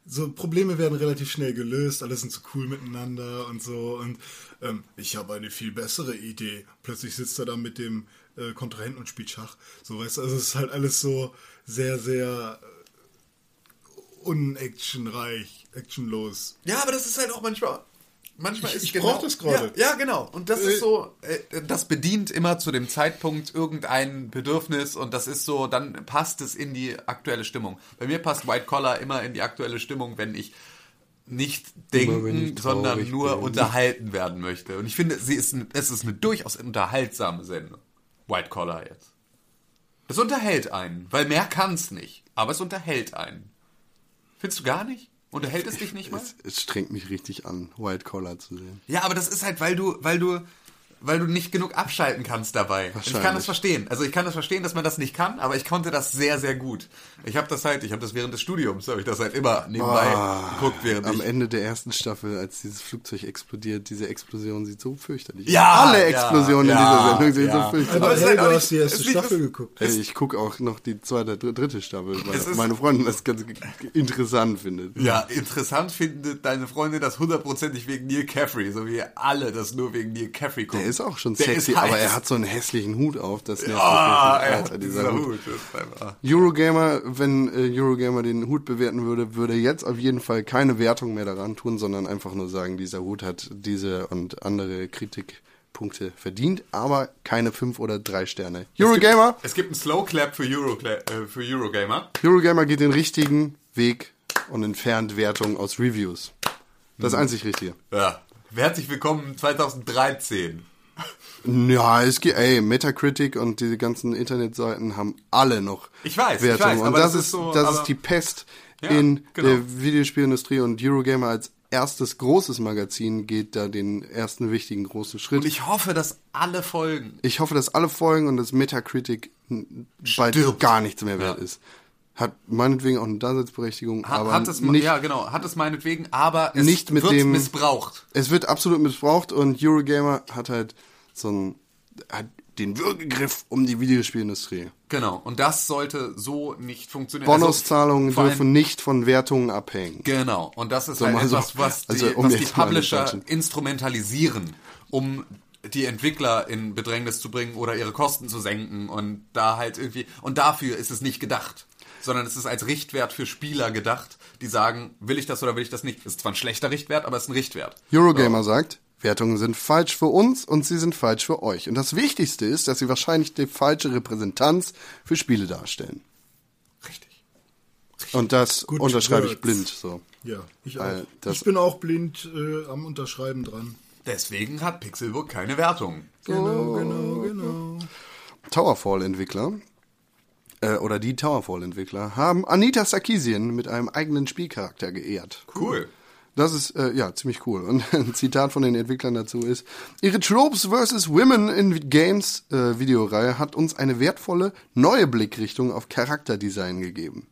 so Probleme werden relativ schnell gelöst, alle sind so cool miteinander und so. Und ähm, ich habe eine viel bessere Idee. Plötzlich sitzt er da mit dem äh, Kontrahenten und spielt Schach. So weißt du, also es ist halt alles so sehr, sehr äh, unactionreich, actionlos. Ja, aber das ist halt auch manchmal. Manchmal Ich- ist ich genau, brauch das gerade. Ja, ja, genau. Und das Äh, ist so, äh, das bedient immer zu dem Zeitpunkt irgendein Bedürfnis und das ist so, dann passt es in die aktuelle Stimmung. Bei mir passt White Collar immer in die aktuelle Stimmung, wenn ich nicht denken, sondern nur bin. unterhalten werden möchte. Und ich finde, sie ist, ein- es ist eine durchaus unterhaltsame Sendung. White Collar jetzt. Es unterhält einen, weil mehr kann's nicht. Aber es unterhält einen. Findest du gar nicht? Unterhält es dich nicht mal? Es, es strengt mich richtig an, White Collar zu sehen. Ja, aber das ist halt, weil du, weil du, weil du nicht genug abschalten kannst dabei. Ich kann das verstehen. Also ich kann das verstehen, dass man das nicht kann, aber ich konnte das sehr, sehr gut. Ich habe das halt, ich habe das während des Studiums, habe ich das halt immer nebenbei geguckt, während Am ich Ende der ersten Staffel, als dieses Flugzeug explodiert, diese Explosion sieht so fürchterlich aus. Ja, Alle Explosionen ja, in dieser Sendung sehen ja. so fürchterlich Aber Aber hey, auch du hast die erste Staffel geguckt. Ey, ich gucke auch noch die zweite, dr- dritte Staffel, weil meine Freundin das ganz interessant findet. ja, interessant findet deine Freundin das hundertprozentig wegen Neil Caffrey, so wie alle das nur wegen Neil Caffrey gucken. Ist auch schon sexy, aber er hat so einen hässlichen Hut auf. Das nervt Ah, mich er Alter, dieser Hut. Hut. Eurogamer, wenn äh, Eurogamer den Hut bewerten würde, würde jetzt auf jeden Fall keine Wertung mehr daran tun, sondern einfach nur sagen, dieser Hut hat diese und andere Kritikpunkte verdient, aber keine fünf oder drei Sterne. Eurogamer, Es gibt einen Slow Clap für, Euro, äh, für Eurogamer. Eurogamer geht den richtigen Weg und entfernt Wertungen aus Reviews. Das einzig Richtige. Ja. Herzlich willkommen 2013. Ja, es geht, ey, Metacritic und diese ganzen Internetseiten haben alle noch Ich weiß, ich Wertungen. weiß, und das, das ist, so, das ist die Pest Ja, in genau. der Videospielindustrie und Eurogamer als erstes großes Magazin geht da den ersten wichtigen großen Schritt. Und ich hoffe, dass alle folgen. Ich hoffe, dass alle folgen und dass Metacritic n- bald Stirbt. gar nichts mehr wert Ja. ist. Hat meinetwegen auch eine Daseinsberechtigung, Hat, aber hat es, nicht, ja, genau, hat es meinetwegen, aber es Nicht mit wird dem- missbraucht. es wird absolut missbraucht und Eurogamer hat halt so einen, hat den Würgegriff um die Videospielindustrie. Genau. Und das sollte so nicht funktionieren. Bonuszahlungen Also, vor allem- dürfen nicht von Wertungen abhängen. Genau. Und das ist So, halt mal so. etwas, was die, Also, um was die Publisher instrumentalisieren, um die Entwickler in Bedrängnis zu bringen oder ihre Kosten zu senken und da halt irgendwie, und dafür ist es nicht gedacht. Sondern es ist als Richtwert für Spieler gedacht, die sagen, will ich das oder will ich das nicht. Ist zwar ein schlechter Richtwert, aber es ist ein Richtwert. Eurogamer sagt, Wertungen sind falsch für uns und sie sind falsch für euch. Und das Wichtigste ist, dass sie wahrscheinlich die falsche Repräsentanz für Spiele darstellen. Richtig. Und das Good unterschreibe ich words. blind so. Ja, ich auch. Ich bin auch blind äh, am Unterschreiben dran. Deswegen hat Pixelbook keine Wertung. Genau, genau, genau. Towerfall-Entwickler äh, oder die Towerfall-Entwickler haben Anita Sarkeesian mit einem eigenen Spielcharakter geehrt. Cool. Das ist äh, ja ziemlich cool. Und ein Zitat von den Entwicklern dazu ist: Ihre Tropes vs. Women in Games äh, Videoreihe hat uns eine wertvolle neue Blickrichtung auf Charakterdesign gegeben.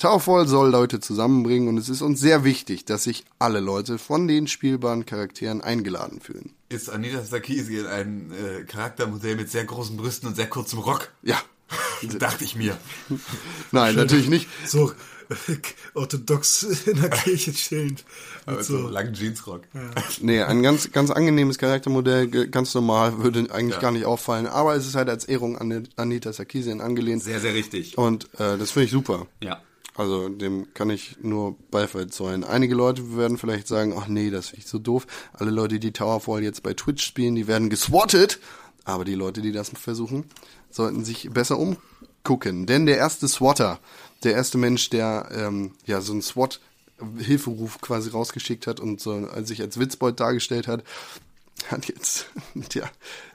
Towerfall soll Leute zusammenbringen und es ist uns sehr wichtig, dass sich alle Leute von den spielbaren Charakteren eingeladen fühlen. Ist Anita Sarkeesian ein äh, Charaktermodell mit sehr großen Brüsten und sehr kurzem Rock? Ja. Dachte ich mir. Nein, natürlich nicht. So orthodox in der Kirche stehend. Mit Mit so so, langen Jeansrock. Nee, ein ganz, ganz angenehmes Charaktermodell, ganz normal, würde eigentlich Ja. gar nicht auffallen. Aber es ist halt als Ehrung an Anita Sarkeesian angelehnt. Sehr, sehr richtig. Und äh, das finde ich super. Ja. Also dem kann ich nur Beifall zollen. Einige Leute werden vielleicht sagen, ach nee, das finde ich so doof. Alle Leute, die Towerfall jetzt bei Twitch spielen, die werden geswattet. Aber die Leute, die das versuchen, sollten sich besser umgucken. Denn der erste Swatter, der erste Mensch, der ähm, ja so einen SWAT-Hilferuf quasi rausgeschickt hat und so als sich als Witzbold dargestellt hat, hat jetzt, ja,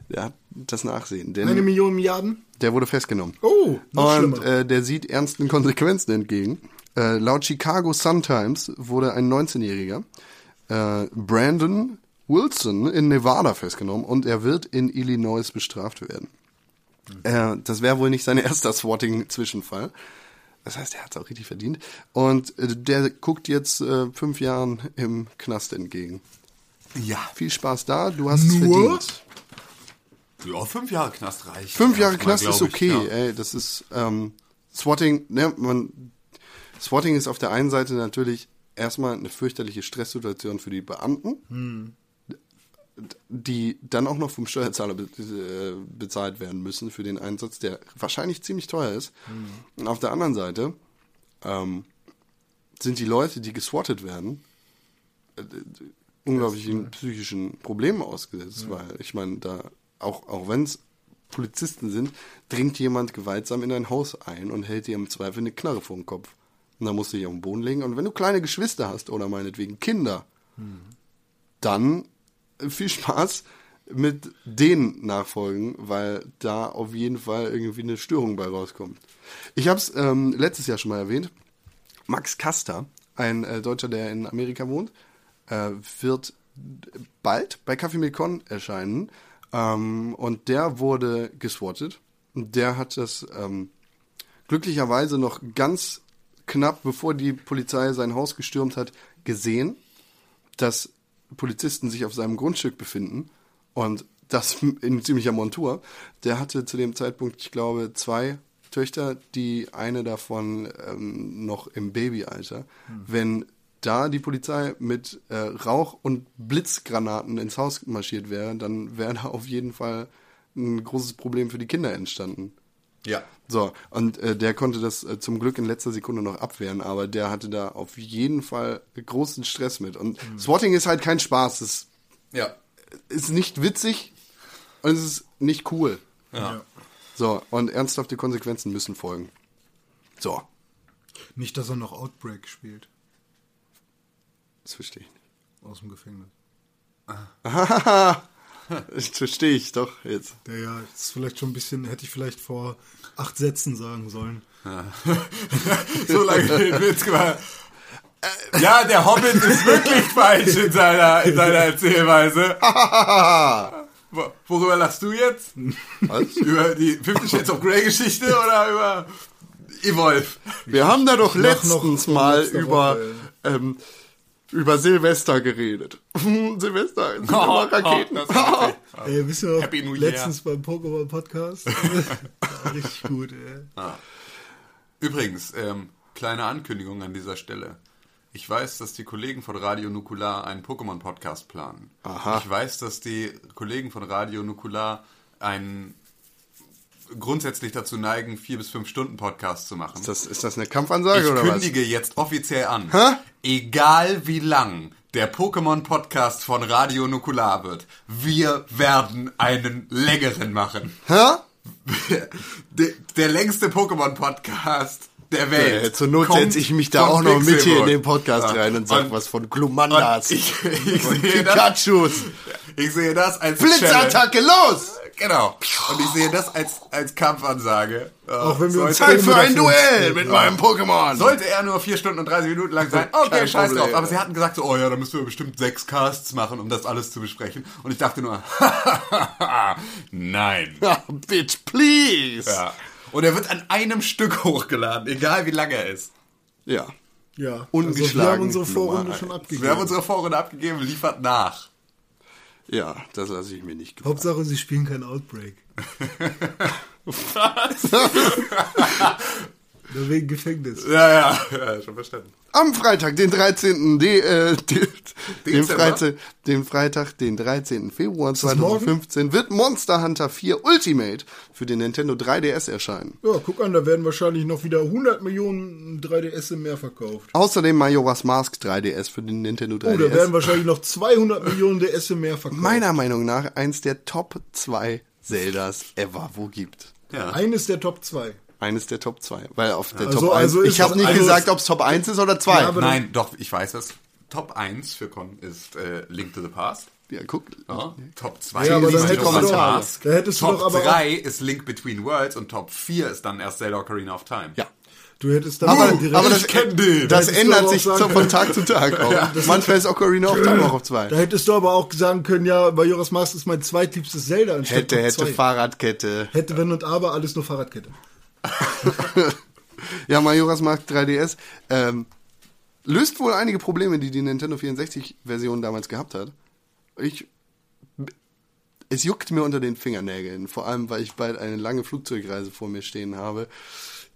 der hat das Nachsehen. Denn eine Million Milliarden? der wurde festgenommen. Oh, noch Und schlimmer. äh, der sieht ernsten Konsequenzen entgegen. Äh, laut Chicago Sun-Times wurde ein 19-Jähriger, äh, Brandon Wilson, in Nevada festgenommen und er wird in Illinois bestraft werden. Äh, das wäre wohl nicht sein erster Swatting-Zwischenfall. Das heißt, er hat es auch richtig verdient. Und äh, der guckt jetzt äh, fünf Jahren im Knast entgegen. Ja. Viel Spaß da, du hast es Nur? verdient. Ja, fünf Jahre Knast reicht. Fünf Jahre Knast ist glaub ich, okay, ja. ey, das ist ähm, Swatting, ne, man Swatting ist auf der einen Seite natürlich erstmal eine fürchterliche Stresssituation für die Beamten, die dann auch noch vom Steuerzahler be äh, bezahlt werden müssen für den Einsatz, der wahrscheinlich ziemlich teuer ist. Und auf der anderen Seite ähm, sind die Leute, die geswattet werden, äh, unglaublichen psychischen Problemen ausgesetzt, weil ich meine, da auch, auch wenn es Polizisten sind, dringt jemand gewaltsam in dein Haus ein und hält dir im Zweifel eine Knarre vor den Kopf. Und dann musst du dich auf den Boden legen. Und wenn du kleine Geschwister hast oder meinetwegen Kinder, dann äh, viel Spaß mit den Nachfolgen, weil da auf jeden Fall irgendwie eine Störung bei rauskommt. Ich habe es ähm, letztes Jahr schon mal erwähnt. Max Kaster, ein äh, Deutscher, der in Amerika wohnt, äh, wird bald bei Kaffee mit Con erscheinen. Ähm, und der wurde geswattet. Der hat das ähm, glücklicherweise noch ganz knapp, bevor die Polizei sein Haus gestürmt hat, gesehen, dass Polizisten sich auf seinem Grundstück befinden und das in ziemlicher Montur. Der hatte zu dem Zeitpunkt, ich glaube, zwei Töchter, die eine davon ähm, noch im Babyalter. Wenn da die Polizei mit äh, Rauch- und Blitzgranaten ins Haus marschiert wäre, dann wäre da auf jeden Fall ein großes Problem für die Kinder entstanden. Ja. So, und äh, der konnte das äh, zum Glück in letzter Sekunde noch abwehren, aber der hatte da auf jeden Fall großen Stress mit. Und Swatting ist halt kein Spaß. Es Ja. ist nicht witzig und es ist nicht cool. Ja. So, und ernsthafte Konsequenzen müssen folgen. So, Nicht, dass er noch Outbreak spielt das verstehe ich nicht. aus dem Gefängnis. Das verstehe ich doch jetzt. Ja, ja, das ist vielleicht schon ein bisschen, hätte ich vielleicht vor acht Sätzen sagen sollen. So lange den Witz gemacht. Ja, der Hobbit ist wirklich falsch in seiner, in seiner Erzählweise. Wo- Worüber lachst du jetzt? Was? Über die Fifty Shades of Grey Geschichte oder über Evolve? Wir haben da doch noch letztens von mal über, Woche, ähm, über Silvester geredet. Silvester, sind immer Raketen. ist okay. Ey, wisst ihr noch, Happy New Year. letztens beim Pokémon Podcast? Richtig gut, ey. Übrigens, ähm, kleine Ankündigung an dieser Stelle. Ich weiß, dass die Kollegen von Radio Nukular einen Pokémon-Podcast planen. Aha. Ich weiß, dass die Kollegen von Radio Nukular einen grundsätzlich dazu neigen, vier bis fünf Stunden Podcast zu machen. Ist das, ist das eine Kampfansage ich oder kündige jetzt offiziell an. Hä? Egal wie lang der Pokémon-Podcast von Radio Nukular wird, wir werden einen längeren machen. was? der, der längste Pokémon-Podcast der Welt. Hä? Zur Not setze ich mich da auch noch mit hier in den Podcast Ja. rein und sag Und- was von und Glumandas ich, ich, und sehe das, Pikachus. ich sehe das als. Blitzattacke, los! Genau. Und ich sehe das als, als Kampfansage. Auch wenn wir uns Zeit für ein Duell mit meinem Pokémon. Sollte er nur 4 Stunden und 30 Minuten lang sein, okay, Kein scheiß drauf. Aber sie hatten gesagt so, oh ja, da müssen wir bestimmt sechs Casts machen, um das alles zu besprechen. Und ich dachte nur, nein. Ja, bitch, please. Ja. Und er wird an einem Stück hochgeladen, egal wie lang er ist. Ja. Ja, Ungeschlagen Also wir haben unsere Vorrunde schon abgegeben. Wir haben unsere Vorrunde abgegeben, liefert nach. Ja, das lasse ich mir nicht gefallen. Hauptsache, sie spielen kein Outbreak. Nur wegen Gefängnis. Ja, ja, ja schon verstanden. Am Freitag, den 13. De, äh, de, den? Freitag, den Freitag, den 13. Februar 2015 wird Monster Hunter 4 Ultimate für den Nintendo 3DS erscheinen. Ja, guck an, da werden wahrscheinlich noch wieder 100 Millionen 3DS mehr verkauft. Außerdem Majora's Mask 3DS für den Nintendo Oh, da werden 3DS. wahrscheinlich noch 200 Millionen DS mehr verkauft. Meiner Meinung nach eins der Top 2 Zeldas ever wo gibt. Ja. Eines der Top 2. Eines der Top 2. Weil auf der Also- Top 1. also ich habe nicht also- gesagt, ob es Top 1 ist oder 2. Ja, Nein, doch, ich weiß es. Top 1 für Con ist äh, Link to the Past. ja, guck. Ja. Top 2 Ja, ist Majora's Mask. da hättest du Top doch aber auch- 3 ist Link Between Worlds und Top 4 ist dann erst Zelda Ocarina of Time. Ja. Du hättest dann Aber, direkt, aber das, kenn den. das ändert sich sagen von Tag zu Tag auch. Manchmal ist Ocarina of Time auch auf 2. da hättest du aber auch sagen können, ja, Majora's Mask ist mein zweitliebstes Zelda anstatt Hätte, hätte, 2. Fahrradkette. Hätte, wenn und aber, alles nur Fahrradkette. Ja, Majora's Mask 3DS ähm, löst wohl einige Probleme, die die Nintendo 64-Version damals gehabt hat. Ich, es juckt mir unter den Fingernägeln, vor allem, weil ich bald eine lange Flugzeugreise vor mir stehen habe.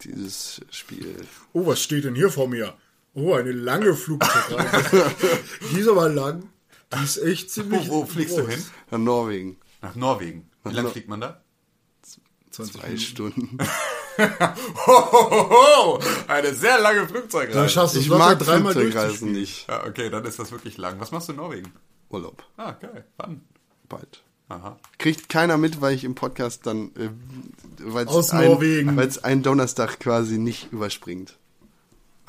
Dieses Spiel. Oh, was steht denn hier vor mir? Oh, eine lange Flugzeugreise. die ist aber lang. Die ist echt ziemlich. Wo, wo fliegst du groß. hin? Nach Norwegen. Nach Norwegen. Wie lange fliegt man da? 20 Zwei Minuten. Stunden. Hohoho, eine sehr lange Da Flugzeugreise. schaffst du es Ich locker mag dreimal Flugzeugreisen nicht. Ja, okay, dann ist das wirklich lang. Was machst du in Norwegen? Urlaub. Ah, geil. Wann? Bald. Aha. Kriegt keiner mit, weil ich im Podcast dann, äh, weil Aus ein, Norwegen. weil es einen Donnerstag quasi nicht überspringt.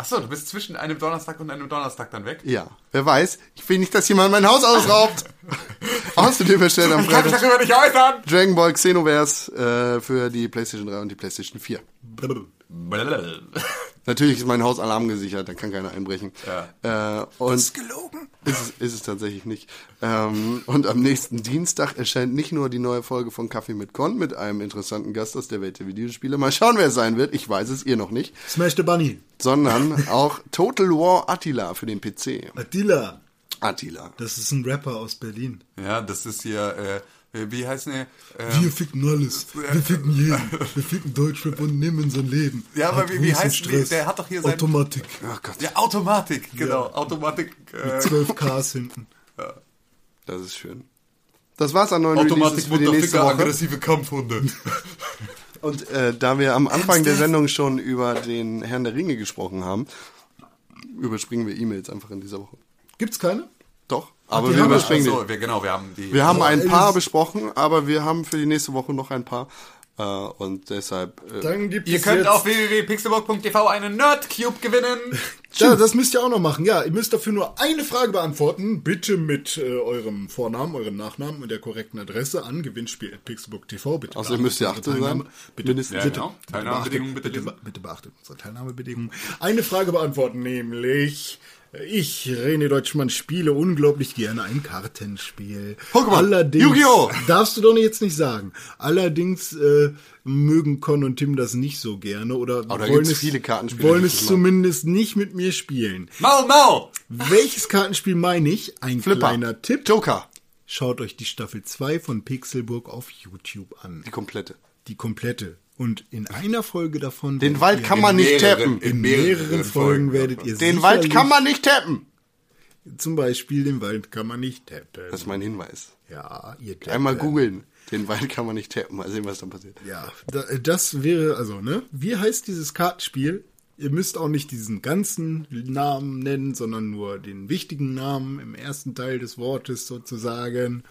Achso, du bist zwischen einem Donnerstag und einem Donnerstag dann weg? Ja, wer weiß. Ich will nicht, dass jemand mein Haus ausraubt. Außerdem erstellt am Ich kann mich Freitag darüber nicht äußern! Dragon Ball Xenoverse äh, für die PlayStation 3 und die PlayStation 4. Blablabla. Natürlich ist mein Haus alarmgesichert, da kann keiner einbrechen. Äh, und ist gelogen. es, ist es tatsächlich nicht. Ähm, und am nächsten Dienstag erscheint nicht nur die neue Folge von Kaffee mit Con mit einem interessanten Gast aus der Welt der Videospiele. Mal schauen, wer es sein wird. Ich weiß es, ihr noch nicht. Smash the Bunny. Sondern auch Total War Attila für den PC. Attila. Attila. Das ist ein Rapper aus Berlin. Ja, das ist hier, äh, wie heißt ne? Wir ficken alles. Wir ficken jeden. Wir ficken Deutschrap und nehmen sein Leben. Ja, aber wie- wie heißt- wie- der hat doch hier sein- Automatik. Ach Gott, Ja, Automatik, genau. Automatik. Äh, 12 Ks hinten. das ist schön. Das war's an neuen Automatik, Releases für die nächste Woche. aggressive Kampfhunde. Und äh, da wir am Anfang der Sendung schon über den Herrn der Ringe gesprochen haben, überspringen wir E-Mails einfach in dieser Woche. Gibt's keine? Doch, aber wir überspringen so, die. wir, genau, wir haben die. Wir haben ein paar besprochen, aber wir haben für die nächste Woche noch ein paar. Äh, und deshalb. Äh, Dann gibt Ihr es könnt jetzt, auf www.pixelburg.tv einen Nerdcube gewinnen. Ja, das müsst ihr auch noch machen. Ja, ihr müsst dafür nur eine Frage beantworten. Bitte mit äh, eurem Vornamen, eurem Nachnamen und der korrekten Adresse an gewinnspiel.pixelbook.tv. Bitte müsst ihr beachtet 18 unsere sein. Bitte, Mindestens. Ja, bitte, genau. bitte, Teilnahmebedingungen beachtet, bitte bitte, bitte beachtet unsere Teilnahmebedingungen. Eine Frage beantworten, nämlich... Ich, René Deutschmann, spiele unglaublich gerne ein Kartenspiel. Pokémon. Allerdings, Yu-Gi-Oh! darfst du doch jetzt nicht sagen. Allerdings äh, mögen Con und Tim das nicht so gerne oder da wollen, es, viele Kartenspiele, wollen es zumindest nicht mit mir spielen. Mau, mau! Welches Kartenspiel meine ich? Ein Flipper. kleiner Tipp. Joker. Schaut euch die Staffel 2 von Pixelburg auf YouTube an. Die komplette. Die komplette. Und in einer Folge davon... Den Wald kann man nicht mehreren- tappen. In mehreren Folgen werdet ihr Den Wald kann man nicht tappen. Zum Beispiel, den Wald kann man nicht tappen. Das ist mein Hinweis. ja, ihr tappen. Einmal googeln. Den Wald kann man nicht tappen. Mal sehen, was dann passiert. Ja, da, das wäre, also, ne? Wie heißt dieses Kartenspiel? Ihr müsst auch nicht diesen ganzen Namen nennen, sondern nur den wichtigen Namen im ersten Teil des Wortes sozusagen.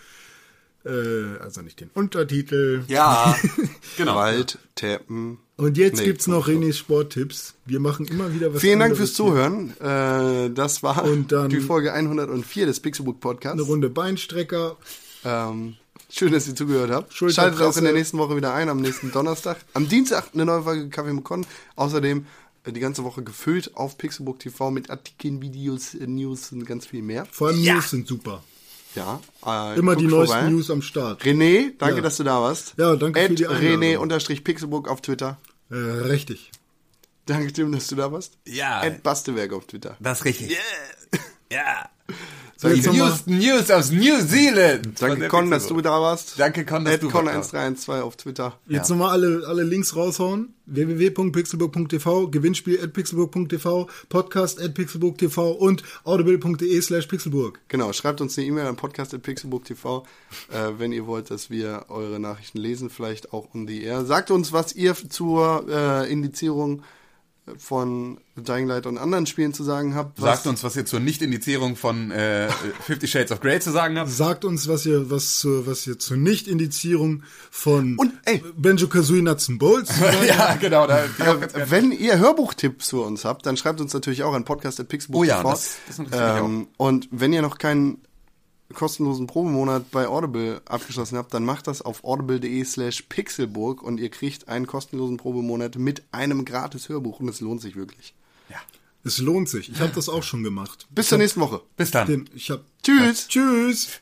Äh, also nicht den Untertitel. Ja, genau. Wald tappen. Und jetzt Nee, gibt's noch. Renés Sporttipps. Wir machen immer wieder was Vielen Dank fürs. Zuhören. Äh, das war Und dann- die Folge 104 des Pixelbook Podcasts. Eine Runde Beinstrecker. Ähm, schön, dass ihr zugehört habt. Schaltet auch in der nächsten Woche wieder ein, am nächsten Donnerstag. Am Dienstag eine neue Folge Kaffee mit Con. Außerdem äh, die ganze Woche gefüllt auf Pixelbook TV mit Artikeln, Videos, äh, News und ganz viel mehr. Vor allem News sind super. Ja. Äh, Immer die neuesten vorbei. News am Start. René, danke, Ja. dass du da warst. Ja, danke für die Einladung. René unterstrich Pixelbook auf Twitter. Äh, richtig. Danke, Tim, dass du da warst. Ja. Ed Bastewerk auf Twitter. Das ist richtig. Ja. Die noch mal- News, News aus New Zealand. Danke, Con, dass du da warst. Danke, Con, dass Ed du Con da warst. 1312 auf Twitter. Jetzt nochmal alle, alle Links raushauen. www.pixelburg.tv, Gewinnspiel at pixelburg.tv, Podcast at pixelburg.tv und audible.de slash pixelburg. Genau, schreibt uns eine E-Mail an podcast.pixelbook.tv, äh, wenn ihr wollt, dass wir eure Nachrichten lesen, vielleicht auch on the air. Sagt uns, was ihr zur äh, Indizierung von Dying Light und anderen Spielen zu sagen habt. Was, Sagt uns, was ihr zur Nicht-Indizierung von äh, Fifty Shades of Grey zu sagen habt. Sagt uns, was ihr, was zur, was ihr zur Nicht-Indizierung von Und, ey. Benjo Kazooie Nuts and Bolts zu sagen ja, genau. Da, Äh, wenn ihr Hörbuchtipps für uns habt, dann schreibt uns natürlich auch an podcast.pixelbook.tv. Oh ja, das- das ähm, Und wenn ihr noch keinen kostenlosen Probemonat bei Audible abgeschlossen habt, dann macht das auf audible.de slash pixelburg und ihr kriegt einen kostenlosen Probemonat mit einem gratis Hörbuch und es lohnt sich wirklich. Es lohnt sich. Ich habe das auch schon gemacht. Bis zur nächsten Woche. Bis dann. Den, ich hab, Tschüss. Tschüss.